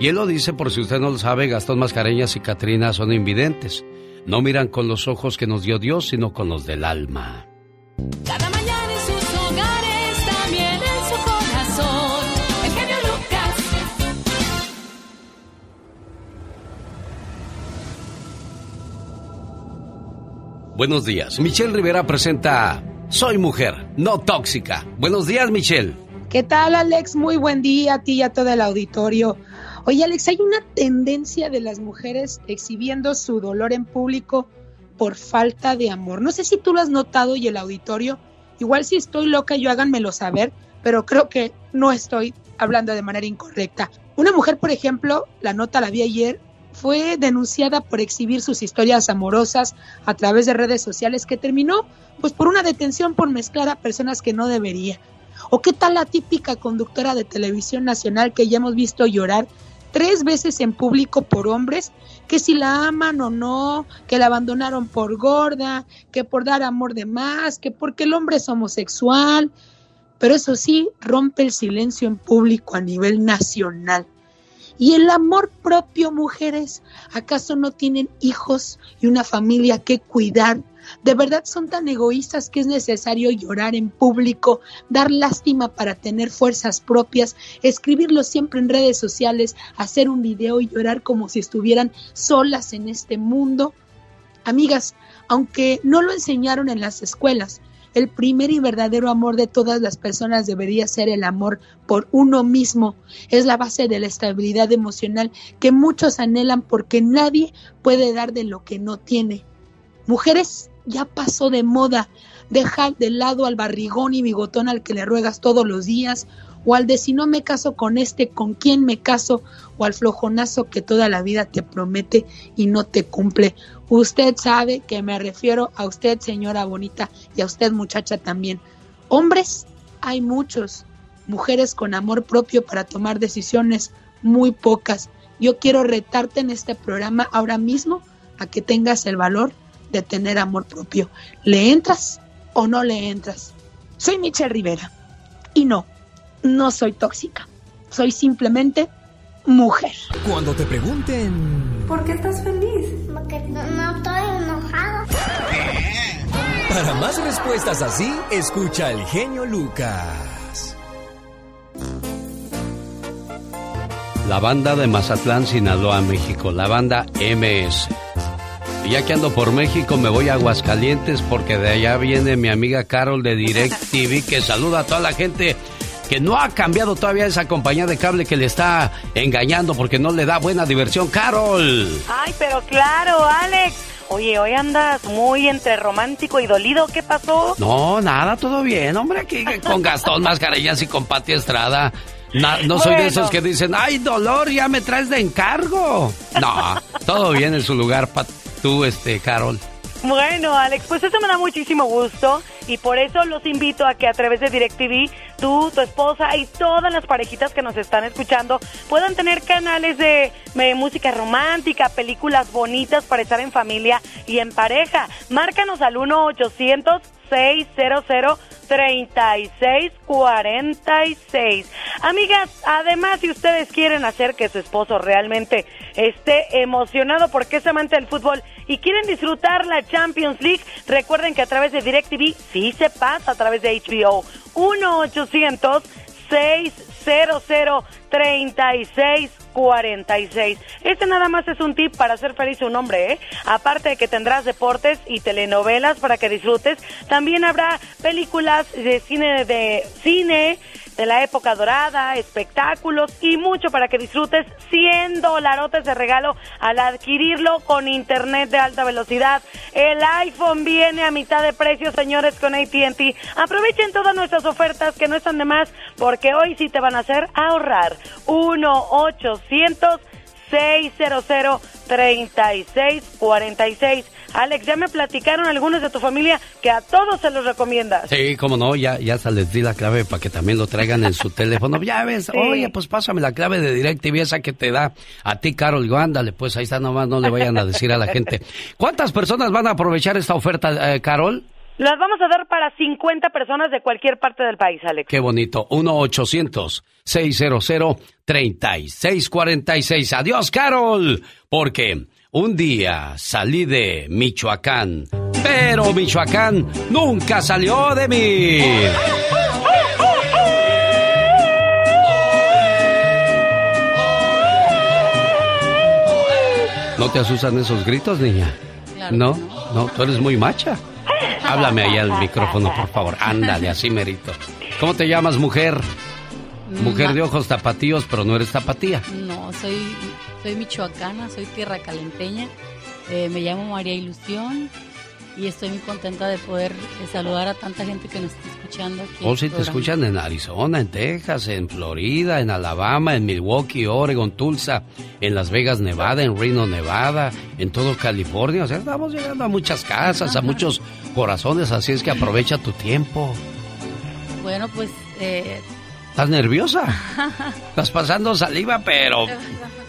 Y él lo dice por si usted no lo sabe, Gastón Mascareñas y Catrina son invidentes. No miran con los ojos que nos dio Dios, sino con los del alma. Buenos días. Michelle Rivera presenta Soy mujer, no tóxica. Buenos días, Michelle. ¿Qué tal, Alex? Muy buen día a ti y a todo el auditorio. Oye, Alex, hay una tendencia de las mujeres exhibiendo su dolor en público por falta de amor. No sé si tú lo has notado y el auditorio, igual si estoy loca, yo háganmelo saber, pero creo que no estoy hablando de manera incorrecta. Una mujer, por ejemplo, la nota la vi ayer, fue denunciada por exhibir sus historias amorosas a través de redes sociales que terminó pues por una detención por mezclar a personas que no debería. ¿O qué tal la típica conductora de televisión nacional que ya hemos visto llorar tres veces en público por hombres que si la aman o no, que la abandonaron por gorda, que por dar amor de más, que porque el hombre es homosexual, pero eso sí, rompe el silencio en público a nivel nacional. Y el amor propio, mujeres, ¿acaso no tienen hijos y una familia que cuidar? ¿De verdad son tan egoístas que es necesario llorar en público, dar lástima para tener fuerzas propias, escribirlo siempre en redes sociales, hacer un video y llorar como si estuvieran solas en este mundo? Amigas, aunque no lo enseñaron en las escuelas, el primer y verdadero amor de todas las personas debería ser el amor por uno mismo. Es la base de la estabilidad emocional que muchos anhelan porque nadie puede dar de lo que no tiene. Mujeres, ya pasó de moda dejar de lado al barrigón y bigotón al que le ruegas todos los días, o al de si no me caso con este, con quién me caso, o al flojonazo que toda la vida te promete y no te cumple. Usted sabe que me refiero a usted, señora bonita, y a usted, muchacha, también. Hombres, hay muchos. Mujeres con amor propio para tomar decisiones, muy pocas. Yo quiero retarte en este programa ahora mismo a que tengas el valor de tener amor propio. ¿Le entras o no le entras? Soy Michelle Rivera y no, no soy tóxica. Soy simplemente mujer. Cuando te pregunten... ¿Por qué estás feliz? Porque no, no estoy enojado. Para más respuestas así, escucha al genio Lucas. La banda de Mazatlán, Sinaloa, México, la banda MS. Y ya que ando por México, me voy a Aguascalientes porque de allá viene mi amiga Carol de Direct TV que saluda a toda la gente que no ha cambiado todavía esa compañía de cable que le está engañando porque no le da buena diversión. Carol. Ay, pero claro, Alex. Oye, hoy andas muy entre romántico y dolido. ¿Qué pasó? No, nada, todo bien, hombre. Aquí con Gastón Mascareñas y con Pati Estrada. no soy de esos que dicen, ay, dolor, ya me traes de encargo. No, todo bien en su lugar, Pat, tú, este, Carol. Bueno, Alex, pues eso me da muchísimo gusto y por eso los invito a que a través de DirecTV tú, tu esposa y todas las parejitas que nos están escuchando puedan tener canales de, música romántica, películas bonitas para estar en familia y en pareja. Márcanos al 1 800 600 3646. Amigas, además, si ustedes quieren hacer que su esposo realmente esté emocionado porque es amante del fútbol y quieren disfrutar la Champions League, recuerden que a través de DirecTV sí se pasa a través de HBO. 1 800 600 3646. Este nada más es un tip para hacer feliz a un hombre, ¿eh? Aparte de que tendrás deportes y telenovelas para que disfrutes, también habrá películas de cine de cine de la época dorada, espectáculos y mucho para que disfrutes 100 dolarotes de regalo al adquirirlo con internet de alta velocidad. El iPhone viene a mitad de precio, señores, con AT&T. Aprovechen todas nuestras ofertas que no están de más porque hoy sí te van a hacer ahorrar. 1 800 600 3646 Alex, ya me platicaron algunos de tu familia que a todos se los recomiendas. Sí, cómo no, ya, ya hasta les di la clave para que también lo traigan en su teléfono. Ya ves, oye, pues pásame la clave de DirecTV esa que te da a ti, Carol. Digo, ándale, pues ahí está nomás, no le vayan a decir a la gente. ¿Cuántas personas van a aprovechar esta oferta, eh, Carol? Las vamos a dar para 50 personas de cualquier parte del país, Alex. Qué bonito. 1-800-600-3646. Adiós, Carol. Porque un día salí de Michoacán, pero Michoacán nunca salió de mí. ¿No te asustan esos gritos, niña? no, no, tú eres muy macha. Háblame ahí al micrófono, por favor. Ándale, así merito. ¿Cómo te llamas, mujer? Mujer de ojos tapatíos, pero no eres tapatía. No, soy soy michoacana, soy tierra calenteña. Eh, me llamo María Ilusión y estoy muy contenta de poder eh, saludar a tanta gente que nos está escuchando aquí. O oh, si te escuchan en Arizona, en Texas, en Florida, en Alabama, en Milwaukee, Oregon, Tulsa, en Las Vegas, Nevada, en Reno, Nevada, en todo California. O sea, estamos llegando a muchas casas, a muchos corazones, así es que aprovecha tu tiempo. Bueno, pues eh, ¿Estás nerviosa? Estás pasando saliva, pero,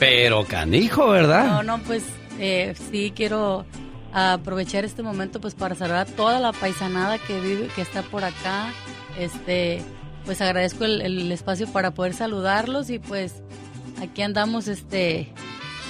pero canijo, ¿verdad? No, no, pues eh, sí quiero aprovechar este momento pues para saludar a toda la paisanada que vive, que está por acá. Este, pues agradezco el, espacio para poder saludarlos y pues aquí andamos, este,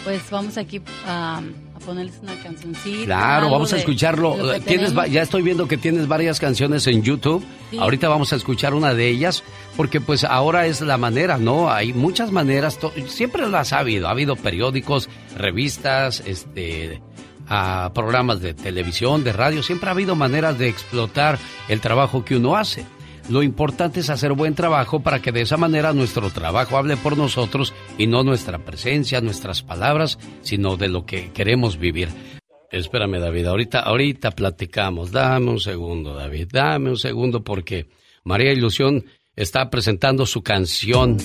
pues vamos aquí a ponerles una cancioncita. Claro, vamos a escucharlo. ¿Tienes, ya estoy viendo que tienes varias canciones en YouTube. Ahorita vamos a escuchar una de ellas, porque pues ahora es la manera, ¿no? Hay muchas maneras, siempre las ha habido. Ha habido periódicos, revistas, este a programas de televisión, de radio, siempre ha habido maneras de explotar el trabajo que uno hace. Lo importante es hacer buen trabajo para que de esa manera nuestro trabajo hable por nosotros y no nuestra presencia, nuestras palabras, sino de lo que queremos vivir. Espérame, David, ahorita, ahorita platicamos. Dame un segundo, David, dame un segundo porque María Ilusión está presentando su canción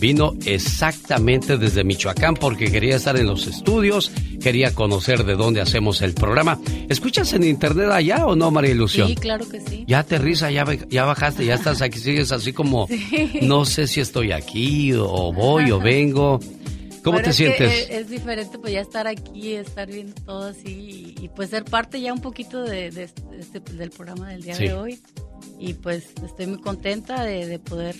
vino exactamente desde Michoacán porque quería estar en los estudios, quería conocer de dónde hacemos el programa. ¿Escuchas en internet allá o no, María Ilusión? Sí, claro que sí. Ya aterriza, ya, ya bajaste, ya estás aquí, sigues así como, no sé si estoy aquí o voy o vengo. ¿Cómo te sientes? Es, diferente pues ya estar aquí, estar viendo todo así y, pues ser parte ya un poquito de, este, del programa del día de hoy. Y pues estoy muy contenta de, de poder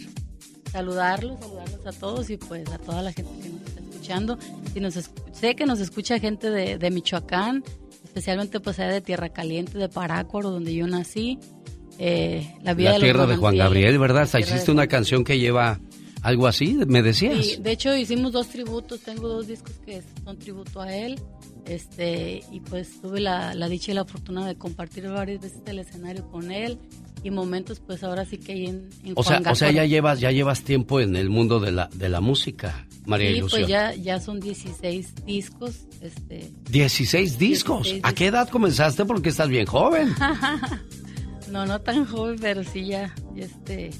saludarlos, saludarlos a todos y pues a toda la gente que nos está escuchando. Si nos sé que nos escucha gente de, de Michoacán, especialmente pues allá de Tierra Caliente, de Parácuaro, donde yo nací. Eh, la vida La tierra de Juan Gabriel, ¿verdad? hiciste una canción que lleva algo así, me decías. Sí, de hecho hicimos dos tributos, tengo dos discos que son tributo a él, este y pues tuve la, la dicha y la fortuna de compartir varias veces el escenario con él y momentos pues ahora sí que ahí en, en O sea, Juan o sea, ya llevas, ya llevas tiempo en el mundo de la, de la música, María Sí, Ilusión. pues ya, ya son 16 discos, este 16 discos. 16 ¿A qué edad comenzaste? Porque estás bien joven. no, no tan joven, pero sí ya, este,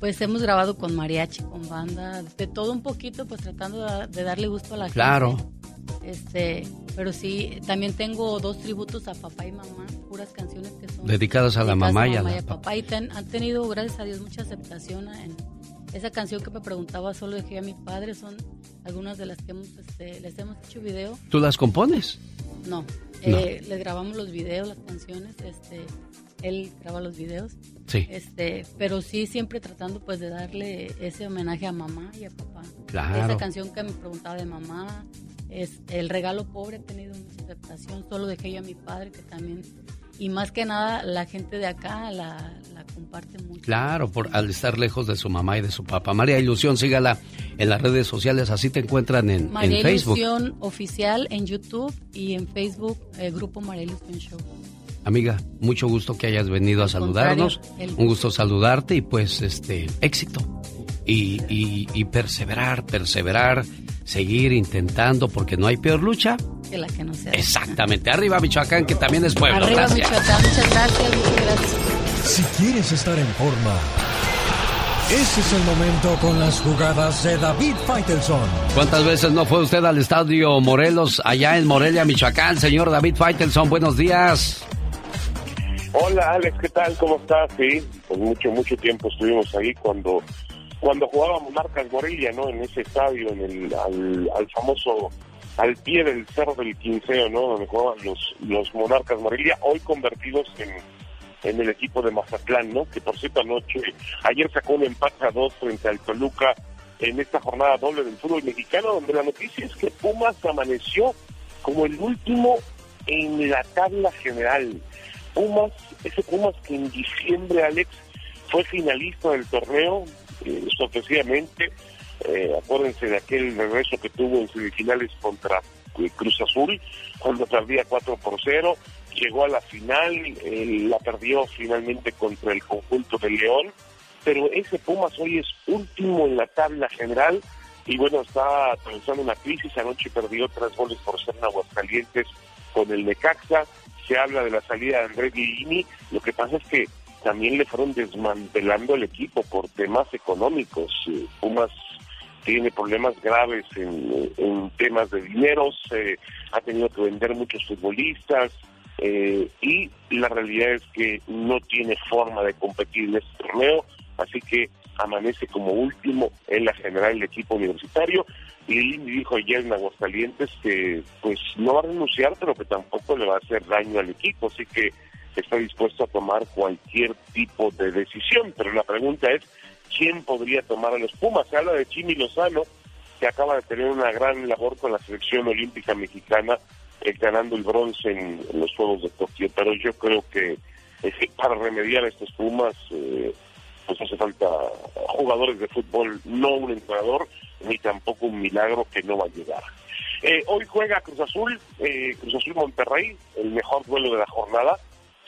pues hemos grabado con mariachi, con banda, de todo un poquito, pues tratando de, de darle gusto a la gente. Claro. Este, pero sí, también tengo dos tributos a papá y mamá, puras canciones que son Dedicadas a la dedicadas mamá y a la papá. Y ten- han tenido, gracias a Dios, mucha aceptación en esa canción que me preguntaba, solo dejé a mi padre, son algunas de las que hemos, este, les hemos hecho video. ¿Tú las compones? No, No. eh, les grabamos los videos, las canciones, este, él graba los videos. Sí. Este, pero sí siempre tratando pues de darle ese homenaje a mamá y a papá. Claro. Esa canción que me preguntaba de mamá, es El regalo pobre ha tenido mucha aceptación, solo dejé yo a mi padre que también y más que nada la gente de acá la, la comparte mucho. Claro, por al estar lejos de su mamá y de su papá. María Ilusión, sígala en las redes sociales, así te encuentran en, María en Facebook. Ilusión oficial en YouTube y en Facebook el grupo María Ilusión Show. Amiga, mucho gusto que hayas venido a saludarnos. Un gusto saludarte y pues este éxito. Y, y- y perseverar, perseverar, seguir intentando porque no hay peor lucha. Que la que no sea. Exactamente. Arriba Michoacán, que también es pueblo. Arriba Gracias. Michoacán, muchas gracias, muchas gracias. Si quieres estar en forma, ese es el momento con las jugadas de David Faitelson. ¿Cuántas veces no fue usted al estadio Morelos, allá en Morelia, Michoacán? Señor David Faitelson, buenos días. Hola Alex, ¿qué tal? ¿Cómo estás? Sí, pues mucho, mucho tiempo estuvimos ahí cuando cuando jugábamos Marcas Morelia, ¿no? En ese estadio, en el, al, al famoso, al pie del cerro del Quinceo, ¿no? Donde jugaban los, los Monarcas Morelia, hoy convertidos en, en el equipo de Mazatlán, ¿no? Que por cierto anoche, ayer sacó un empate a dos frente al Toluca en esta jornada doble del fútbol mexicano, donde la noticia es que Pumas amaneció como el último en la tabla general. Pumas, ese Pumas que en diciembre, Alex, fue finalista del torneo, sorpresivamente, eh, acuérdense de aquel regreso que tuvo en semifinales contra eh, Cruz Azul, cuando perdía 4 por 0, llegó a la final, eh, la perdió finalmente contra el conjunto de León, pero ese Pumas hoy es último en la tabla general y bueno, está atravesando una crisis, anoche perdió tres goles por ser en Aguascalientes con el Necaxa, se habla de la salida de Andrés Guillini, lo que pasa es que también le fueron desmantelando el equipo por temas económicos. Eh, Pumas tiene problemas graves en, en temas de dineros, eh, ha tenido que vender muchos futbolistas eh, y la realidad es que no tiene forma de competir en este torneo, así que amanece como último en la general el equipo universitario. Y dijo ayer en Aguascalientes que pues no va a renunciar pero que tampoco le va a hacer daño al equipo, así que está dispuesto a tomar cualquier tipo de decisión, pero la pregunta es quién podría tomar a los Pumas. Se habla de Chimi Lozano, que acaba de tener una gran labor con la selección olímpica mexicana, eh, ganando el bronce en, los Juegos de Tokio, pero yo creo que eh, para remediar a estos Pumas, eh, pues hace falta jugadores de fútbol, no un entrenador, ni tampoco un milagro que no va a llegar. Eh, hoy juega Cruz Azul, eh, Cruz Azul Monterrey, el mejor duelo de la jornada.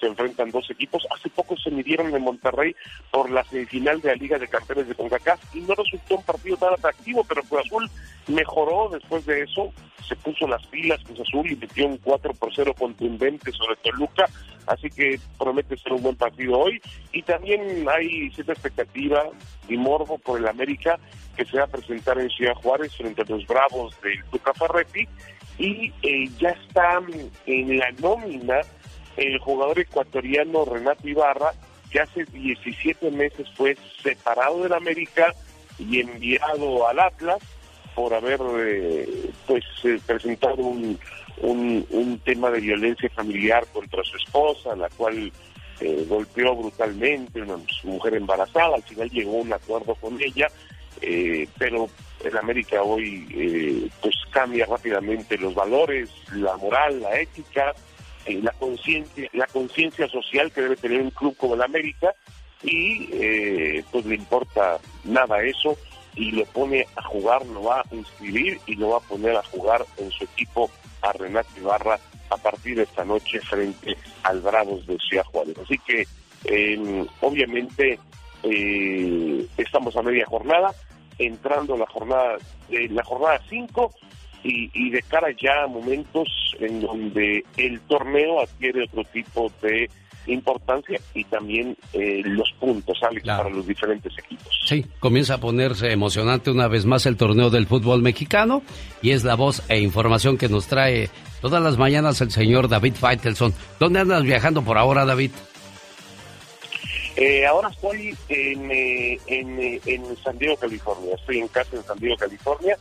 Se enfrentan dos equipos. Hace poco se midieron en Monterrey por la semifinal de la Liga de Campeones de CONCACAF y no resultó un partido tan atractivo, pero Cruz Azul mejoró después de eso. Se puso las pilas Cruz Azul y metió un 4 por 0 contundente sobre Toluca. Así que promete ser un buen partido hoy. Y también hay cierta expectativa y morbo por el América que se va a presentar en Ciudad Juárez frente a los Bravos del Tuca Ferretti y eh, ya está en la nómina el jugador ecuatoriano Renato Ibarra que hace 17 meses fue separado del América y enviado al Atlas por haber eh, pues eh, presentado un, un, tema de violencia familiar contra su esposa, la cual eh, golpeó brutalmente, una mujer embarazada, al final llegó a un acuerdo con ella, eh, pero en América hoy eh, pues cambia rápidamente los valores, la moral, la ética, eh, la conciencia, la conciencia social que debe tener un club como el América y eh, pues le importa nada eso y lo pone a jugar, lo va a inscribir y lo va a poner a jugar en su equipo a Renato Ibarra a partir de esta noche frente al Bravos de Ciudad Juárez. Así que eh, obviamente eh, estamos a media jornada, entrando la jornada de la jornada 5 y, y de cara ya a momentos en donde el torneo adquiere otro tipo de importancia y también eh, los puntos, Alex, para los diferentes equipos. Sí, comienza a ponerse emocionante una vez más el torneo del fútbol mexicano y es la voz e información que nos trae todas las mañanas el señor David Feitelson. ¿Dónde andas viajando por ahora, David? Eh, ahora estoy en, eh, en, en San Diego, California. Estoy en casa en San Diego, California,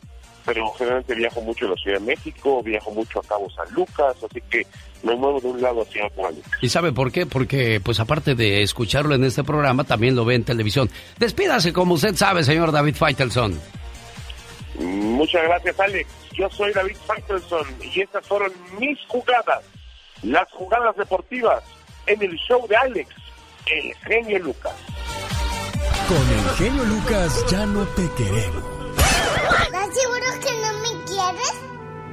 pero generalmente viajo mucho a la Ciudad de México, viajo mucho a Cabo San Lucas, así que me muevo de un lado hacia otro. ¿Y sabe por qué? Porque, pues aparte de escucharlo en este programa, también lo ve en televisión. Despídase como usted sabe, señor David Feitelson. Muchas gracias, Alex. Yo soy David Faitelson y estas fueron mis jugadas, las jugadas deportivas en el show de Alex, el genio Lucas. Con el genio Lucas ya no te queremos. ¿Estás seguro que no me quieres?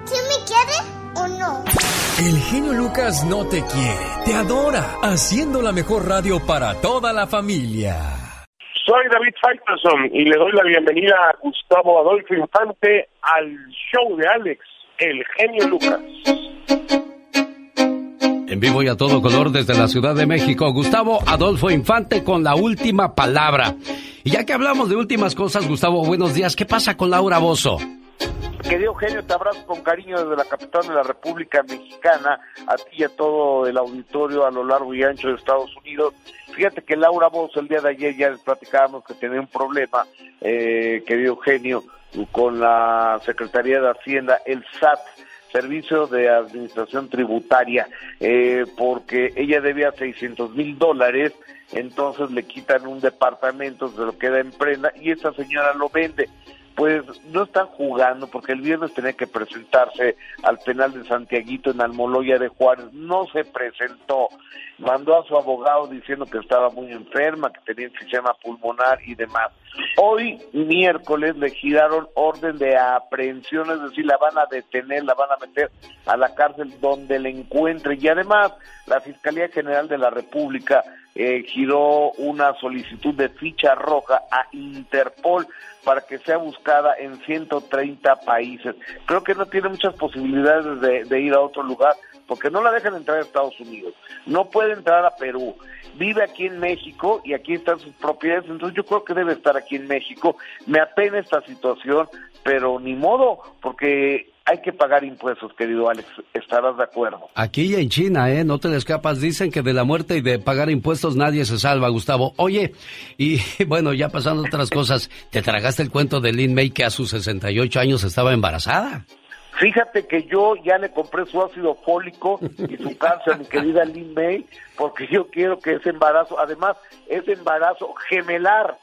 ¿Sí me quieres o no? El genio Lucas no te quiere, te adora, haciendo la mejor radio para toda la familia. Soy David Faitelson y le doy la bienvenida a Gustavo Adolfo Infante al show de Alex, el genio Lucas. En vivo y a todo color desde la Ciudad de México, Gustavo Adolfo Infante con la última palabra. Y ya que hablamos de últimas cosas, Gustavo, buenos días. ¿Qué pasa con Laura Bozo? Querido Eugenio, te abrazo con cariño desde la capital de la República Mexicana, a ti y a todo el auditorio a lo largo y ancho de Estados Unidos. Fíjate que Laura Bozo el día de ayer ya les platicábamos que tenía un problema, eh, querido Eugenio, con la Secretaría de Hacienda, el SAT, Servicio de Administración Tributaria, eh, porque ella debía 600 mil dólares, entonces le quitan un departamento, se lo queda en prenda y esta señora lo vende pues no están jugando porque el viernes tenía que presentarse al penal de Santiaguito en Almoloya de Juárez, no se presentó, mandó a su abogado diciendo que estaba muy enferma, que tenía enfisema pulmonar y demás. Hoy, miércoles, le giraron orden de aprehensión, es decir, la van a detener, la van a meter a la cárcel donde le encuentre. Y además la Fiscalía General de la República eh, giró una solicitud de ficha roja a Interpol para que sea buscada en 130 países. Creo que no tiene muchas posibilidades de, ir a otro lugar porque no la dejan entrar a Estados Unidos, no puede entrar a Perú, vive aquí en México y aquí están sus propiedades, entonces yo creo que debe estar aquí en México. Me apena esta situación, pero ni modo, porque hay que pagar impuestos, querido Alex, estarás de acuerdo. Aquí y en China, ¿eh? No te le escapas. Dicen que de la muerte y de pagar impuestos nadie se salva, Gustavo. Oye, y bueno, ya pasando otras cosas, ¿te tragaste el cuento de Lynn May que a sus 68 años estaba embarazada? Fíjate que yo ya le compré su ácido fólico y su cáncer a mi querida Lynn May, porque yo quiero que ese embarazo, además, ese embarazo gemelar,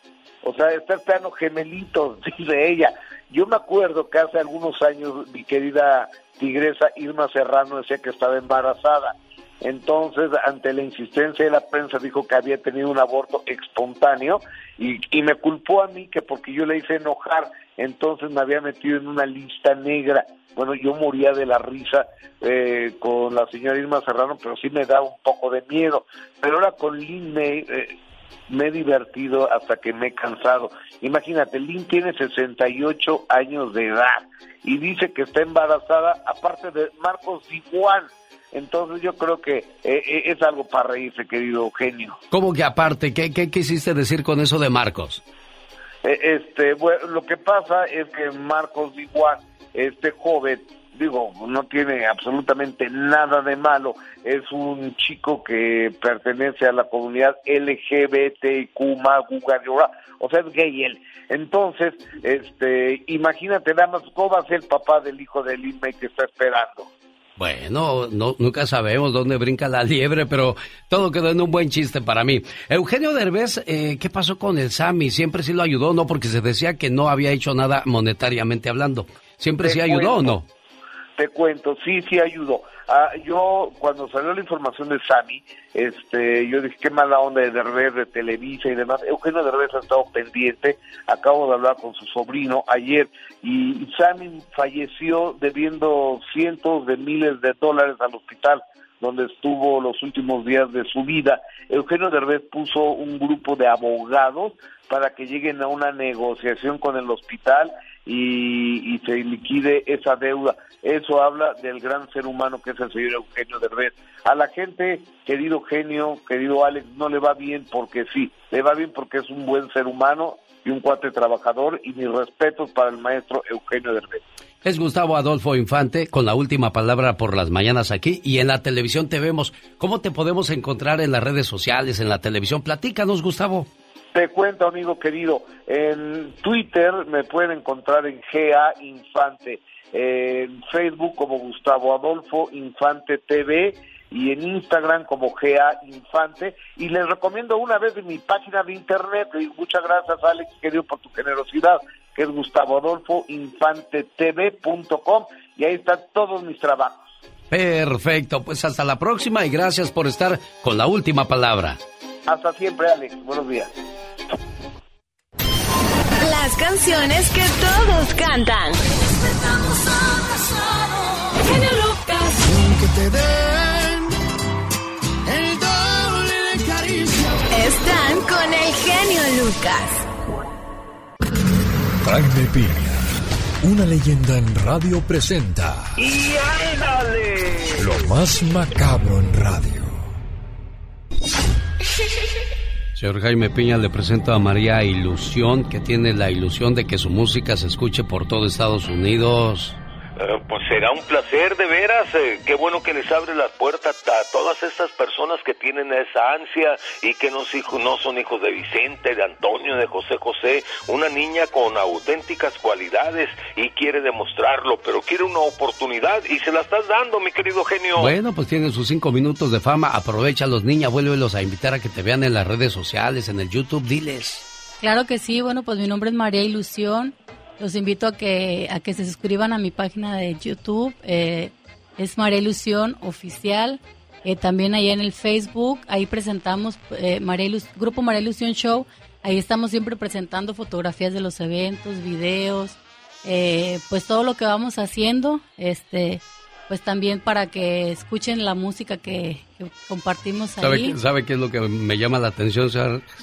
o sea, está esperando gemelitos, dice ella. Yo me acuerdo que hace algunos años mi querida tigresa Irma Serrano decía que estaba embarazada. Entonces, ante la insistencia de la prensa, dijo que había tenido un aborto espontáneo y, y me culpó a mí que porque yo le hice enojar, entonces me había metido en una lista negra. Bueno, yo moría de la risa eh, con la señora Irma Serrano, pero sí me da un poco de miedo. Pero ahora con Lynn May, eh, me he divertido hasta que me he cansado. Imagínate, Lynn tiene 68 años de edad y dice que está embarazada, aparte de Marcos Igual. Entonces yo creo que eh, eh, es algo para reírse, querido Eugenio. ¿Cómo que aparte? ¿Qué, qué quisiste decir con eso de Marcos? Eh, este, bueno, lo que pasa es que Marcos Igual, este joven, digo, no tiene absolutamente nada de malo, es un chico que pertenece a la comunidad LGBTQ o sea, es gay él. Entonces, este, imagínate nada más cómo va a ser el papá del hijo del Inme que está esperando. Bueno, no, nunca sabemos dónde brinca la liebre, pero todo quedó en un buen chiste para mí. Eugenio Derbez, eh, ¿qué pasó con el Sammy? ¿Siempre sí lo ayudó no? Porque se decía que no había hecho nada monetariamente hablando. ¿Siempre Te sí ayudó o no? Te cuento, sí, sí ayudó. Ah, yo, cuando salió la información de Sammy, este, yo dije, qué mala onda de Derbez, de Televisa y demás. Eugenio Derbez ha estado pendiente, acabo de hablar con su sobrino ayer, y Sammy falleció debiendo cientos de miles de dólares al hospital donde estuvo los últimos días de su vida. Eugenio Derbez puso un grupo de abogados para que lleguen a una negociación con el hospital y, y se liquide esa deuda. Eso habla del gran ser humano que es el señor Eugenio Derbez. A la gente, querido genio, querido Alex, no le va bien porque sí, le va bien porque es un buen ser humano y un cuate trabajador y mis respetos para el maestro Eugenio Derbez. Es Gustavo Adolfo Infante con la última palabra por las mañanas aquí y en la televisión te vemos. ¿Cómo te podemos encontrar en las redes sociales, en la televisión? Platícanos, Gustavo. Te cuento, amigo querido, en Twitter me pueden encontrar en GA Infante, en Facebook como Gustavo Adolfo Infante TV y en Instagram como GA Infante. Y les recomiendo una vez en mi página de internet, y muchas gracias Alex, querido, por tu generosidad, que es Gustavo Adolfo Infante TV.com y ahí están todos mis trabajos. Perfecto, pues hasta la próxima y gracias por estar con la última palabra. Hasta siempre, Alex. Buenos días. Las canciones que todos cantan. Genio Lucas. Que te den el doble de caricia. Están con el genio Lucas. Jaime Piña, una leyenda en radio presenta ¡Y ándale! lo más macabro en radio. Señor Jaime Piña le presento a María Ilusión, que tiene la ilusión de que su música se escuche por todo Estados Unidos. Eh, pues será un placer, de veras. eh, qué bueno que les abre las puertas a todas estas personas que tienen esa ansia y que no, no son hijos de Vicente, de Antonio, de José José. Una niña con auténticas cualidades y quiere demostrarlo, pero quiere una oportunidad y se la estás dando, mi querido genio. Bueno, pues tienen sus cinco minutos de fama. Aprovechalos, niña, vuélvelos a invitar a que te vean en las redes sociales, en el YouTube, diles. Claro que sí, bueno, pues mi nombre es María Ilusión. Los invito a que, a que se suscriban a mi página de YouTube. eh, es María Ilusión Oficial. Eh, también allá en el Facebook, ahí presentamos eh, María Ilus- Grupo María Ilusión Show. Ahí estamos siempre presentando fotografías de los eventos, videos, eh, pues todo lo que vamos haciendo. Este, pues también para que escuchen la música que, que compartimos ¿Sabe, ahí. ¿Sabe qué es lo que me llama la atención,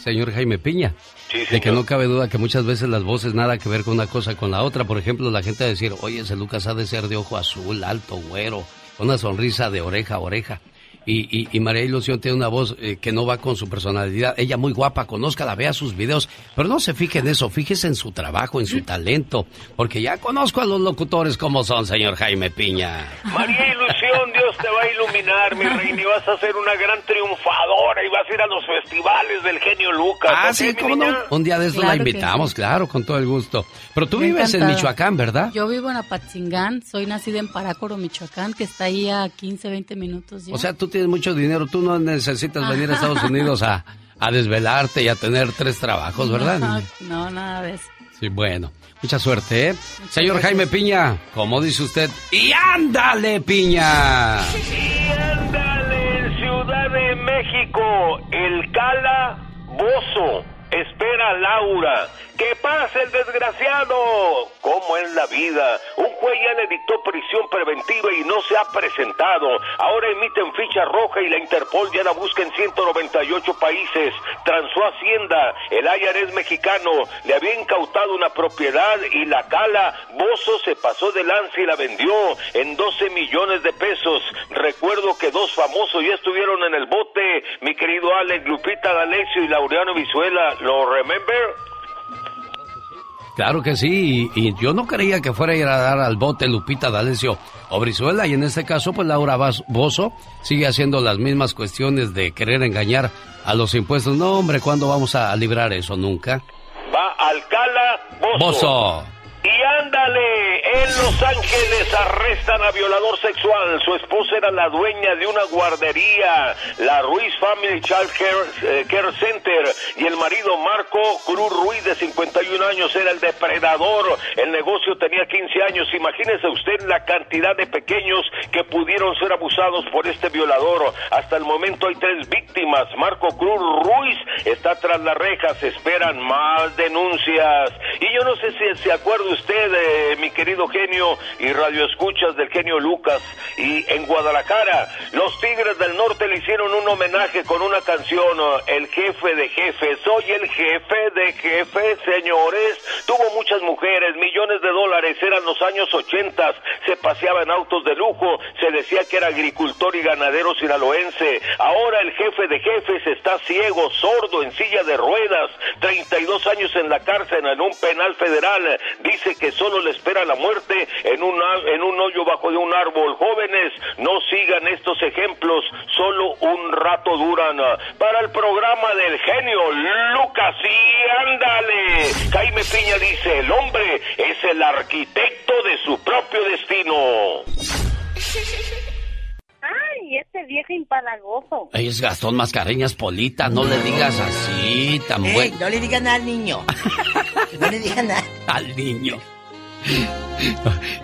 señor Jaime Piña? Sí, De que no cabe duda que muchas veces las voces nada que ver con una cosa con la otra. Por ejemplo, la gente a decir, oye, ese Lucas ha de ser de ojo azul, alto, güero, con una sonrisa de oreja a oreja. Y, y, y María Ilusión tiene una voz eh, que no va con su personalidad. Ella muy guapa, conózcala, vea sus videos. Pero no se fije en eso, fíjese en su trabajo, en su talento. Porque ya conozco a los locutores como son, señor Jaime Piña. María Ilusión, Dios te va a iluminar, mi reina, y vas a ser una gran triunfadora y vas a ir a los festivales del genio Lucas. Ah, ¿ok, sí, cómo no. Un día de eso Claro la invitamos, claro, con todo el gusto. Pero tú vives en. Michoacán, ¿verdad? Yo vivo en Apatzingán, soy nacida en Parácoro, Michoacán, que está ahí a 15, 20 minutos ya. O sea, tú tienes mucho dinero, tú no necesitas venir a Estados Unidos a, a desvelarte y a tener tres trabajos, ¿verdad? No, no, nada de eso. Sí, bueno. Mucha suerte, ¿eh? Señor Jaime Piña, como dice usted, ¡y ándale, Piña! Y ándale, en Ciudad de México, el calabozo. Espera a Laura. ¡Que pase el desgraciado! ¿Cómo es la vida? Un juez ya le dictó prisión preventiva y no se ha presentado. Ahora emiten ficha roja y la Interpol ya la busca en 198 países. Transó Hacienda. El IRS mexicano le había incautado una propiedad y la cala Bozo se pasó de lanza y la vendió en 12 millones de pesos. Recuerdo que dos famosos ya estuvieron en el bote. Mi querido Alex, Lupita D'Alessio y Laureano Vizuela. ¿Lo remember? Claro que sí, y, y yo no creía que fuera a ir a dar al bote Lupita D'Alessio o Brizuela, y en este caso, pues Laura Bozo sigue haciendo las mismas cuestiones de querer engañar a los impuestos. No, hombre, ¿cuándo vamos a librar eso? Nunca. Va Alcala Bozo. Bozo. Y ándale, en Los Ángeles arrestan a violador sexual. Su esposa era la dueña de una guardería, la Ruiz Family Child Care, eh, Care Center, y el marido Marco Cruz Ruiz, de 51 años, era el depredador. El negocio tenía 15 años. Imagínese usted la cantidad de pequeños que pudieron ser abusados por este violador. Hasta el momento hay tres víctimas. Marco Cruz Ruiz está tras las rejas. Esperan más denuncias. Y yo no sé si se acuerda usted, eh, mi querido genio y radioescuchas del genio Lucas. Y en Guadalajara, los Tigres del Norte le hicieron un homenaje con una canción, eh, El jefe de jefes. Soy el jefe de jefes, señores. Tuvo muchas mujeres, millones de dólares. Eran los años 80. Se paseaba en autos de lujo. Se decía que era agricultor y ganadero sinaloense. Ahora el jefe de jefes está ciego, sordo, en silla de ruedas. 32 años en la cárcel, en un penal federal. Dice que solo le espera la muerte en un, en un hoyo bajo de un árbol. Jóvenes, no sigan estos ejemplos, solo un rato duran. Para el programa del genio Lucas, y ándale. Jaime Piña dice, el hombre es el arquitecto de su propio destino. Ay, este viejo impalagoso. Es Gastón Mascareñas Polita, no le digas así, tan Ey, bueno. no le digan nada al niño. no le digan nada. Al niño.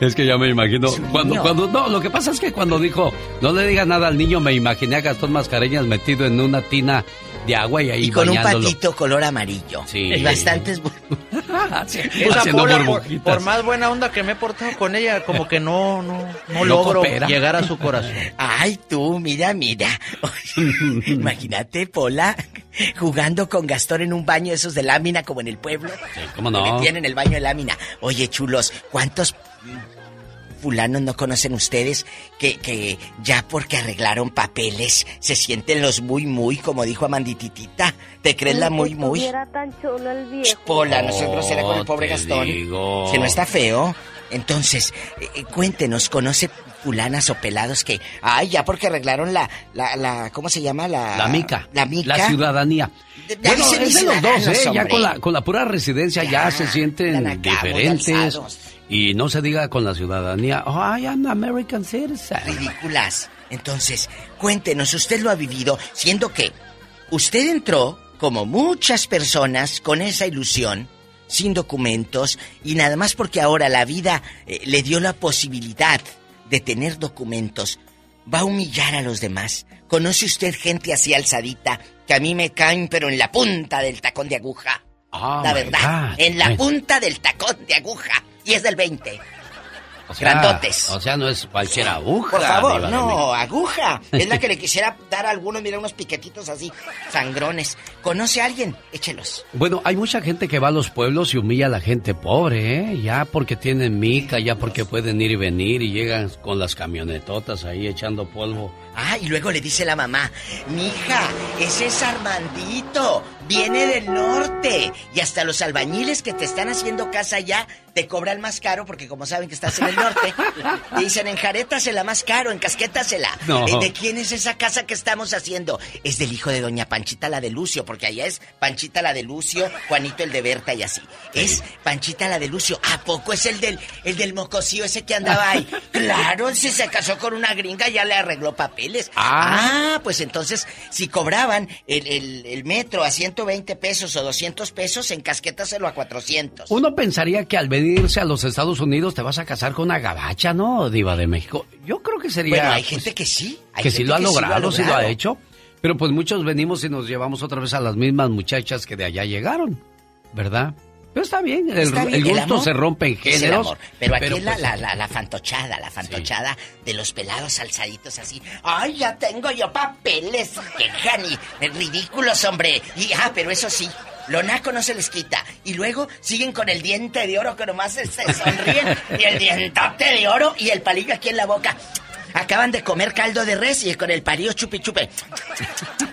Es que ya me imagino. Cuando, cuando, no, lo que pasa es que cuando dijo, no le diga nada al niño, me imaginé a Gastón Mascareñas metido en una tina de agua y ahí Y con un patito color amarillo. Sí. Y bastantes. bu- Esa Haciendo Pola, por, más buena onda que me he portado con ella, como que no, no, no, logro coopera. llegar a su corazón. Ay, tú, mira, mira. Imagínate, Pola, jugando con Gastón en un baño de esos de lámina como en el pueblo. ¿Cómo Que no? metían en el baño de lámina. Oye, chulos, ¿cuántos fulanos no conocen ustedes que, que ya porque arreglaron papeles se sienten los muy, muy, como dijo Amandititita? ¿Te crees la muy, muy? Era tan chulo el viejo. Pola, no seas grosera con el pobre Gastón. digo. Que no está feo. Entonces, eh, eh, cuéntenos, ¿conoce fulanas o pelados que... Ay, ya porque arreglaron la... la, la ¿Cómo se llama? La... La mica. La mica. La ciudadanía. De- Bueno, dicen es de los dos, ¿eh? Ya con la, con la pura residencia ya, se sienten diferentes. alzados. Y no se diga con la ciudadanía, oh, I am American citizen. Ridículas. Entonces, cuéntenos, usted lo ha vivido, siendo que usted entró, como muchas personas, con esa ilusión, sin documentos, y nada más porque ahora la vida eh, le dio la posibilidad de tener documentos, va a humillar a los demás. ¿Conoce usted gente así alzadita que a mí me caen, pero en la punta del tacón de aguja? Oh, la verdad, God. en la punta del tacón de aguja. Y es del 20. O sea, Grandotes. O sea, no es cualquier aguja. Por favor, no, aguja. Es la que le quisiera dar a algunos, mira, unos piquetitos así, sangrones. ¿Conoce a alguien? Échelos. Bueno, hay mucha gente que va a los pueblos y humilla a la gente pobre, ¿eh? Ya porque tienen mica, ya porque pueden ir y venir y llegan con las camionetotas ahí echando polvo. Ah, y luego le dice la mamá, mija, ese es Armandito, viene del norte. Y hasta los albañiles que te están haciendo casa allá te cobran más caro porque como saben que estás en el norte, te dicen enjarétasela más caro, encasquétasela. No. Eh, ¿De quién es esa casa que estamos haciendo? Es del hijo de doña Panchita la de Lucio, porque allá es Panchita la de Lucio, Juanito el de Berta y así. Es Panchita la de Lucio. ¿A poco es el del, el del mocosío ese que andaba ahí? Claro, si se casó con una gringa ya le arregló papeles. Ah, pues entonces, si cobraban el, el- el metro a 120 pesos o 200 pesos, encasquétaselo a 400. Uno pensaría que al venirse a los Estados Unidos te vas a casar con una gabacha, ¿no, Diva de México? Yo creo que sería... Bueno, hay pues, gente que sí. hay que sí lo ha que sí logrado, sí lo ha logrado. hecho. Pero pues muchos venimos y nos llevamos otra vez a las mismas muchachas que de allá llegaron, ¿verdad? Pero está bien, el, Está bien, el gusto amor se rompe en es el géneros. amor. Pero aquí es la, pues, la, la, la fantochada, la fantochada de los pelados alzaditos así. ¡Ay, ya tengo yo papeles! ¡Qué jani! ¡Ridículos, hombre! Y, ah, pero eso sí, lo naco no se les quita. Y luego siguen con el diente de oro que nomás se, se sonríen. y el dientote de oro y el palillo aquí en la boca. Acaban de comer caldo de res y con el palillo chupi chupe.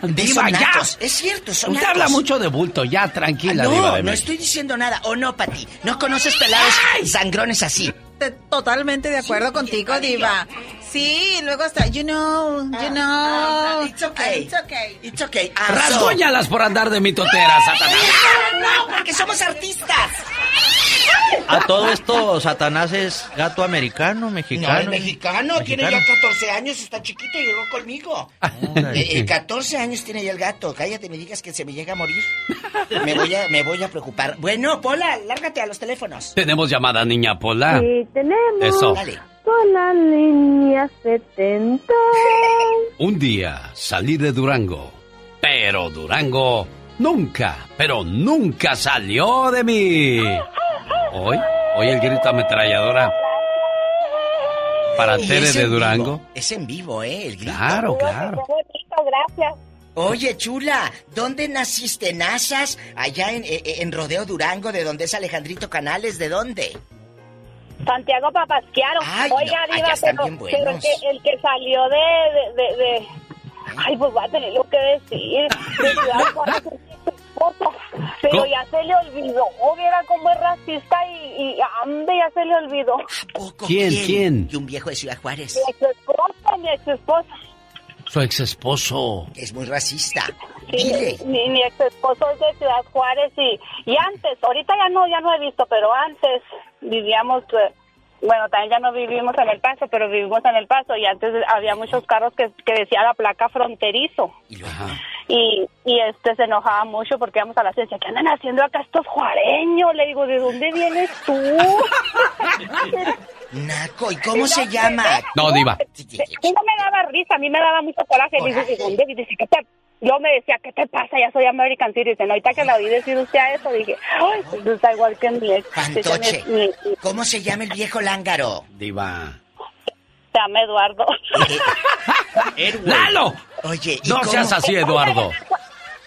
Diva, ya. Es cierto, son Usted habla mucho de bulto, ya tranquila, Ah, Diva no, de no estoy diciendo nada. O no, Pati. No conoces pelados sangrones así. Totalmente de acuerdo contigo, Diva. Sí, luego hasta, you know, you know. It's okay. It's okay. It's okay. Ah, so- Rasguñalas por andar de mitotera, Satanás. No, porque somos artistas. A todo esto, Satanás es gato americano, mexicano. No, mexicano, tiene ya 14 años, está chiquito y llegó conmigo. Eh, eh, 14 años tiene ya el gato. Cállate, me digas que se me llega a morir. Me voy a, me voy a preocupar. Bueno, Pola, lárgate a los teléfonos. Tenemos llamada, niña Pola. Sí, tenemos. Eso. Con la línea 70. Un día salí de Durango, pero Durango nunca, pero nunca salió de mí. Hoy, hoy el grito ametralladora para Tere de Durango. vivo, Es en vivo, ¿eh? El grito. Claro, claro. gracias. Oye, chula, ¿dónde naciste? ¿Nazas? Allá en, eh, en Rodeo Durango, ¿de dónde es Alejandrito Canales? ¿De dónde? Santiago Papasquiaro. Ay, Oiga, no, Diva, pero, pero el, que, el que salió de, de, de, de- Ay, pues va a tener lo que decir. Pero ¿Cómo? ya se le olvidó. Viera cómo es racista y, y ande, ya se le olvidó. ¿Quién, quién? Y un viejo de Ciudad Juárez. Mi ex esposa, mi ex esposa. Su ex esposo. Es muy racista. Sí, mi, mi ex esposo es de Ciudad Juárez y, y antes, ahorita ya no, ya no he visto, pero antes vivíamos, eh, bueno, también ya no vivimos en El Paso, pero vivimos en El Paso y antes había muchos carros que, que decía la placa fronterizo. Y, y este se enojaba mucho porque íbamos a la ciencia. ¿Qué andan haciendo acá estos juareños? Le digo, ¿de dónde vienes tú? Naco, ¿y cómo se llama? No, diva. No me daba risa, a mí me daba mucho coraje. Dice, ¿de dónde? Dice, ¿qué te yo me decía, ¿qué te pasa? Ya soy American Citizen. Ahorita que la oí decir usted a eso, dije, ay, pues está igual que mi ex. Fantoche. ¿Cómo se llama el viejo lángaro? Diva. Se llama Eduardo. ¡Lalo! Oye, ¿y No cómo- seas así, Eduardo.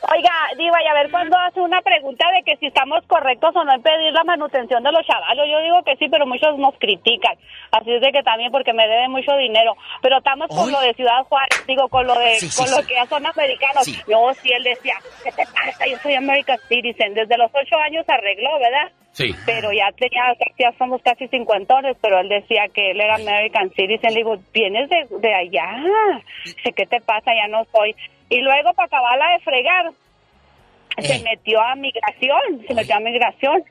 Oiga, Diva, y a ver cuándo hace una pregunta de que si estamos correctos o no en pedir la manutención de los chavalos. Yo digo que sí, pero muchos nos critican. Así es de que también porque me deben mucho dinero. Pero estamos con lo de Ciudad Juárez, digo, con lo de Sí, sí, con lo que ya son americanos. Yo sí, él decía, ¿qué te pasa? Yo soy American Citizen. Desde los ocho años arregló, ¿verdad? Sí. Pero ya tenía, ya somos casi cincuentones, pero él decía que él era American Citizen. Le digo, vienes de, de allá. Dice, ¿qué te pasa? Ya no soy. Y luego, para acabarla de fregar, se metió a migración, se metió a migración.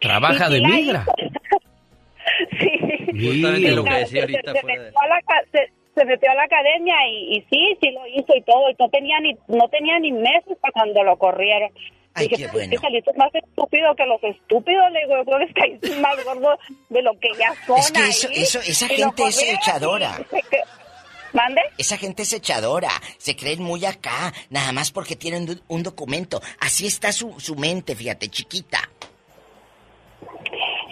Trabaja de migra. sí. Justamente lo que Claro, decía se- ahorita se, fuera de- metió a la, se, se metió a la academia y, y sí, sí lo hizo y todo. Y no tenía ni, no tenía ni meses para cuando lo corrieron. Ay, Dije, qué "Pues, bueno. que saliste más estúpido que los estúpidos, le digo, yo que estáis más gordo de lo que ya son Es que eso- ahí". eso- esa Y gente es corrieron ¿Mande? Esa gente es echadora, se creen muy acá, nada más porque tienen un documento. Así está su, su mente, fíjate, chiquita.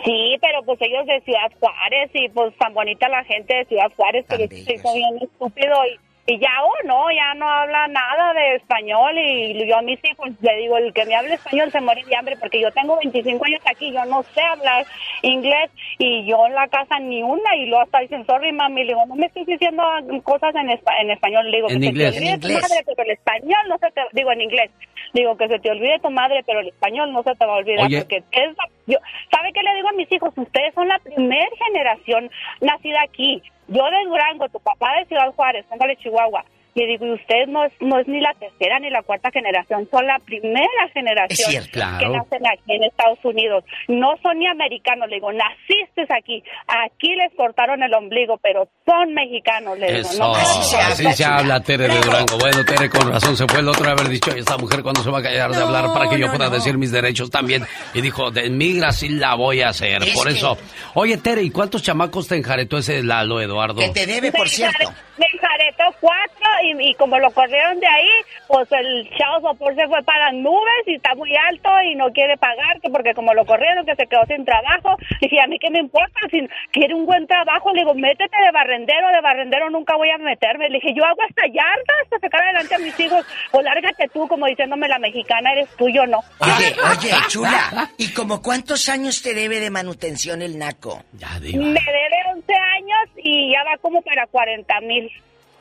Sí, pero pues ellos de Ciudad Juárez y pues tan bonita la gente de Ciudad Juárez, pero se hizo bien estúpido y, y ya oh no, ya no habla nada de español y yo a mis hijos le digo, el que me hable español se muere de hambre porque yo tengo 25 años aquí, yo no sé hablar inglés y yo en la casa ni una y luego hasta dicen, sorry mami, le digo, no me estoy diciendo cosas en, espa- en español, le digo, En que inglés. se te olvide tu madre, pero el español no se te, digo en inglés, digo que se te olvide tu madre, pero el español no se te va a olvidar Oye. porque es la- yo, ¿sabe qué le digo a mis hijos? Ustedes son la primer generación nacida aquí. Yo de Durango, tu papá de Ciudad Juárez, póngale Chihuahua. Le digo, y ustedes no es, no es ni la tercera ni la cuarta generación, son la primera generación cierto. que nacen aquí en Estados Unidos. No son ni americanos, le digo, naciste aquí. Aquí les cortaron el ombligo, pero son mexicanos, le digo. Eso, no así se habla Tere de Durango. Bueno, Tere, con razón se fue el otro haber dicho, esta mujer cuando se va a callar de No, hablar para que yo no, pueda no. decir mis derechos también. Y dijo, de migra sí la voy a hacer. Es Por que- eso, oye, Tere, ¿y cuántos chamacos te enjaretó ese Lalo, Eduardo? Que te debe, por Me cierto. Me enjaretó cuatro y, y como lo corrieron de ahí, pues el chavo sopor se fue para las nubes y está muy alto y no quiere pagar, que porque como lo corrieron, que se quedó sin trabajo. Dije, a mí qué me importa, si quiere un buen trabajo, le digo, métete de barrendero, de barrendero nunca voy a meterme. Le dije, yo hago hasta yardas para sacar adelante a mis hijos, o lárgate tú, como diciéndome la mexicana, eres tú, yo no. Oye, oye, chula. ¿Y como cuántos años te debe de manutención el naco? Ya, Me debe 11 años y ya va como para 40 mil.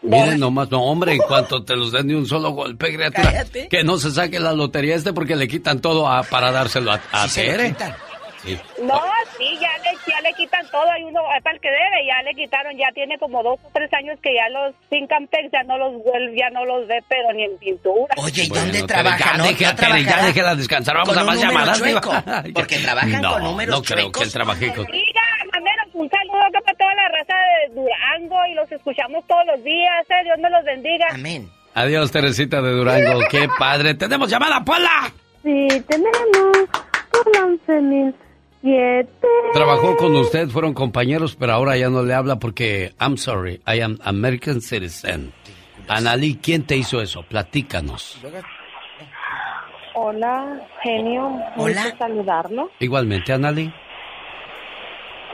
Miren nomás, no, hombre, en cuanto te los den de un solo golpe, criatura, Cállate. que no se saque la lotería este porque le quitan todo a- para dárselo a, a Sí Tere. No, sí, ya le, ya le quitan todo, hay uno para el que debe, ya le quitaron, ya tiene como dos o tres años que ya los Fincampex ya no los vuelve, ya no los ve, pero ni en pintura. Oye, ¿y Bueno, dónde trabaja? ya no? deje- ¿Ya Tere, ya trabajará? déjela descansar, vamos Con a más llamadas, chueco. Porque trabajan No, con números no creo que él trabaje con... Diga, manderos, un saludo acá para toda la raza de Durango y los escuchamos todos los días, eh, Dios me los bendiga. Amén. Adiós, Teresita de Durango. ¡Qué padre! ¡Tenemos llamada, Pola! Sí, tenemos un 11.007. Trabajó con usted, fueron compañeros, pero ahora ya no le habla porque, I'm sorry, I am American citizen. Analí, ¿quién te hizo eso? Platícanos. Hola, genio. Hola. Gusto saludarlo. Igualmente, Analí.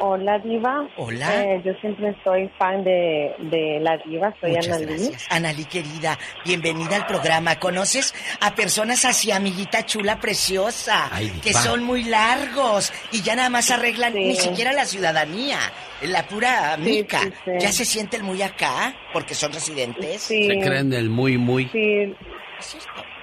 Hola, Diva. Hola. Eh, yo siempre soy fan de, de la Diva. Soy Muchas Analí. gracias. Analí, querida, bienvenida al programa. ¿Conoces a personas así, amiguita chula, preciosa, Ay, que son muy largos y ya nada más arreglan Sí. ni siquiera la ciudadanía, la pura mica? sí, sí. ¿Ya se sienten muy acá porque son residentes? Sí. Se creen el muy, muy... Sí.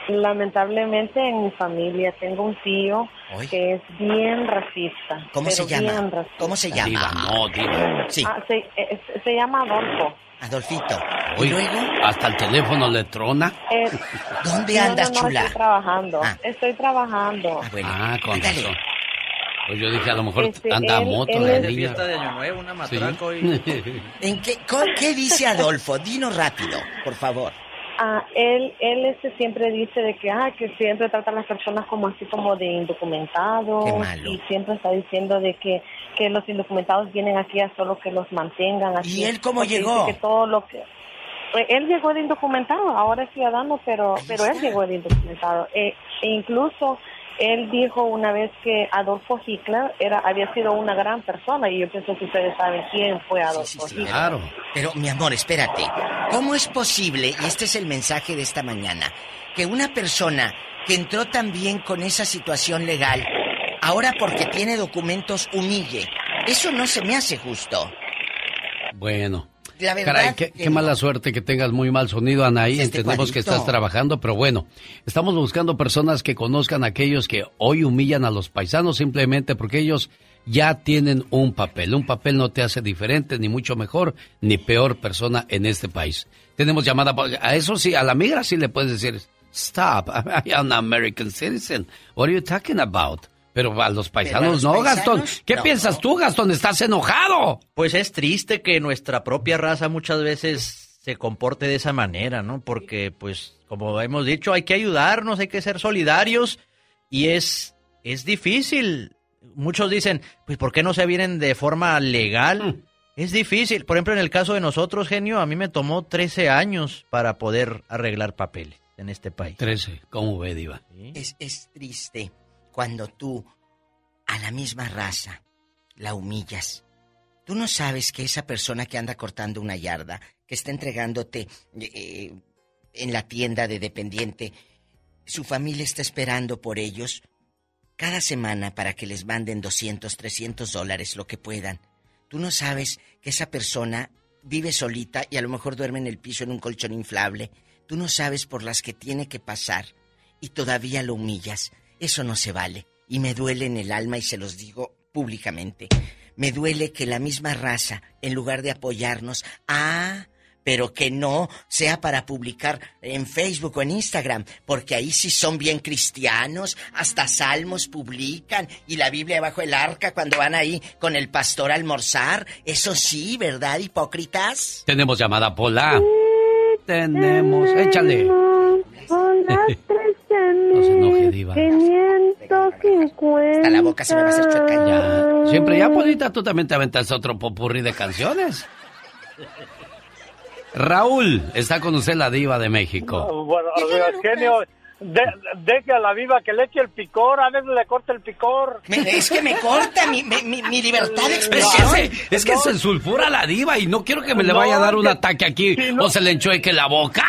Lamentablemente en mi familia tengo un tío que es bien racista. ¿Cómo se llama? ¿Cómo se llama? Diva, no, diva. Sí, Ah, se, eh, se llama Adolfo. Adolfito. ¿Y Oye, luego? hasta el teléfono le trona. Eh, ¿Dónde no, andas, no, no, chula? Estoy trabajando. Ah. Estoy trabajando. Ah, bueno, Ah, con razón. Pues yo dije, a lo mejor Este, anda a él- moto él la es- De niña. fiesta de Año Nuevo, una Sí. matraca y... ¿En qué, con- qué dice Adolfo? Dinos rápido, por favor. Ah, él, él este siempre dice de que, ah, que siempre trata a las personas como así como de indocumentados y siempre está diciendo de que, que los indocumentados vienen aquí a solo que los mantengan así. ¿Y él cómo llegó? que todo lo que Pues, él llegó de indocumentado, ahora es ciudadano, pero pero él llegó de indocumentado. Eh, e incluso él dijo una vez que Adolfo Hitler era había sido una gran persona y yo pienso que ustedes saben quién fue Adolfo Hitler. Claro. Pero, mi amor, espérate. ¿Cómo es posible, y este es el mensaje de esta mañana, que una persona que entró también con esa situación legal, ahora porque tiene documentos humille? Eso no se me hace justo. Bueno. La verdad, Caray, qué, qué mala suerte que tengas muy mal sonido, Anaí. Este Entendemos que estás trabajando, pero bueno, estamos buscando personas que conozcan a aquellos que hoy humillan a los paisanos simplemente porque ellos ya tienen un papel. Un papel no te hace diferente, ni mucho mejor, ni peor persona en este país. Tenemos llamada, a eso sí, a la migra sí le puedes decir, stop, I am an American citizen. What are you talking about? Pero a los paisanos los no, paisanos, Gastón. ¿Qué no. piensas tú, Gastón? ¿Estás enojado? Pues es triste que nuestra propia raza muchas veces se comporte de esa manera, ¿no? Porque, pues, como hemos dicho, hay que ayudarnos, hay que ser solidarios y es, es difícil. Muchos dicen, pues, ¿por qué no se vienen de forma legal? Es difícil. Por ejemplo, en el caso de nosotros, genio, a mí me tomó 13 años para poder arreglar papeles en este país. 13, ¿cómo ve, Diva? Es, es triste cuando tú a la misma raza la humillas. Tú no sabes que esa persona que anda cortando una yarda, que está entregándote eh, en la tienda de dependiente, su familia está esperando por ellos cada semana para que les manden 200, 300 dólares, lo que puedan. Tú no sabes que esa persona vive solita y a lo mejor duerme en el piso en un colchón inflable. Tú no sabes por las que tiene que pasar y todavía lo humillas. Eso no se vale. Y me duele en el alma y se los digo públicamente. Me duele que la misma raza, en lugar de apoyarnos, ah, pero que no sea para publicar en Facebook o en Instagram, porque ahí sí son bien cristianos, hasta salmos publican y la Biblia bajo el arca cuando van ahí con el pastor a almorzar. Eso sí, ¿verdad, hipócritas? Tenemos llamada Pola. Tenemos, échale. No se enoje, Diva. 550. Hasta la boca se me va a hacer chueca Ya. Siempre ya, Polita, tú también te aventaste otro popurrí de canciones. Raúl, está con usted la diva de México. Bueno, genio, de, deje a la viva que le eche el picor, a veces le corta el picor. es que me corta mi, mi, mi libertad de Es expresión. que, se, es que se sulfura la diva y no quiero que me le vaya a dar un ataque aquí o se le enchueque la boca.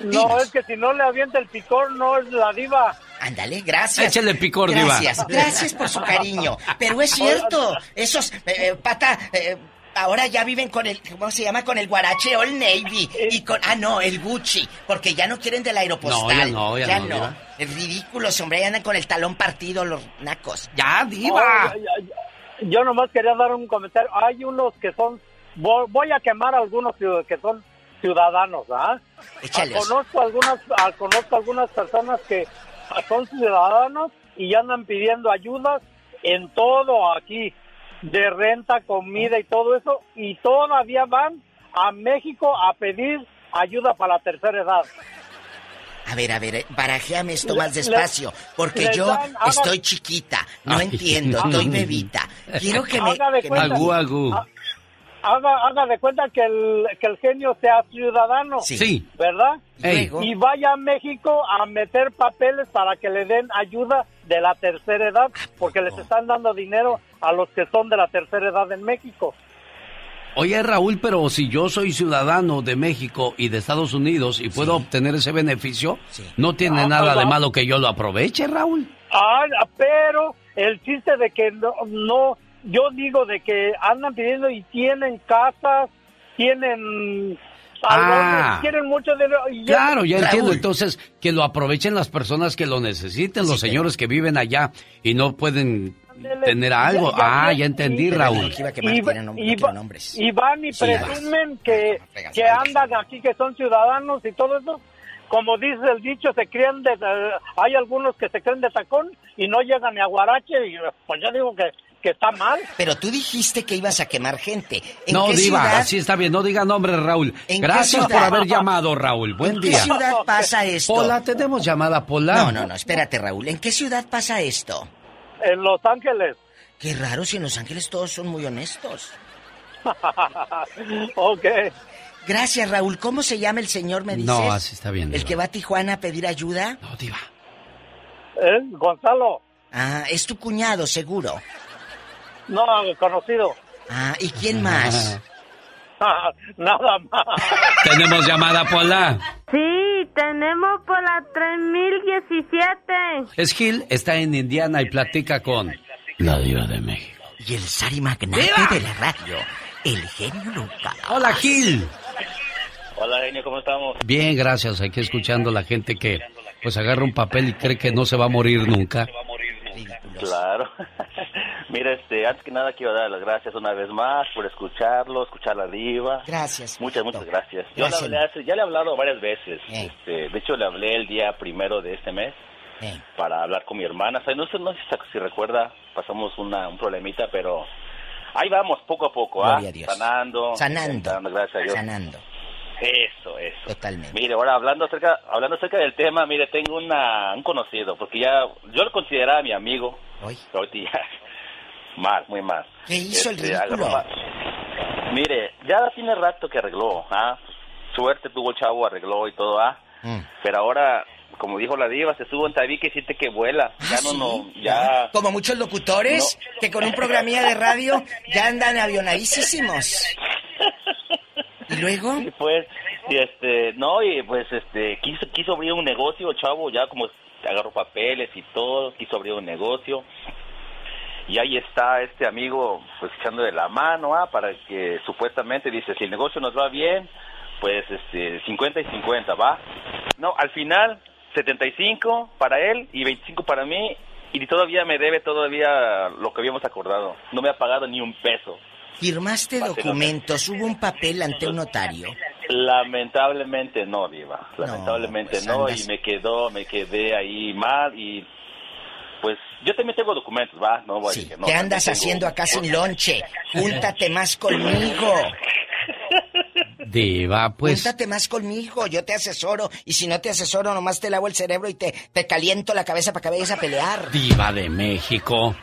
No, es que si no le avienta el picor, no es la diva. Ándale, gracias. Échale picor, diva. Gracias, gracias por su cariño. Pero es cierto, esos, eh, eh, pata, eh, ahora ya viven con el, ¿cómo se llama? Con el Guarache Old Navy. Y con, ah, no, el Gucci. Porque ya no quieren del aeropostal. No, ya no, ya no. Es ridículo, hombre, ya andan con el talón partido los nacos. ¡Ya, Oh, diva! ya, ya, ya. Yo nomás quería dar un comentario. Hay unos que son, voy, voy a quemar algunos ciud- que son ciudadanos, ¿ah? Échalos. Conozco algunas, ah, conozco algunas personas que ah, son ciudadanos y andan pidiendo ayudas en todo aquí, de renta, comida y todo eso, y todavía van a México a pedir ayuda para la tercera edad. A ver, a ver, barajéame esto más despacio, porque yo dan- haga- estoy chiquita, no Ay. entiendo, estoy bebita. Quiero que me... Que me-. Agú, agú. Haga, haga de cuenta que el, que el genio sea ciudadano, Sí. ¿verdad? Ey. Y vaya a México a meter papeles para que le den ayuda de la tercera edad, porque les están dando dinero a los que son de la tercera edad en México. Oye, Raúl, pero si yo soy ciudadano de México y de Estados Unidos y puedo obtener ese beneficio, no tiene Ah, nada de malo que yo lo aproveche, Raúl. Ah, pero el chiste de que no, no, yo digo de que andan pidiendo y tienen casas, tienen salones, Ah. tienen mucho dinero. ya- Claro, ya entiendo. Entonces, que lo aprovechen las personas que lo necesiten, los Sí, señores que viven allá y no pueden tener algo. Ya, ya, Ah, ya. entendí, Y- Raúl. Y, van y Sí, presumen que, Fregas, que andan aquí, que son ciudadanos y todo eso. Como dice el dicho, se crían de... eh, hay algunos que se creen de tacón y no llegan ni a Guarache y pues ya digo que, que está mal. Pero tú dijiste que ibas a quemar gente. ¿En No, qué Diva, ciudad, así está bien. No diga nombre, Raúl. ¿En qué Gracias por haber llamado, Raúl. Buen ¿en qué día. ciudad pasa esto? Pola, tenemos llamada, Pola. No, no, no, espérate, Raúl. ¿En qué ciudad pasa esto? En Los Ángeles. Qué raro si en Los Ángeles todos son muy honestos. ok. Gracias, Raúl. ¿Cómo se llama el señor, me dices? No, así está bien. ¿El que va a Tijuana a pedir ayuda? No, Diva. ¿Eh? Gonzalo. Ah, es tu cuñado, seguro. No, conocido. Ah, ¿y quién más? Nada más. Tenemos llamada, Pola. Sí, tenemos por la 3017. Es Gil, está en Indiana y platica con la Diva de México. Y el Sari Magnate de la radio, el genio Lucas. Hola, Gil. Hola, genio, ¿cómo estamos? Bien, gracias. Aquí escuchando a la gente que pues agarra un papel y cree que no se va a morir nunca. Claro. Mira, este, antes que nada quiero dar las gracias una vez más por escucharlo, escuchar la diva. Gracias. Muchas, muchas gracias. Yo le hablé hace- ya le he hablado varias veces. Eh. Este, de hecho, le hablé el día primero de este mes Eh, para hablar con mi hermana. O sea, no sé, no sé si recuerda, pasamos una, un problemita, pero ahí vamos, poco a poco, ¿ah? Gloria a Dios. Sanando. Sanando. sanando, Gracias a Dios. sanando. Eso, eso. Totalmente. Mire, ahora hablando acerca, hablando acerca del tema, mire, tengo una, un conocido, porque ya, yo lo consideraba mi amigo, Hoy. ya, mal, muy mal. ¿Qué hizo el Este, ridículo? Mire, ya tiene rato que arregló, ¿ah? Suerte tuvo el chavo, arregló y todo, ¿ah? Mm. Pero ahora, como dijo la diva, se sube un tabique y siente que vuela. Ya no, no, ya... Como muchos locutores que con un programilla de radio ya andan avionadísimos. ¿Y luego? Y pues, y este, no, y pues, este, quiso, quiso abrir un negocio, chavo, ya como agarró papeles y todo, quiso abrir un negocio. Y ahí está este amigo, pues, echando de la mano, ah, para que supuestamente dice, si el negocio nos va bien, pues, este, 50 y 50, ¿va? No, al final, 75 para él y 25 para mí, y todavía me debe todavía lo que habíamos acordado. No me ha pagado ni un peso. ¿Firmaste documentos? ¿Hubo un papel ante un notario? Lamentablemente no, Diva. Lamentablemente pues no, y me quedó, me quedé ahí mal y pues yo también tengo documentos, ¿va? No voy a decir que no. ¿Qué andas tengo- haciendo acá sin lonche? Júntate más conmigo. Diva, pues Júntate más conmigo, yo te asesoro. Y si no te asesoro, nomás te lavo el cerebro y te, te caliento la cabeza para que vayas a pelear. Diva de México.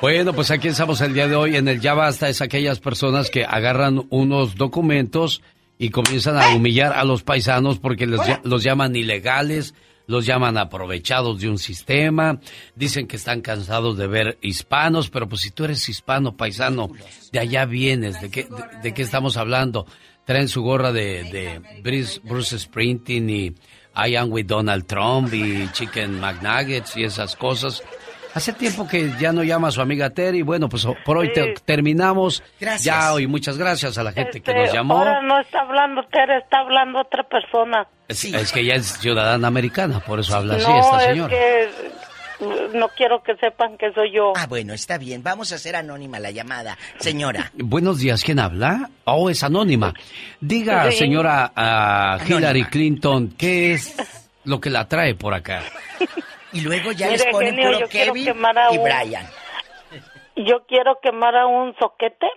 Bueno, pues aquí estamos el día de hoy en el Ya Basta. Es aquellas personas que agarran unos documentos y comienzan a humillar a los paisanos porque les los llaman ilegales, los llaman aprovechados de un sistema, dicen que están cansados de ver hispanos, pero pues si tú eres hispano, paisano, de allá vienes, ¿de qué, de, de qué estamos hablando? Traen su gorra de, de Bruce, Bruce Springsteen y I am with Donald Trump y Chicken McNuggets y esas cosas. Hace tiempo que ya no llama a su amiga Terry. Bueno, pues por hoy te- terminamos. Gracias. Ya hoy, muchas gracias a la gente que Este, nos llamó. Ahora no está hablando Tere, está hablando otra persona. Es, es que ella es ciudadana americana, por eso habla así no, esta es señora. que mm, no quiero que sepan que soy yo. Ah, bueno, está bien. Vamos a hacer anónima la llamada. Señora. Buenos días, ¿quién habla? Oh, es anónima. Diga, Sí. señora ah, Hillary Anónima. Clinton, ¿qué es lo que la trae por acá? Y luego ya Mire, les ponen genio, puro Kevin quemar a y un- Brian. Yo quiero quemar a un soquete.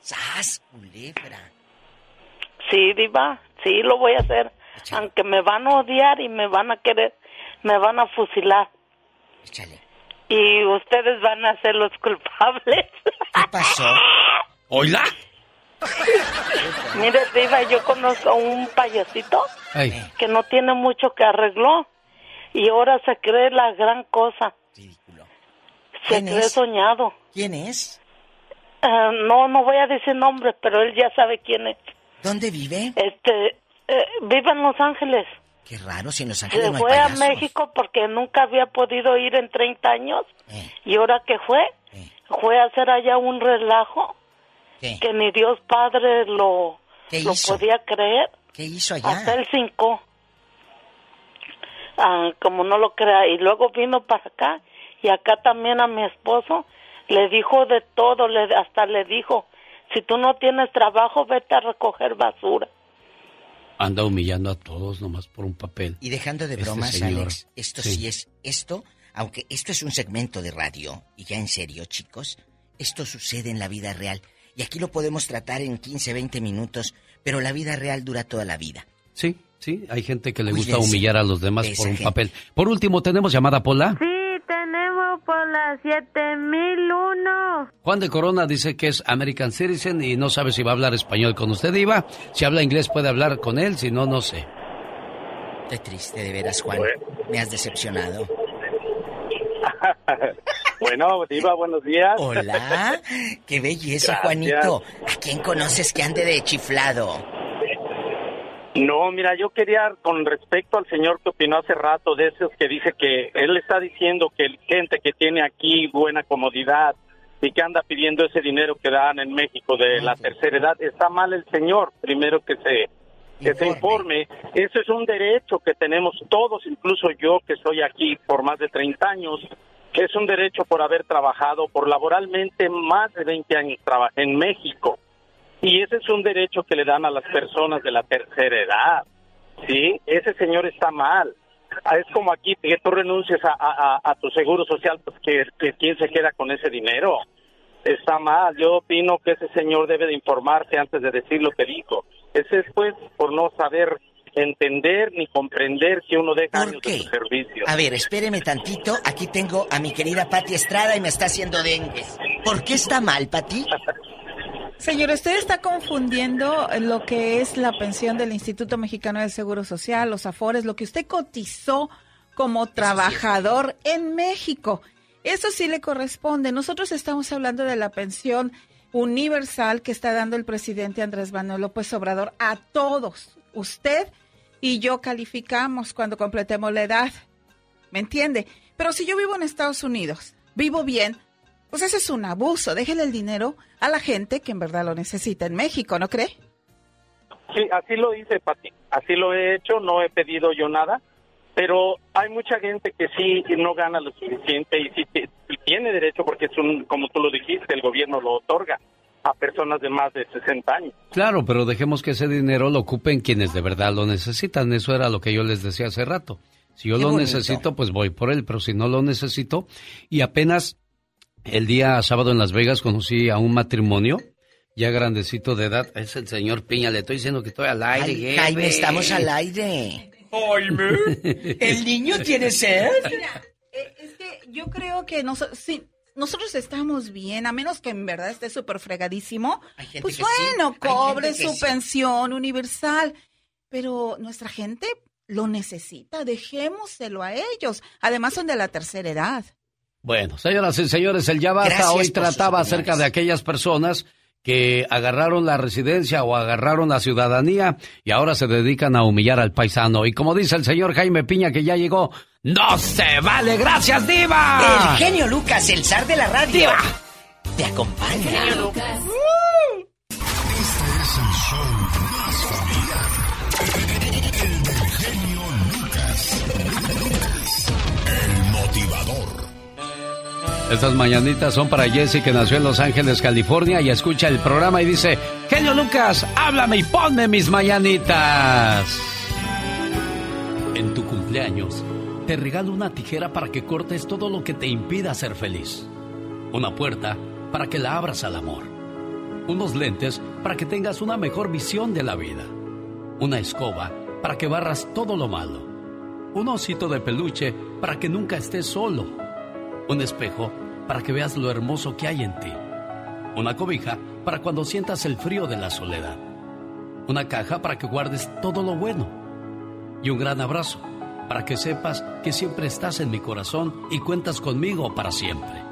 ¡Sas, culebra! Sí, diva, sí, lo voy a hacer. Aunque me van a odiar y me van a querer, me van a fusilar. Y ustedes van a ser los culpables. ¿Qué pasó? ¿Oila? Mire, diva, yo conozco a un payasito Ay, que no tiene mucho que arregló y ahora se cree la gran cosa. Se ¿Quién cree es? soñado. ¿Quién es? Ah, no, no voy a decir nombres, pero él ya sabe quién es. ¿Dónde vive? Este, eh, vive en Los Ángeles. Qué raro, si en Los Ángeles Se no hay fue a. México porque nunca había podido ir en 30 años. Eh. Y ahora que fue, fue a hacer allá un relajo que ni Dios Padre lo, ¿Qué lo podía creer. ¿Qué hizo allá? Hasta el 5. Ah, como no lo crea. Y luego vino para acá. Y acá también a mi esposo le dijo de todo. Le, hasta le dijo, si tú no tienes trabajo, vete a recoger basura. anda humillando a todos nomás por un papel. Y dejando de Este bromas, señor. Alex, esto sí. es esto, aunque esto es un segmento de radio, y ya en serio, chicos, esto sucede en la vida real. Y aquí lo podemos tratar en 15, 20 minutos, pero la vida real dura toda la vida. Sí, sí, hay gente que le Cuídense gusta humillar a los demás de por un gente. papel. Por último, ¿tenemos llamada Pola? Sí, tenemos por las 7001. Juan de Corona dice que es American Citizen y no sabe si va a hablar español con usted, Iba. Si habla inglés puede hablar con él, si no, no sé. Qué triste, de veras, Juan. Me has decepcionado. Bueno, Diva, buenos días. Hola, qué belleza, Gracias. Juanito. ¿A quién conoces que ande de chiflado? No, mira, yo quería, con respecto al señor que opinó hace rato, de esos que dice que él está diciendo que gente que tiene aquí buena comodidad y que anda pidiendo ese dinero que dan en México de la tercera edad, está mal el señor, primero que se que se informe. Eso es un derecho que tenemos todos, incluso yo que estoy aquí por más de 30 años, es un derecho por haber trabajado, por laboralmente más de 20 años trabajé en México. Y ese es un derecho que le dan a las personas de la tercera edad. ¿Sí? Ese señor está mal. Ah, Es como aquí que tú renuncies a, a- a- a tu seguro social, pues que, que quién se queda con ese dinero. Está mal. Yo opino que ese señor debe de informarse antes de decir lo que dijo. Ese es pues por no saber entender ni comprender que uno deja años de su servicio. A ver, espéreme tantito. Aquí tengo a mi querida Pati Estrada y me está haciendo dengue. ¿Por qué está mal, Pati? Señor, usted está confundiendo lo que es la pensión del Instituto Mexicano del Seguro Social, los afores, lo que usted cotizó como trabajador en México. Eso sí le corresponde. Nosotros estamos hablando de la pensión universal que está dando el presidente Andrés Manuel López Obrador a todos. Usted y yo calificamos cuando completemos la edad. ¿Me entiende? Pero si yo vivo en Estados Unidos, vivo bien, pues ese es un abuso. Déjele el dinero a la gente que en verdad lo necesita en México, ¿no cree? Sí, así lo hice, Pati. Así lo he hecho, no he pedido yo nada, pero hay mucha gente que sí no gana lo suficiente y sí tiene derecho porque es un, como tú lo dijiste, el gobierno lo otorga a personas de más de 60 años. Claro, pero dejemos que ese dinero lo ocupen quienes de verdad lo necesitan. Eso era lo que yo les decía hace rato. Si yo Qué lo bonito. necesito, pues voy por él, pero si no lo necesito, y apenas el día sábado en Las Vegas conocí a un matrimonio ya grandecito de edad. Es el señor Piña, le estoy diciendo que estoy al aire. Ay. Jaime, estamos al aire. ¿El niño tiene sed? es que yo creo que sí, nosotros estamos bien, a menos que en verdad esté súper fregadísimo. Pues sí, bueno, cobre su sí. pensión universal. Pero nuestra gente lo necesita, dejémoselo a ellos. Además son de la tercera edad. Bueno, señoras y señores, el Ya Basta Gracias hoy trataba acerca de aquellas personas que agarraron la residencia o agarraron la ciudadanía y ahora se dedican a humillar al paisano. Y como dice el señor Jaime Piña, que ya llegó, ¡No se vale! ¡Gracias, Diva! El genio Lucas, el zar de la radio. Te acompaña. Genio Lucas. Estas mañanitas son para Jesse que nació en Los Ángeles, California y escucha el programa y dice, Genio Lucas, háblame y ponme mis mañanitas. En tu cumpleaños, te regalo una tijera para que cortes todo lo que te impida ser feliz. Una puerta para que la abras al amor. Unos lentes para que tengas una mejor visión de la vida. Una escoba para que barras todo lo malo. Un osito de peluche para que nunca estés solo. Un espejo para que veas lo hermoso que hay en ti. Una cobija para cuando sientas el frío de la soledad. Una caja para que guardes todo lo bueno. Y un gran abrazo para que sepas que siempre estás en mi corazón y cuentas conmigo para siempre.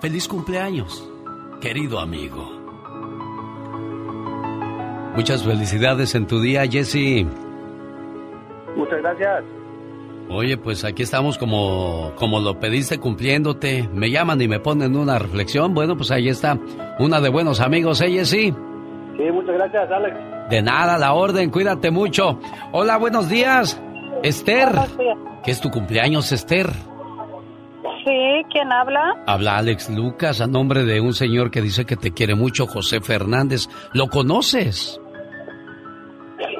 Feliz cumpleaños, querido amigo. Muchas felicidades en tu día, Jesse. Muchas gracias. Oye, pues aquí estamos como, como lo pediste cumpliéndote. Me llaman y me ponen una reflexión. Bueno, pues ahí está. Una de buenos amigos, ella sí. Sí, muchas gracias, Alex. De nada, la orden, cuídate mucho. Hola, buenos días. Esther. Buenos días. ¿Qué es tu cumpleaños, Esther? Sí, ¿quién habla? Habla Alex Lucas a nombre de un señor que dice que te quiere mucho, José Fernández. ¿Lo conoces?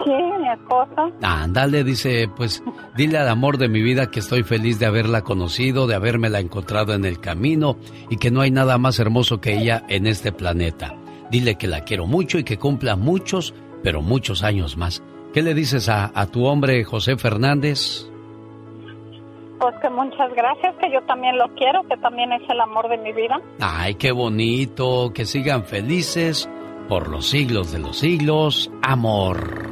Sí, mi esposa. Ándale, dice, pues dile al amor de mi vida que estoy feliz de haberla conocido, de habérmela encontrado en el camino y que no hay nada más hermoso que ella en este planeta. Dile que la quiero mucho y que cumpla muchos, pero muchos años más. ¿Qué le dices a, a tu hombre José Fernández? Pues que muchas gracias, que yo también lo quiero, que también es el amor de mi vida. Ay, qué bonito, que sigan felices por los siglos de los siglos, amor.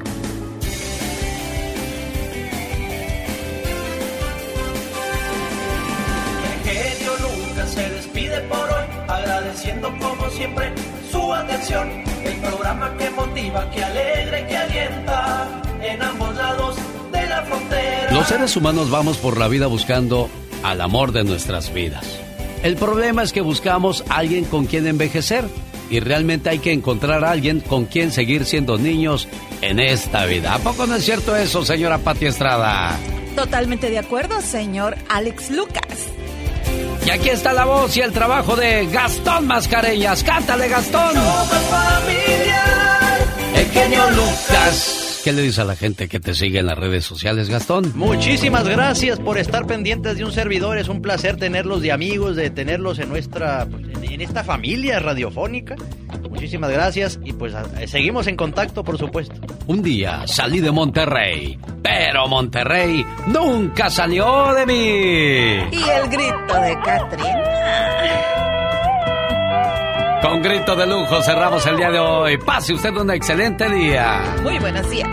El genio Lucas se despide por hoy, agradeciendo como siempre su atención. El programa que motiva, que alegra y que alienta en ambos lados de la frontera. Los seres humanos vamos por la vida buscando al amor de nuestras vidas. El problema es que buscamos alguien con quien envejecer y realmente hay que encontrar a alguien con quien seguir siendo niños en esta vida. ¿A poco no es cierto eso, señora Pati Estrada? Totalmente de acuerdo, señor Alex Lucas. Y aquí está la voz y el trabajo de Gastón Mascareñas. ¡Cántale, Gastón! El genio Lucas. ¿Qué le dices a la gente que te sigue en las redes sociales, Gastón? Muchísimas gracias por estar pendientes de un servidor. Es un placer tenerlos de amigos, de tenerlos en nuestra, pues, en, esta familia radiofónica. Muchísimas gracias y pues a- seguimos en contacto, por supuesto. Un día salí de Monterrey, pero Monterrey nunca salió de mí. Y el grito de Katrina. Con grito de lujo cerramos el día de hoy. Pase usted un excelente día. Muy buenos días.